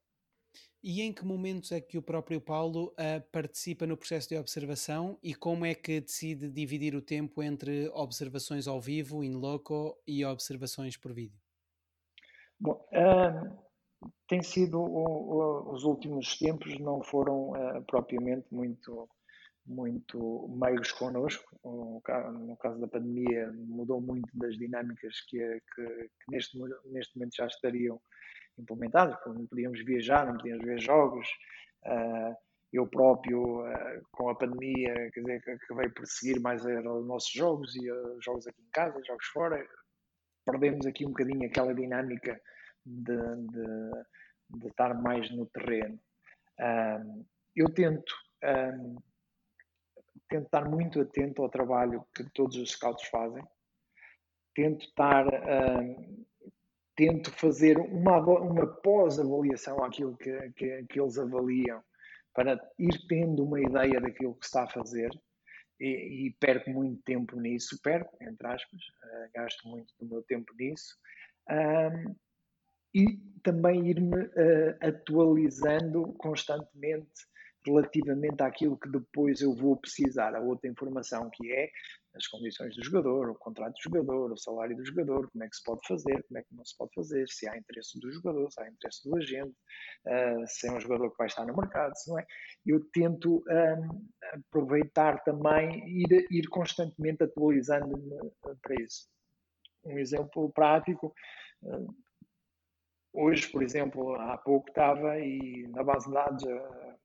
E em que momentos é que o próprio Paulo uh, participa no processo de observação e como é que decide dividir o tempo entre observações ao vivo, in loco, e observações por vídeo? Bom, uh, tem sido o, o, os últimos tempos não foram uh, propriamente muito muito meios connosco. No caso da pandemia, mudou muito das dinâmicas que, que, que neste, neste momento já estariam implementadas, não podíamos viajar, não podíamos ver jogos. Uh, eu próprio, uh, com a pandemia, quer dizer, acabei por seguir mais os nossos jogos e uh, jogos aqui em casa, jogos fora. Perdemos aqui um bocadinho aquela dinâmica de, de, de estar mais no terreno. eu tento, tento estar muito atento ao trabalho que todos os scouts fazem. Tento estar tento fazer uma, uma pós-avaliação àquilo que, que, que, eles avaliam para ir tendo uma ideia daquilo que está a fazer e, e perco muito tempo nisso, perco, entre aspas, uh, gasto muito do meu tempo nisso um, e também ir-me uh, atualizando constantemente relativamente àquilo que depois eu vou precisar. A outra informação que é as condições do jogador, o contrato do jogador, o salário do jogador, como é que se pode fazer, como é que não se pode fazer, se há interesse do jogador, se há interesse do agente, uh, se é um jogador que vai estar no mercado, se não é. Eu tento um, aproveitar também, ir, ir constantemente atualizando-me para isso. Um exemplo prático, uh, hoje, por exemplo, há pouco estava e na base de dados uh,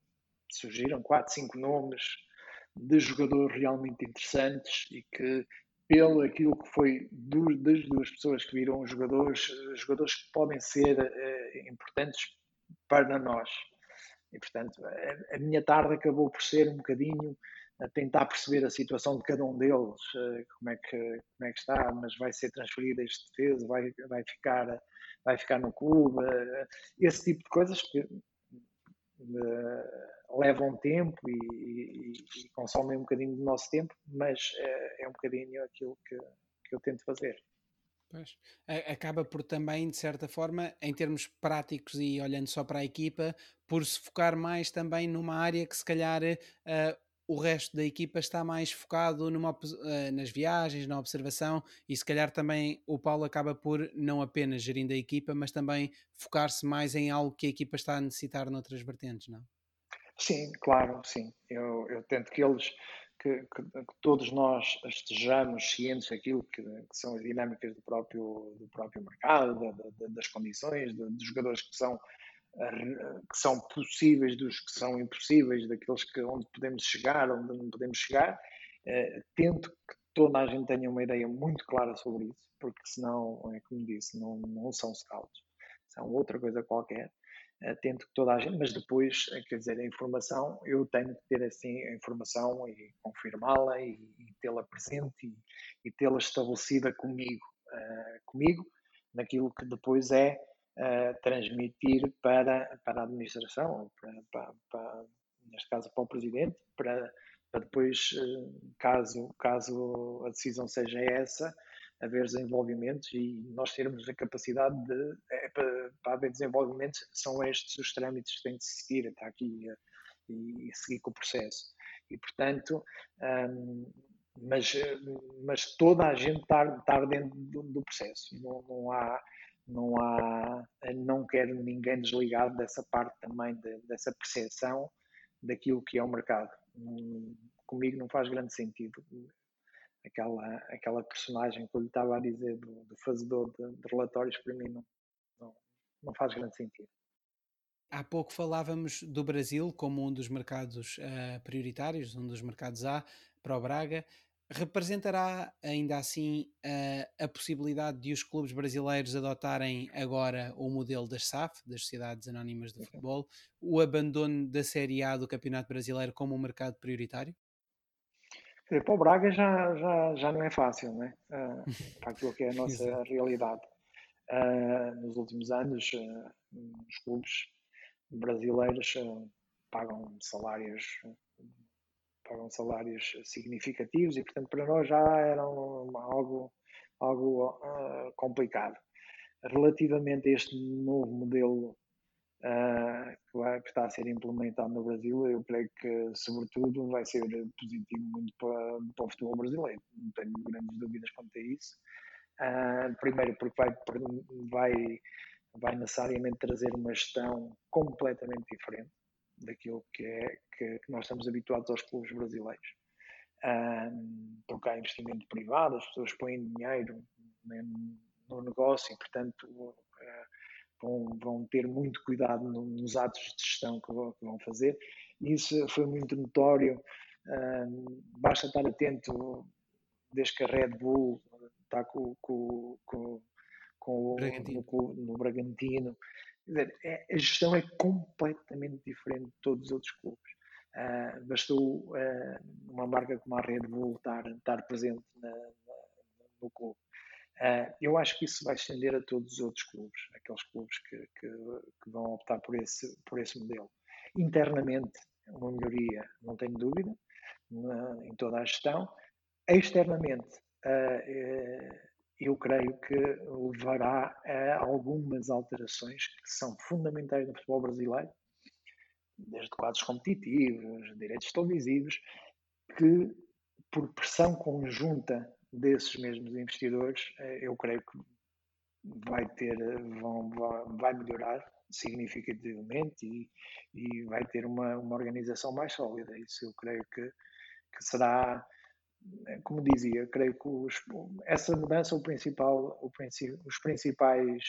surgiram 4, 5 nomes de jogadores realmente interessantes e que, pelo aquilo que foi do, das duas pessoas que viram jogadores, jogadores que podem ser uh, importantes para nós. E, portanto, a, a, minha tarde acabou por ser um bocadinho a tentar perceber a situação de cada um deles, uh, como, é que, como é que está, mas vai ser transferido este defesa, vai, vai, ficar, vai ficar no clube, uh, esse tipo de coisas que levam tempo e, e, e, consomem um bocadinho do nosso tempo, mas é, é um bocadinho aquilo que, que eu tento fazer. Pois. Acaba por também, de certa forma, em termos práticos e olhando só para a equipa, por se focar mais também numa área que se calhar uh, o resto da equipa está mais focado numa, uh, nas viagens, na observação e se calhar também o Paulo acaba por não apenas gerindo a equipa, mas também focar-se mais em algo que a equipa está a necessitar noutras vertentes, não? Sim, claro, sim. Eu, eu tento que eles, que, que, que, todos nós estejamos cientes daquilo que, que, são as dinâmicas do próprio, do próprio mercado, da, da, das condições, dos jogadores que são, que são possíveis, dos que são impossíveis, daqueles que, onde podemos chegar, onde não podemos chegar. Uh, tento que toda a gente tenha uma ideia muito clara sobre isso, porque senão, é como disse, não, não são scouts, são outra coisa qualquer atento que toda a gente, mas depois, eh, quer dizer, a informação, eu tenho que ter assim a informação e confirmá-la e, e tê-la presente e, e tê-la estabelecida comigo, uh, comigo, naquilo que depois é uh, transmitir para, para a administração, para, para, para, neste caso para o presidente, para, para depois, caso, caso a decisão seja essa, haver desenvolvimentos e nós termos a capacidade de, é, para, para haver desenvolvimentos, são estes os trâmites que têm de seguir, está aqui e, e seguir com o processo. E, portanto, um, mas, mas toda a gente está dentro do, do processo, não, não, há. Não há, não quero ninguém desligado dessa parte também, de, dessa percepção daquilo que é o mercado. Comigo não faz grande sentido aquela, aquela personagem que eu lhe estava a dizer do, do fazedor de, de, relatórios, para mim não, não, não, faz grande sentido. Há pouco falávamos do Brasil como um dos mercados uh, prioritários, um dos mercados A para o Braga. Representará ainda assim uh, a possibilidade de os clubes brasileiros adotarem agora o modelo das SAF, das Sociedades Anónimas de Futebol, o abandono da Série A do Campeonato Brasileiro como um mercado prioritário? Dizer, para o Braga já, já, já não é fácil, né? Uh, para aquilo que é a nossa realidade. Uh, nos últimos anos, uh, os clubes brasileiros pagam salários pagam salários significativos e, portanto, para nós já era um, algo, algo complicado. Relativamente a este novo modelo uh, que, está a ser implementado no Brasil, eu creio que, sobretudo, vai ser positivo muito para, para o futebol brasileiro. Não tenho grandes dúvidas quanto a isso. Uh, primeiro, porque vai, vai, vai necessariamente trazer uma gestão completamente diferente daquilo que é que, que nós estamos habituados aos clubes brasileiros. Um, ah, porque há investimento privado, as pessoas põem dinheiro no negócio e, portanto, vão, vão ter muito cuidado nos atos de gestão que vão, fazer. Isso foi muito notório. Uh, basta estar atento desde que a Red Bull está com, com, com, com Bragantino. No, no, Bragantino. Dizer, é, a gestão é completamente diferente de todos os outros clubes. Uh, bastou uh, uma marca como a Red Bull estar, estar presente na, na, no clube. Uh, eu acho que isso vai estender a todos os outros clubes, aqueles clubes que, que, que, vão optar por esse, por esse modelo. Internamente, uma melhoria, não tenho dúvida, na, em toda a gestão. Externamente, uh, eu creio que levará a algumas alterações que são fundamentais no futebol brasileiro, desde quadros competitivos, direitos televisivos, que por pressão conjunta desses mesmos investidores, eu creio que vai ter, vão, vai melhorar significativamente e, e vai ter uma, uma organização mais sólida. Isso eu creio que, que será, como dizia, creio que os, essa mudança, o principal, o, os principais,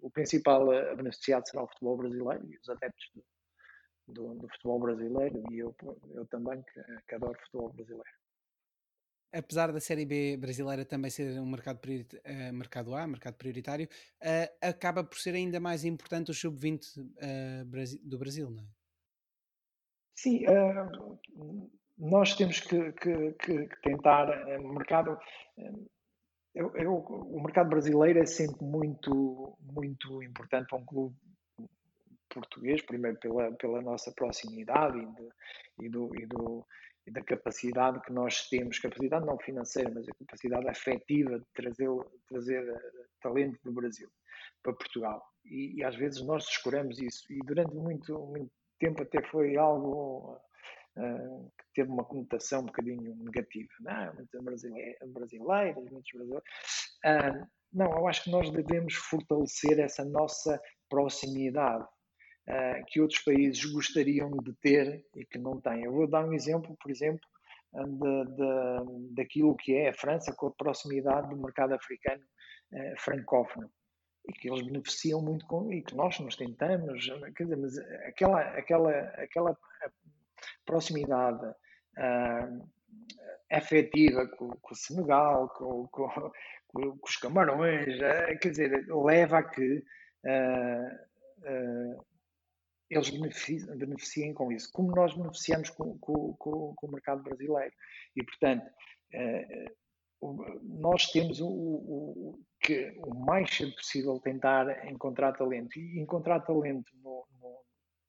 o principal beneficiado será o futebol brasileiro e os adeptos do, do, do futebol brasileiro e eu, eu também que, que adoro futebol brasileiro apesar da Série B brasileira também ser um mercado, uh, mercado A, mercado prioritário, uh, acaba por ser ainda mais importante o sub-20 uh, do Brasil, não é? Sim, nós temos que, que, que, tentar, mercado, eu, eu, o mercado brasileiro é sempre muito, muito importante para um clube português, primeiro pela, pela nossa proximidade e, de, e, do, e do, da capacidade que nós temos, capacidade não financeira, mas a capacidade afetiva de trazer, trazer eh, talento do Brasil para Portugal. E, e, às vezes nós descuramos isso. E durante muito, muito tempo até foi algo uh, que teve uma conotação um bocadinho negativa. Não, muitos brasileiros, brasileiros muitos brasileiros. Uh, não, eu acho que nós devemos fortalecer essa nossa proximidade uh, que outros países gostariam de ter e que não têm. Eu vou dar um exemplo, por exemplo, de, de, daquilo que é a França com a proximidade do mercado africano uh, francófono e que eles beneficiam muito com e que nós nos tentamos, quer dizer, mas aquela, aquela, aquela proximidade uh, afetiva com, com, o Senegal, com, com, com, os Camarões, uh, quer dizer, leva a que uh, eles beneficiem com isso, como nós beneficiamos com, com, com, com o mercado brasileiro. E, portanto, eh, nós temos o, o, que o mais cedo possível tentar encontrar talento. E encontrar talento no, no,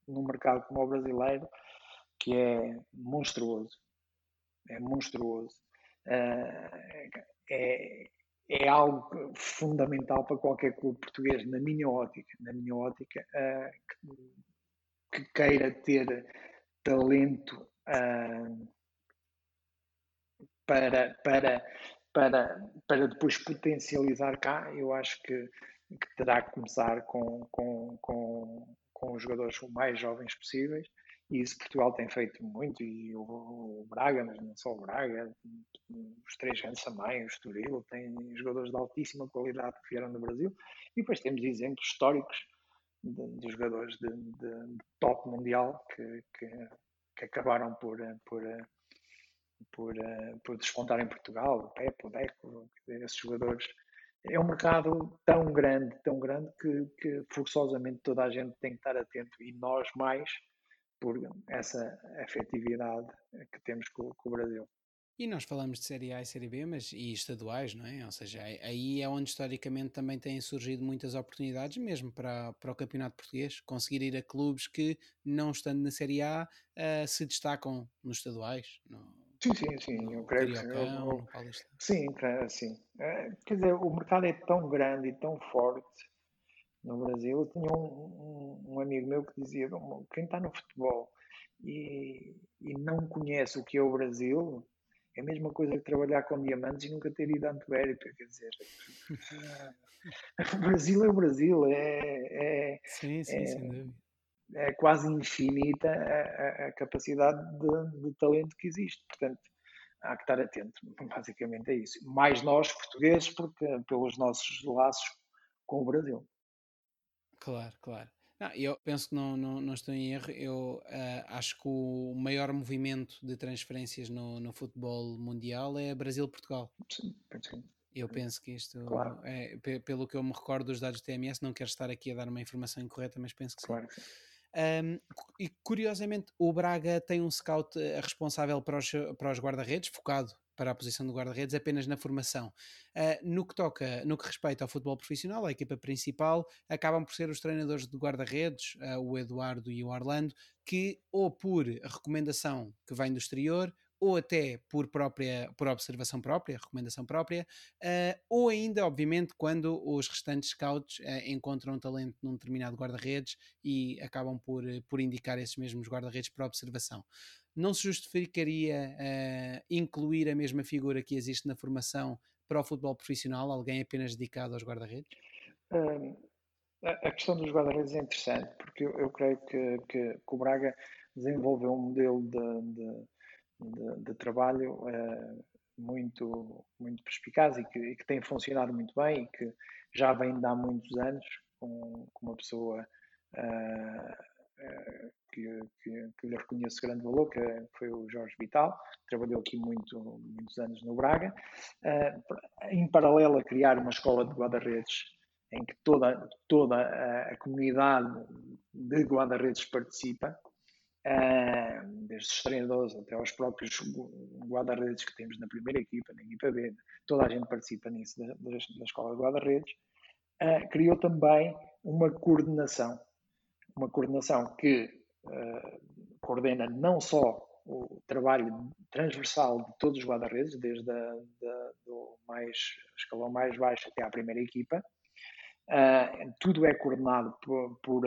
no mercado como o brasileiro, que é monstruoso. É monstruoso. Eh, é, é algo fundamental para qualquer clube português, na minha ótica. Na minha ótica, eh, que queira ter talento uh, para, para, para, para depois potencializar cá, eu acho que, que terá que começar com, com, com, com os jogadores mais jovens possíveis. E isso Portugal tem feito muito, e o, Braga, mas não só o Braga, os três grandes também, o Estoril, tem jogadores de altíssima qualidade que vieram no Brasil. E depois temos exemplos históricos de, de jogadores de, de, top mundial que, que, que, acabaram por, por, por, por despontar em Portugal, o Pepe, o Deco, esses jogadores. É um mercado tão grande, tão grande que, que forçosamente toda a gente tem que estar atento e nós mais por essa efetividade que temos com, com o Brasil. E nós falamos de Série A e Série B, mas e estaduais, não é? Ou seja, aí é onde historicamente também têm surgido muitas oportunidades, mesmo para, para o campeonato português, conseguir ir a clubes que, não estando na Série A, uh, se destacam nos estaduais. No, sim, sim, sim, eu creio que sim. Sim, sim. É, quer dizer, o mercado é tão grande e tão forte no Brasil. Eu tinha um, um, um amigo meu que dizia: quem está no futebol e, e não conhece o que é o Brasil é a mesma coisa que trabalhar com diamantes e nunca ter ido a Antuérpia, quer dizer. o Brasil é o Brasil, é, é, sim, sim, é, sem dúvida. é quase infinita a, a capacidade de, de, talento que existe. Portanto, há que estar atento. Basicamente é isso. Mais nós, portugueses, porque, pelos nossos laços com o Brasil. Claro, claro. Não, eu penso que não, não, não estou em erro. Eu uh, acho que o maior movimento de transferências no, no futebol mundial é Brasil-Portugal. Sim, sim. Eu penso que isto, claro. é, pelo que eu me recordo dos dados do TMS, não quero estar aqui a dar uma informação incorreta, mas penso que sim. Claro. Um, e curiosamente, o Braga tem um scout eh, responsável para os, para os guarda-redes, focado para a posição do guarda-redes apenas na formação. Uh, no que toca, no que respeita ao futebol profissional, a equipa principal acabam por ser os treinadores de guarda-redes, uh, o Eduardo e o Orlando, que ou por recomendação que vem do exterior, ou até por, própria, por observação própria, recomendação própria, uh, ou ainda, obviamente, quando os restantes scouts uh, encontram talento num determinado guarda-redes e acabam por, por indicar esses mesmos guarda-redes para observação. Não se justificaria uh, incluir a mesma figura que existe na formação para o futebol profissional, alguém apenas dedicado aos guarda-redes? Um, a questão dos guarda-redes é interessante, porque eu, eu creio que, que, que, o Braga desenvolveu um modelo de, de de, de trabalho uh, muito, muito perspicaz e que, e que, tem funcionado muito bem e que já vem de há muitos anos com, com uma pessoa uh, uh, que, que, que, lhe reconheço grande valor, que foi o Jorge Vital, trabalhou aqui muito, muitos anos no Braga, em paralelo a criar uma escola de guarda-redes em que toda, toda a, comunidade de guarda-redes participa, desde os treinadores até aos próprios guarda-redes que temos na primeira equipa, na equipa B, toda a gente participa nisso da, da, da escola de guarda-redes, uh, criou também uma coordenação, uma coordenação que uh, coordena não só o trabalho transversal de todos os guarda-redes, desde a, da, do mais, escalão mais baixo até à primeira equipa, tudo é coordenado por, por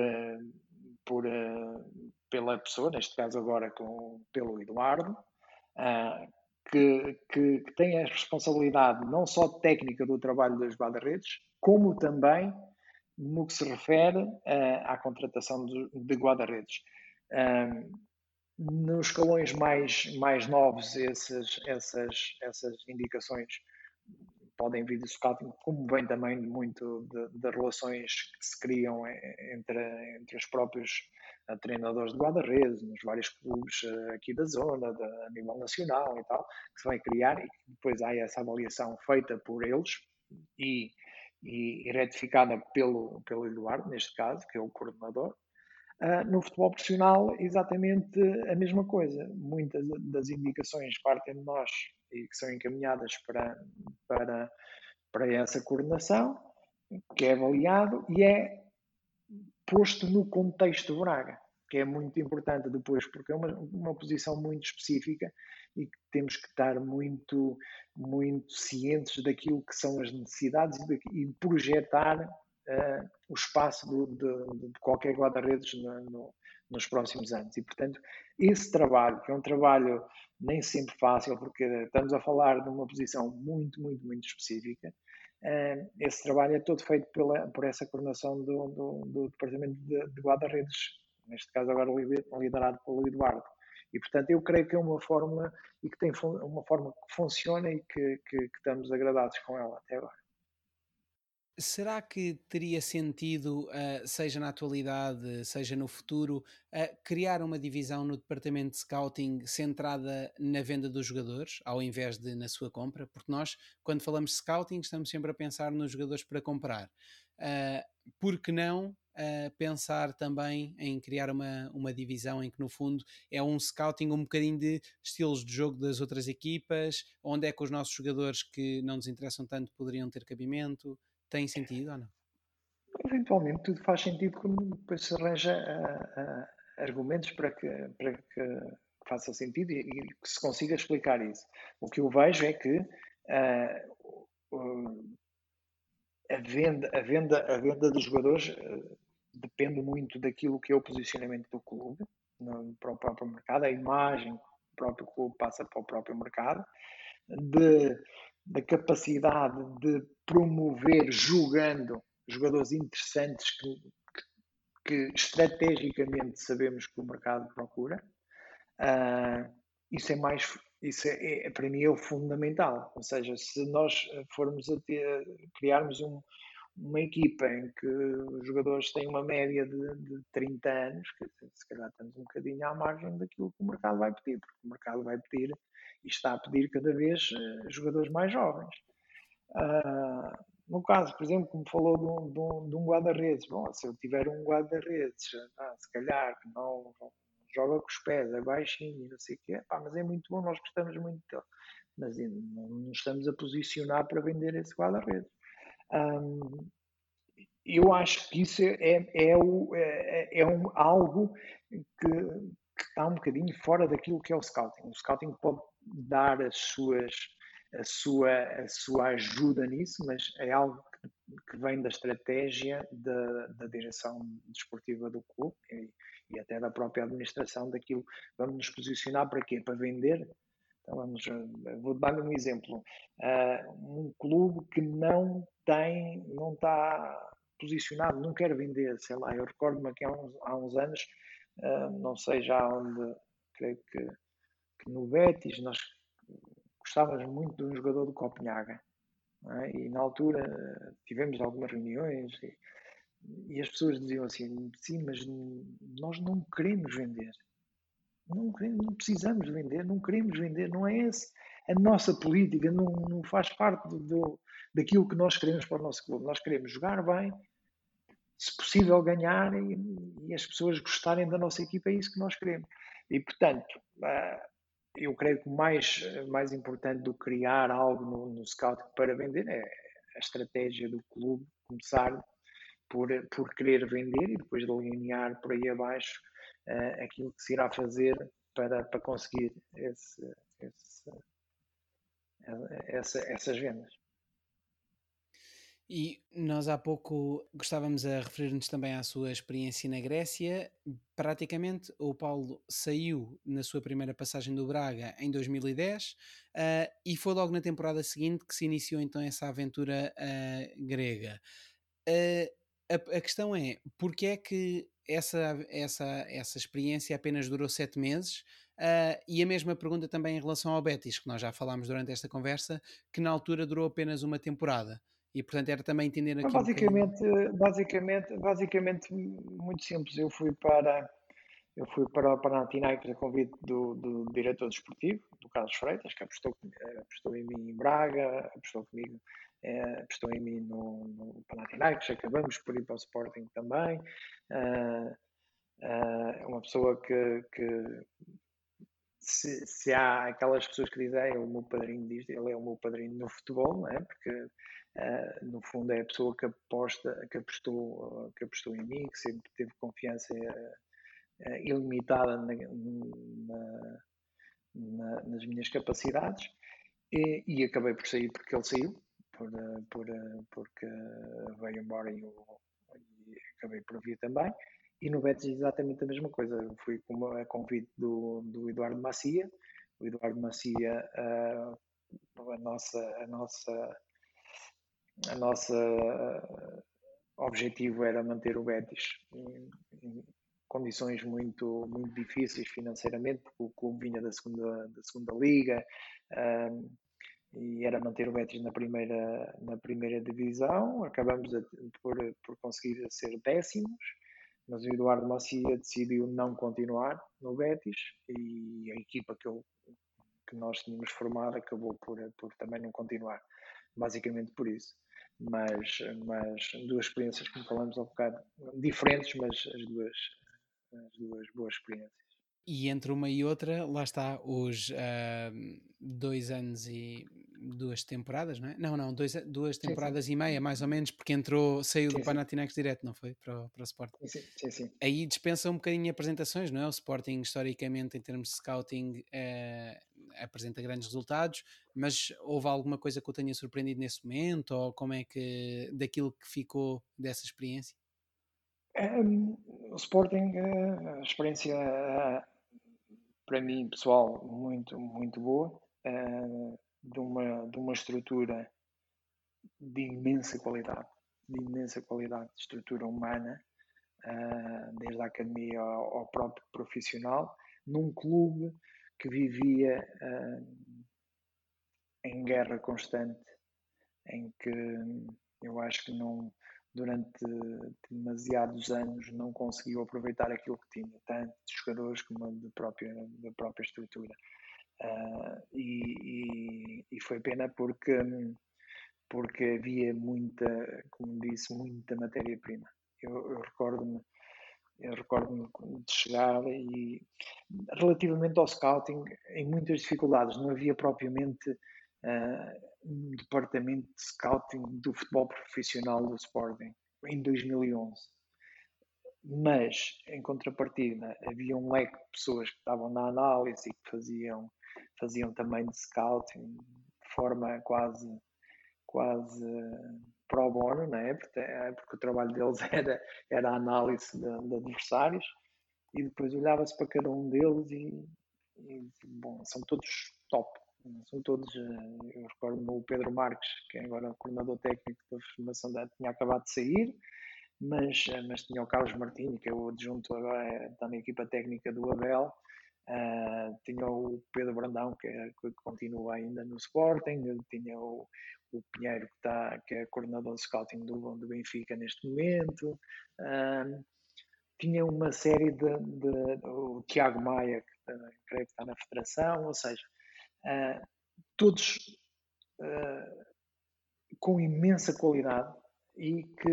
por, uh, pela pessoa, neste caso agora com, pelo Eduardo, uh, que, que, que, tem a responsabilidade não só técnica do trabalho das guarda-redes, como também no que se refere uh, à contratação de, de guarda-redes. nos escalões mais, mais novos, essas, essas, essas indicações podem vir do scouting, como vem também muito das relações que se criam entre, entre os próprios uh, treinadores de guarda-redes, nos vários clubes uh, aqui da zona, de, a nível nacional e tal, que se vai criar e depois há essa avaliação feita por eles e, e, e retificada pelo, pelo Eduardo, neste caso, que é o coordenador. Uh, no futebol profissional, exatamente a mesma coisa. Muitas das indicações partem de nós e que são encaminhadas para, para, para essa coordenação, que é avaliado e é posto no contexto de Braga, que é muito importante depois, porque é uma, uma posição muito específica e que temos que estar muito, muito cientes daquilo que são as necessidades e, de, e projetar uh, o espaço do, de, de, qualquer guarda-redes no, no, nos próximos anos. E, portanto, esse trabalho, que é um trabalho nem sempre fácil, porque estamos a falar de uma posição muito, muito, muito específica, esse trabalho é todo feito pela, por essa coordenação do, do, do Departamento de, de Guarda-Redes, neste caso agora liderado pelo Eduardo. E, portanto, eu creio que é uma fórmula e que tem uma forma que funciona e que, que, que estamos agradados com ela até agora. Será que teria sentido, uh, seja na atualidade, seja no futuro, uh, criar uma divisão no departamento de scouting centrada na venda dos jogadores, ao invés de na sua compra? Porque nós, quando falamos de scouting, estamos sempre a pensar nos jogadores para comprar. Uh, por que não pensar também em criar uma, uma divisão em que, no fundo, é um scouting um bocadinho de estilos de jogo das outras equipas, onde é que os nossos jogadores que não nos interessam tanto poderiam ter cabimento? Tem sentido ou não? Eventualmente tudo faz sentido quando depois se arranja uh, uh, argumentos para que, para que faça sentido e, e, que se consiga explicar isso. O que eu vejo é que uh, a, venda, a, venda, a venda dos jogadores depende muito daquilo que é o posicionamento do clube no, para o próprio mercado, a imagem que o próprio clube passa para o próprio mercado, de da capacidade de promover jogando jogadores interessantes que, que, que estrategicamente sabemos que o mercado procura. Uh, isso é mais isso é, é, para mim é o fundamental ou seja se nós formos a ter, criarmos um, uma equipa em que os jogadores têm uma média de, de 30 anos, que se calhar estamos um bocadinho à margem daquilo que o mercado vai pedir, porque o mercado vai pedir e está a pedir cada vez uh, jogadores mais jovens. Uh, no caso, por exemplo, como falou de um, de um, de um guarda-redes, bom, se eu tiver um guarda-redes, ah, se calhar que não, não, joga com os pés, é baixinho, não sei o quê, pá, mas é muito bom, nós gostamos muito dele. Mas não nos estamos a posicionar para vender esse guarda-redes. Um, eu acho que isso é, é, o, é, é um, algo que está um bocadinho fora daquilo que é o scouting. O scouting pode dar as suas, a, sua, a sua ajuda nisso, mas é algo que, vem da estratégia da, da direção desportiva do clube e, e, até da própria administração daquilo. Vamos nos posicionar para quê? Para vender? Então vamos, vou dar um exemplo. Uh, um clube que não tem, não está posicionado, não quer vender, sei lá, eu recordo-me que há uns, há uns anos, não sei já onde, creio que, que no Betis, nós gostávamos muito de um jogador do Copenhaga. É? E na altura tivemos algumas reuniões e, e, as pessoas diziam assim: sim, mas nós não queremos vender. Não, queremos, não precisamos vender, não queremos vender, não é esse. A nossa política não, não faz parte do, daquilo que nós queremos para o nosso clube. Nós queremos jogar bem, se possível ganhar e, e as pessoas gostarem da nossa equipa, é isso que nós queremos. E portanto, uh, eu creio que mais, mais importante do criar algo no, no scout para vender é a estratégia do clube começar por, por querer vender e depois delinear por aí abaixo uh, aquilo que se irá fazer para, para conseguir esse, esse, essa, essas vendas. E nós há pouco gostávamos a referir-nos também à sua experiência na Grécia. Praticamente, o Paulo saiu na sua primeira passagem do Braga em 2010 uh, ah, e foi logo na temporada seguinte que se iniciou então essa aventura uh, grega. Uh, a, a, questão é, porquê é que essa, essa, essa experiência apenas durou sete meses? e a mesma pergunta também em relação ao Betis, que nós já falámos durante esta conversa, que na altura durou apenas uma temporada. E portanto era também entender aqui. Basicamente, um basicamente, basicamente muito simples. Eu fui para eu fui para o Panathinaikos a convite do, do diretor desportivo, do Carlos Freitas, que apostou, apostou em mim em Braga, apostou comigo, é, apostou em mim no, no Panathinaikos, acabamos por ir para o Sporting também. Uh, uma pessoa que, que se, se, há aquelas pessoas que dizem é o meu padrinho diz, ele é o meu padrinho no futebol, não é? porque Uh, no fundo é a pessoa que aposta, que apostou, que apostou em mim, que sempre teve confiança uh, ilimitada na, na, na, nas minhas capacidades e, e, acabei por sair porque ele saiu, por, por, porque veio embora e, eu, e acabei por vir também. E no Betis exatamente a mesma coisa. Eu fui com a convite do, do Eduardo Macia. O Eduardo Macia, a nossa, a nossa a nossa objetivo era manter o Betis em, em, condições muito muito difíceis financeiramente porque o clube vinha da segunda da segunda liga um, e era manter o Betis na primeira na primeira divisão. Acabamos a, por por conseguir ser décimos mas o Eduardo Macia decidiu não continuar no Betis e a equipa que eu que nós tínhamos formado acabou por por também não continuar basicamente por isso mas, mas duas experiências, como falamos há um bocado, diferentes, mas as duas, as duas boas experiências. E entre uma e outra, lá está, os uh, dois anos e duas temporadas, não é? Não, não, dois, duas temporadas sim, sim. e meia, mais ou menos, porque entrou, saiu sim, do Panathinaikos direto, não foi? Para, para o Sporting. Sim, sim, sim. Aí dispensa um bocadinho apresentações, não é? O Sporting, historicamente, em termos de scouting, uh, apresenta grandes resultados, mas houve alguma coisa que o tenha surpreendido nesse momento, ou como é que, daquilo que ficou dessa experiência? Um, o Sporting, eh, a experiência eh, para mim, pessoal, muito, muito boa, uh, de, uma, de uma estrutura de imensa qualidade, de imensa qualidade, de estrutura humana, uh, desde a academia ao, próprio profissional, num clube que vivia uh, em guerra constante, em que eu acho que não durante demasiados anos não conseguiu aproveitar aquilo que tinha, tanto de jogadores como da própria, da própria estrutura. Uh, e, e, e, foi pena porque, porque havia muita, como disse, muita matéria-prima. Eu, eu recordo-me eu recordo-me de chegar e relativamente ao scouting, em muitas dificuldades, não havia propriamente uh, um departamento de scouting do futebol profissional do Sporting em 2011. mas, em contrapartida, havia um leque de pessoas que estavam na análise e que faziam, faziam também de scouting de forma quase, quase pro bono, não é? Porque, é, porque o trabalho deles era, era a análise de, de adversários e depois olhava-se para cada um deles e, e, bom, são todos top, são todos, eh, eu recordo o Pedro Marques, que é agora o coordenador técnico da formação da tinha acabado de sair, mas, eh, mas tinha o Carlos Martins, que é o adjunto agora, está na equipa técnica do Abel, uh, tinha o Pedro Brandão, que, é, que, continua ainda no Sporting, tinha o, o Pinheiro, que, está, que é coordenador de scouting do, do Benfica neste momento, tinha uma série de, de, o Tiago Maia, que uh, creio que está na federação, ou seja, uh, todos uh, com imensa qualidade e que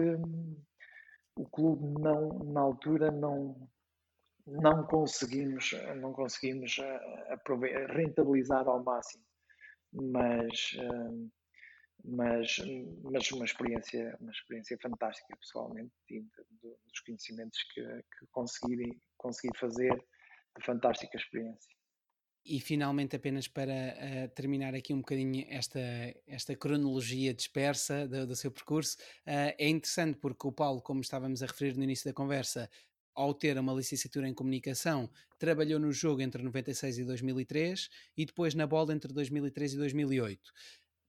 o clube não, na altura não não conseguimos não conseguimos rentabilizar ao máximo. Mas mas, mas uma experiência uma experiência fantástica pessoalmente dos conhecimentos que, que consegui consegui fazer fantástica experiência e finalmente, apenas para uh, terminar aqui um bocadinho esta, esta cronologia dispersa do, do seu percurso, uh, é interessante porque o Paulo, como estávamos a referir no início da conversa, ao ter uma licenciatura em comunicação, trabalhou no jogo entre 96 e 2003 e depois na bola entre 2003 e 2008.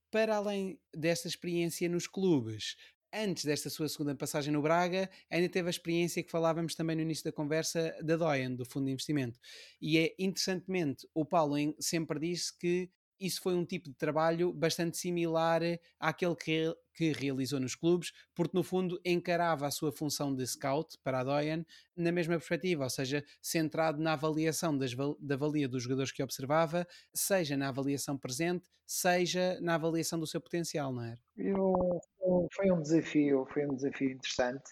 Para além desta experiência nos clubes, antes desta sua segunda passagem no Braga, ainda teve a experiência que falávamos também no início da conversa da Doyen, do Fundo de Investimento. E é interessantemente, o Paulo sempre disse que isso foi um tipo de trabalho bastante similar àquele que, que realizou nos clubes, porque no fundo encarava a sua função de scout para a Doyen na mesma perspectiva, ou seja, centrado na avaliação das, da valia dos jogadores que observava, seja na avaliação presente, seja na avaliação do seu potencial, não é? Foi um desafio, foi um desafio interessante,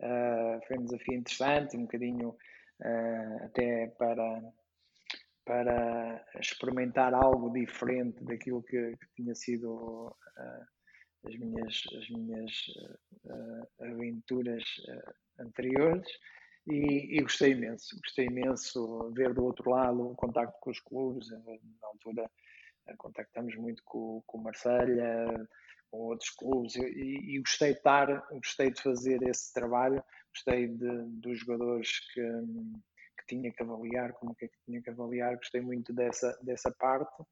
uh, foi um desafio interessante, um bocadinho uh, até para para experimentar algo diferente daquilo que, que tinha sido uh, as minhas, as minhas uh, aventuras uh, anteriores. E, e, gostei imenso, gostei imenso ver do outro lado o contacto com os clubes, na altura contactamos muito com, com Marselha, com outros clubes e, e, gostei de estar, gostei de fazer esse trabalho, gostei de, dos jogadores que que tinha que avaliar, como é que tinha que avaliar, gostei muito dessa, dessa parte.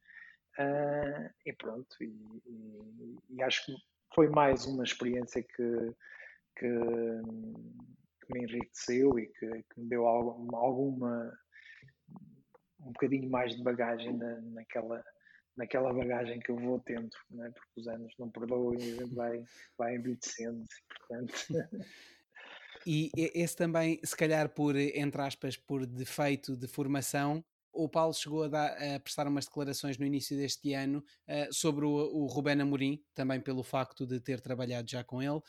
Uh, e pronto, e, e, e, acho que foi mais uma experiência que, que, que me enriqueceu e que, que, me deu alguma, alguma um bocadinho mais de bagagem na, naquela, naquela bagagem que eu vou tendo, né? porque os anos não perdoam e a gente vai, vai envelhecendo, portanto. E esse também, se calhar por, entre aspas, por defeito de formação, o Paulo chegou a, dar, a, prestar umas declarações no início deste ano uh, sobre o, o Rubén Amorim, também pelo facto de ter trabalhado já com ele, uh,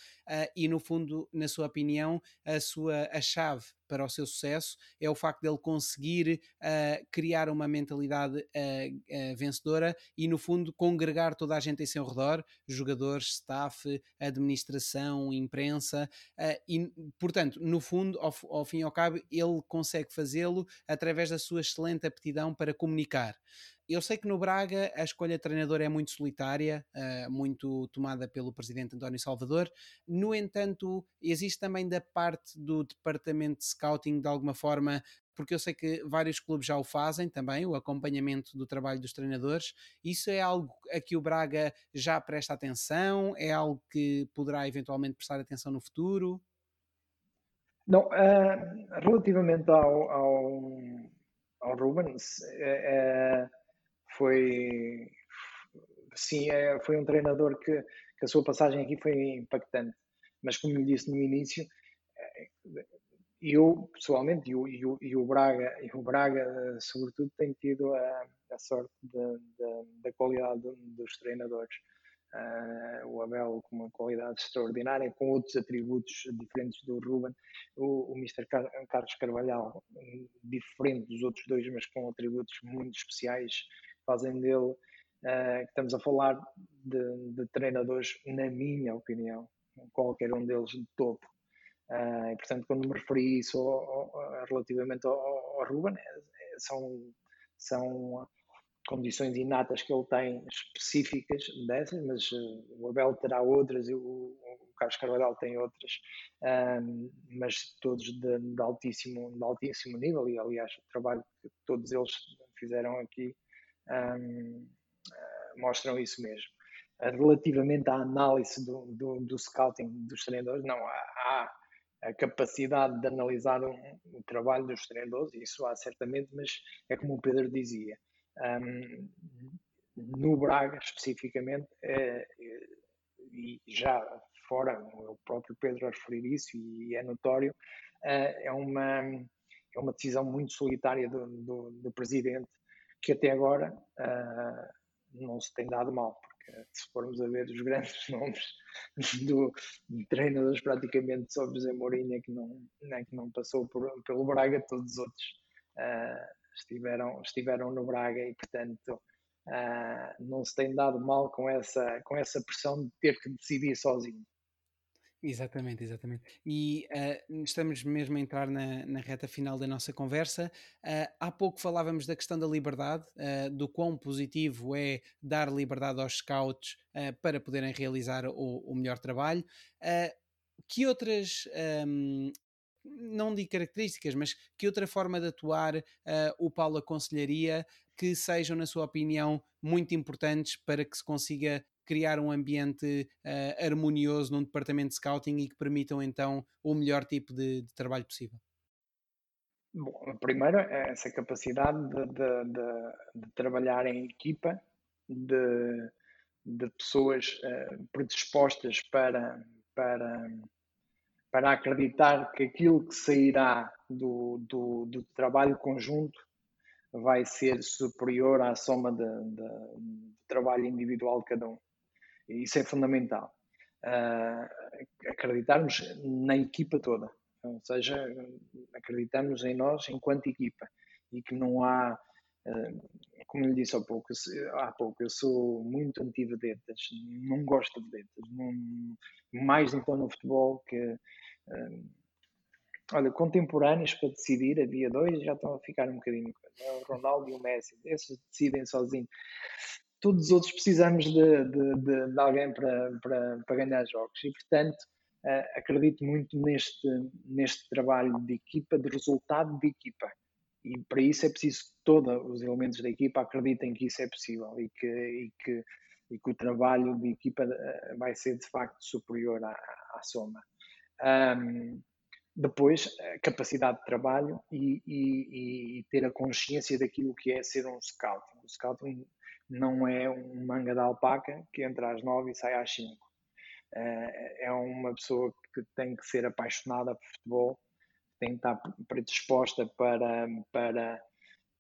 e no fundo, na sua opinião, a, sua, a chave para o seu sucesso é o facto dele conseguir uh, criar uma mentalidade uh, uh, vencedora e, no fundo, congregar toda a gente em seu redor, jogadores, staff, administração, imprensa, e, portanto, no fundo, ao, ao fim e ao cabo, ele consegue fazê-lo através da sua excelente aptidão para comunicar eu sei que no Braga a escolha de treinador é muito solitária, uh, muito tomada pelo presidente António Salvador. No entanto, existe também da parte do departamento de scouting, de alguma forma, porque eu sei que vários clubes já o fazem também, o acompanhamento do trabalho dos treinadores. Isso é algo a que o Braga já presta atenção? É algo que poderá eventualmente prestar atenção no futuro? Não, uh, relativamente ao, ao, ao Rubens, uh, foi sim, é, foi um treinador que, que, a sua passagem aqui foi impactante. Mas como lhe disse no início, eh, eu pessoalmente e o, e o, Braga, e o Braga sobretudo tem tido a, a sorte da qualidade dos treinadores. Uh, o Abel com uma qualidade extraordinária, com outros atributos diferentes do Ruben, o, o Mr. Car Carlos Carvalhal, diferente dos outros dois, mas com atributos muito especiais fazem dele, uh, estamos a falar de, de, treinadores, na minha opinião, qualquer um deles de topo. Uh, e, portanto, quando me referi isso ao, ao, relativamente ao, ao Ruben, é, é, são, são condições inatas que ele tem específicas dessas, mas uh, o Abel terá outras e o, o Carlos Carvalhal tem outras, um, mas todos de, de, altíssimo, de altíssimo nível, e aliás o trabalho que todos eles fizeram aqui um, ah, mostram isso mesmo. Uh, relativamente à análise do, do, do, scouting dos treinadores, não, há, a capacidade de analisar um, o trabalho dos treinadores, isso há certamente, mas é como o Pedro dizia, um, no Braga especificamente, é, e já fora, o próprio Pedro a referir isso e é notório, é uma, é uma decisão muito solitária do, do, do presidente que até agora não se tem dado mal, porque se formos a ver os grandes nomes do, de treinadores, praticamente só José Mourinho é que não, é que não passou por, pelo Braga, todos os outros uh, estiveram, estiveram no Braga e, portanto, uh, não se tem dado mal com essa, com essa pressão de ter que decidir sozinho. Exatamente, exatamente. E uh, estamos mesmo a entrar na, na, reta final da nossa conversa. Uh, há pouco falávamos da questão da liberdade, uh, do quão positivo é dar liberdade aos scouts para poderem realizar o, o melhor trabalho. que outras um, não digo características, mas que outra forma de atuar uh, o Paulo aconselharia que sejam, na sua opinião, muito importantes para que se consiga criar um ambiente uh, harmonioso num departamento de scouting e que permitam então o melhor tipo de, de trabalho possível? Bom, primeiro, é essa capacidade de, de, de, trabalhar em equipa, de, pessoas uh, predispostas para, para para acreditar que aquilo que sairá do, do, do trabalho conjunto vai ser superior à soma de, trabalho individual de cada um. Isso é fundamental. Uh, acreditarmos na equipa toda, ou seja, acreditarmos em nós enquanto equipa e que não há, uh, como lhe disse há pouco, há pouco, eu sou muito anti-vedetas, não gosto de vedetas, mais então no futebol que olha, contemporâneos para decidir, havia dois, já estão a ficar um bocadinho. O Ronaldo e o Messi, esses decidem sozinhos. Todos os outros precisamos de, de, de, de alguém para, para, para ganhar jogos e, portanto, uh, acredito muito neste, neste trabalho de equipa, de resultado de equipa. E para isso é preciso que todos os elementos da equipa acreditem que isso é possível e que, e que, e que o trabalho de equipa uh, vai ser de facto superior à, à soma. Um, depois, capacidade de trabalho e, e, e, ter a consciência daquilo que é ser um scouting. O scouting não é um manga de alpaca que entra às nove e sai às cinco. Uh, é uma pessoa que tem que ser apaixonada por futebol, tem que estar predisposta para, para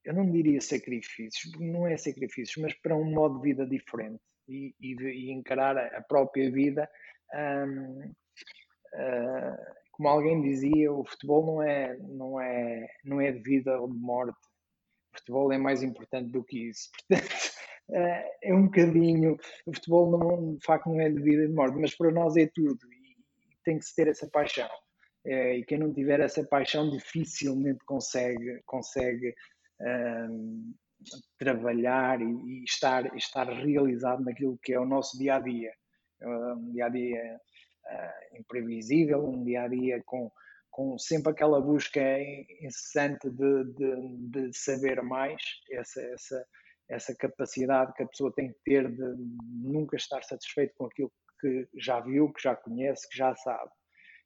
eu não diria sacrifícios, não é sacrifícios, mas para um modo de vida diferente e, e, e encarar a própria vida um, Uh, como alguém dizia, o futebol não é, não é, não é de vida ou de morte. O futebol é mais importante do que isso. Portanto, é um bocadinho. O futebol, não, de facto, não é de vida de morte, mas para nós é tudo e tem que se ter essa paixão. Uh, e quem não tiver essa paixão dificilmente consegue, consegue trabalhar e, e, estar, estar realizado naquilo que é o nosso dia a dia. Um dia a dia uh, imprevisível, um dia a dia com, com sempre aquela busca incessante de, de, de saber mais, essa, essa, essa capacidade que a pessoa tem que ter de nunca estar satisfeito com aquilo que já viu, que já conhece, que já sabe.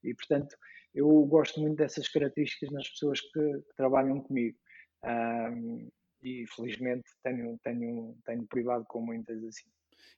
E, portanto, eu gosto muito dessas características nas pessoas que, que trabalham comigo. Um, e felizmente tenho, tenho, tenho privado com muitas assim.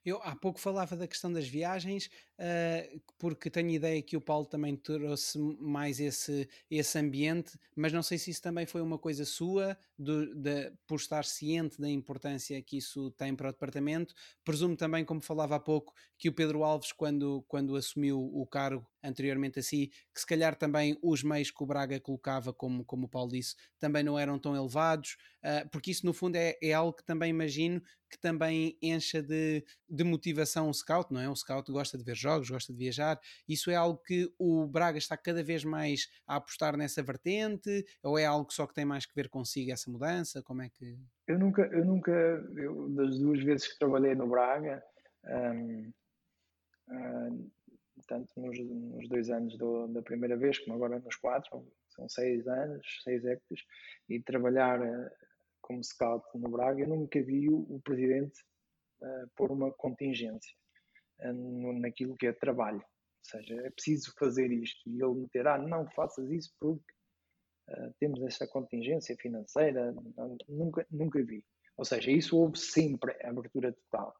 Eu há pouco falava da questão das viagens, uh, porque tenho ideia que o Paulo também trouxe mais esse, esse ambiente, mas não sei se isso também foi uma coisa sua, do, de, por estar ciente da importância que isso tem para o departamento. Presumo também, como falava há pouco, que o Pedro Alves, quando, quando assumiu o cargo, anteriormente a si, que se calhar também os meios que o Braga colocava, como, como o Paulo disse, também não eram tão elevados, uh, porque isso no fundo é, é algo que também imagino que também encha de, de motivação o scout, não é? O scout gosta de ver jogos, gosta de viajar. Isso é algo que o Braga está cada vez mais a apostar nessa vertente? Ou é algo só que tem mais que ver consigo essa mudança? Como é que. Eu nunca, eu nunca, eu, das duas vezes que trabalhei no Braga, um, um, tanto nos, nos, dois anos do, da primeira vez, como agora nos quatro, são seis anos, seis hectares, e trabalhar uh, como scout no Braga, eu nunca vi o, presidente uh, pôr uma contingência uh, naquilo que é trabalho. Ou seja, é preciso fazer isto. E ele meter, ah, não faças isso porque uh, temos esta contingência financeira. Não, nunca, nunca vi. Ou seja, isso houve sempre abertura total.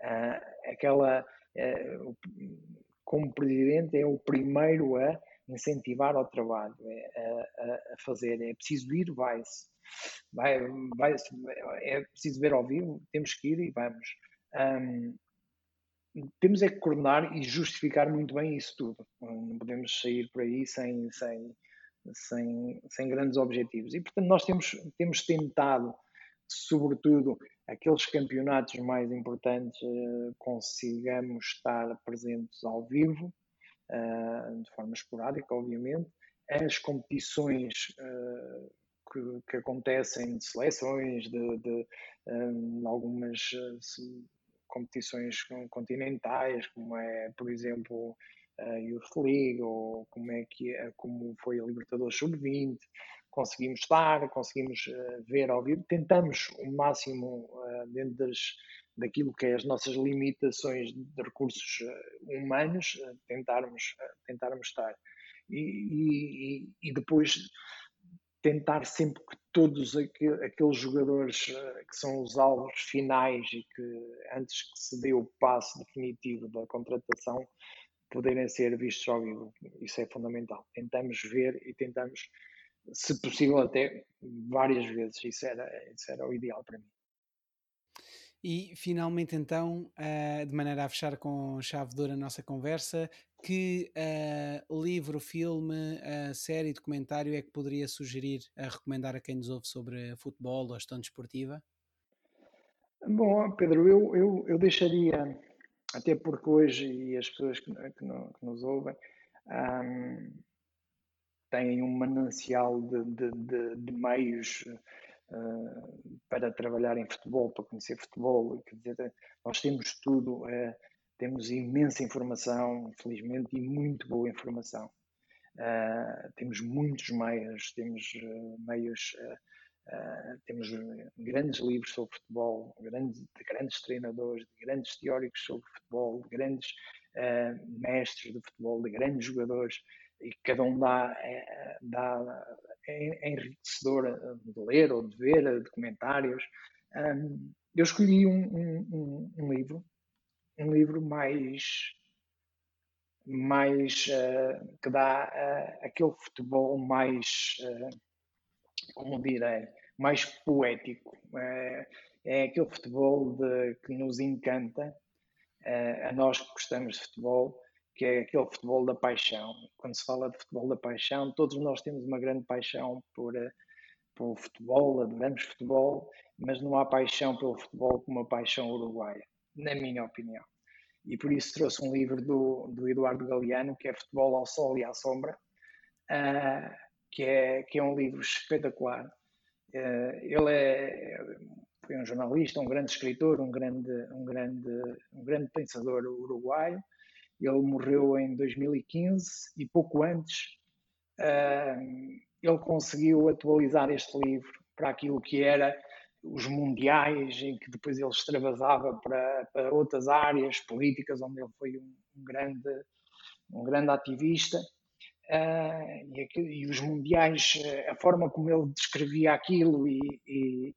Uh, aquela, uh, como presidente, é o primeiro a incentivar ao trabalho, é, a, a, fazer. É preciso ir, vai-se. Vai, vai é preciso ver ao vivo, temos que ir e vamos. Um, temos é que coordenar e justificar muito bem isso tudo. Não podemos sair por aí sem, sem, sem, sem grandes objetivos. E, portanto, nós temos, temos tentado, sobretudo, aqueles campeonatos mais importantes, uh, consigamos estar presentes ao vivo, uh, de forma esporádica, obviamente. As competições uh, que, que, acontecem de seleções, de, de um, algumas competições continentais, como é, por exemplo, a Youth League, ou como, é que é, como foi a Libertadores Sub-20, conseguimos estar, conseguimos uh, ver ao vivo, tentamos o máximo uh, dentro das, daquilo que é as nossas limitações de recursos uh, humanos, tentarmos, tentarmos estar. E, e, e depois tentar sempre que todos aqueles jogadores eh, que são os alvos finais e que antes que se dê o passo definitivo da contratação poderem ser vistos ao vivo. Isso é fundamental. Tentamos ver e tentamos, se possível, até várias vezes. Isso era, isso era o ideal para mim. E finalmente, então, uh, de maneira a fechar com chave de ouro a nossa conversa, que uh, livro, filme, uh, série, documentário é que poderia sugerir a recomendar a quem nos ouve sobre futebol ou gestão desportiva? Bom, Pedro, eu, eu, eu deixaria, até porque hoje e as pessoas que, que, que nos ouvem um, têm um manancial de, de, de, de meios uh, para trabalhar em futebol, para conhecer futebol. Quer dizer, nós temos tudo, uh, temos imensa informação, felizmente, e muito boa informação. Uh, temos muitos meios, temos meios, temos grandes livros sobre futebol, grandes, de grandes treinadores, de grandes teóricos sobre futebol, de grandes mestres de futebol, de grandes jogadores e cada um dá, é, dá é, é enriquecedor de ler ou de ver documentários. Um, eu escolhi um, um, um, livro, um livro mais mais uh, que dá uh, aquele futebol mais uh, como direi mais poético é aquele futebol de, que nos encanta a nós que gostamos de futebol que é aquele futebol da paixão. Quando se fala de futebol da paixão, todos nós temos uma grande paixão por, eh, por futebol, adoramos futebol, mas não há paixão pelo futebol como uma paixão uruguaia, na minha opinião. E por isso trouxe um livro do, do Eduardo Galeano, que é Futebol ao Sol e à Sombra, uh, que, é, que é um livro espetacular. Uh, ele é, foi um jornalista, um grande escritor, um grande, um grande, um grande pensador uruguaio, ele morreu em 2015 e pouco antes uh, ele conseguiu atualizar este livro para aquilo que era os mundiais, em que depois ele extravasava para, para outras áreas políticas, onde ele foi um, um grande, um grande ativista. Uh, e, e, os mundiais, a forma como ele descrevia aquilo e, e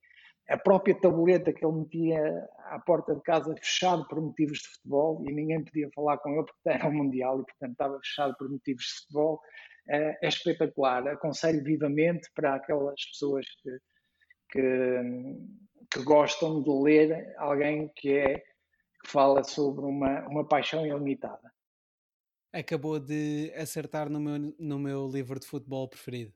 a própria tabuleta que ele metia à porta de casa fechado por motivos de futebol e ninguém podia falar com ele porque era o Mundial e, portanto, estava fechado por motivos de futebol, é, é espetacular. Aconselho vivamente para aquelas pessoas que, que, que, gostam de ler alguém que, é, que fala sobre uma, uma paixão ilimitada. acabou de acertar no meu, no meu livro de futebol preferido.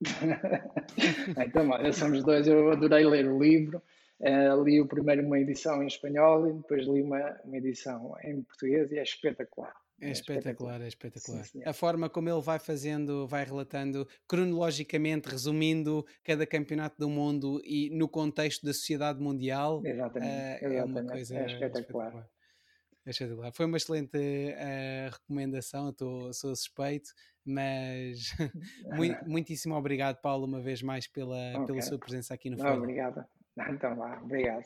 então, olha, somos dois, eu adorei ler o livro. Uh, li o primeiro uma edição em espanhol e depois li uma, uma edição em português e é espetacular. É, é espetacular, é espetacular. Sim, a forma como ele vai fazendo, vai relatando cronologicamente, resumindo cada campeonato do mundo e no contexto da sociedade mundial. Exatamente, uh, é uma coisa é espetacular. espetacular. É espetacular. Foi uma excelente uh, recomendação, eu sou suspeito, mas muito, muitíssimo obrigado, Paulo, uma vez mais pela, okay. pela sua presença aqui no Folha. Obrigado. Então vá, obrigado.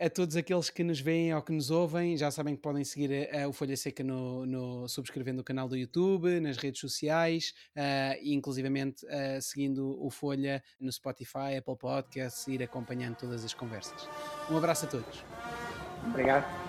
A todos aqueles que nos veem ou que nos ouvem, já sabem que podem seguir uh, o Folha Seca no, no, subscrevendo o canal do YouTube, nas redes sociais uh, e inclusivamente uh, seguindo o Folha no Spotify, Apple Podcasts e ir acompanhando todas as conversas. Um abraço a todos. Obrigado.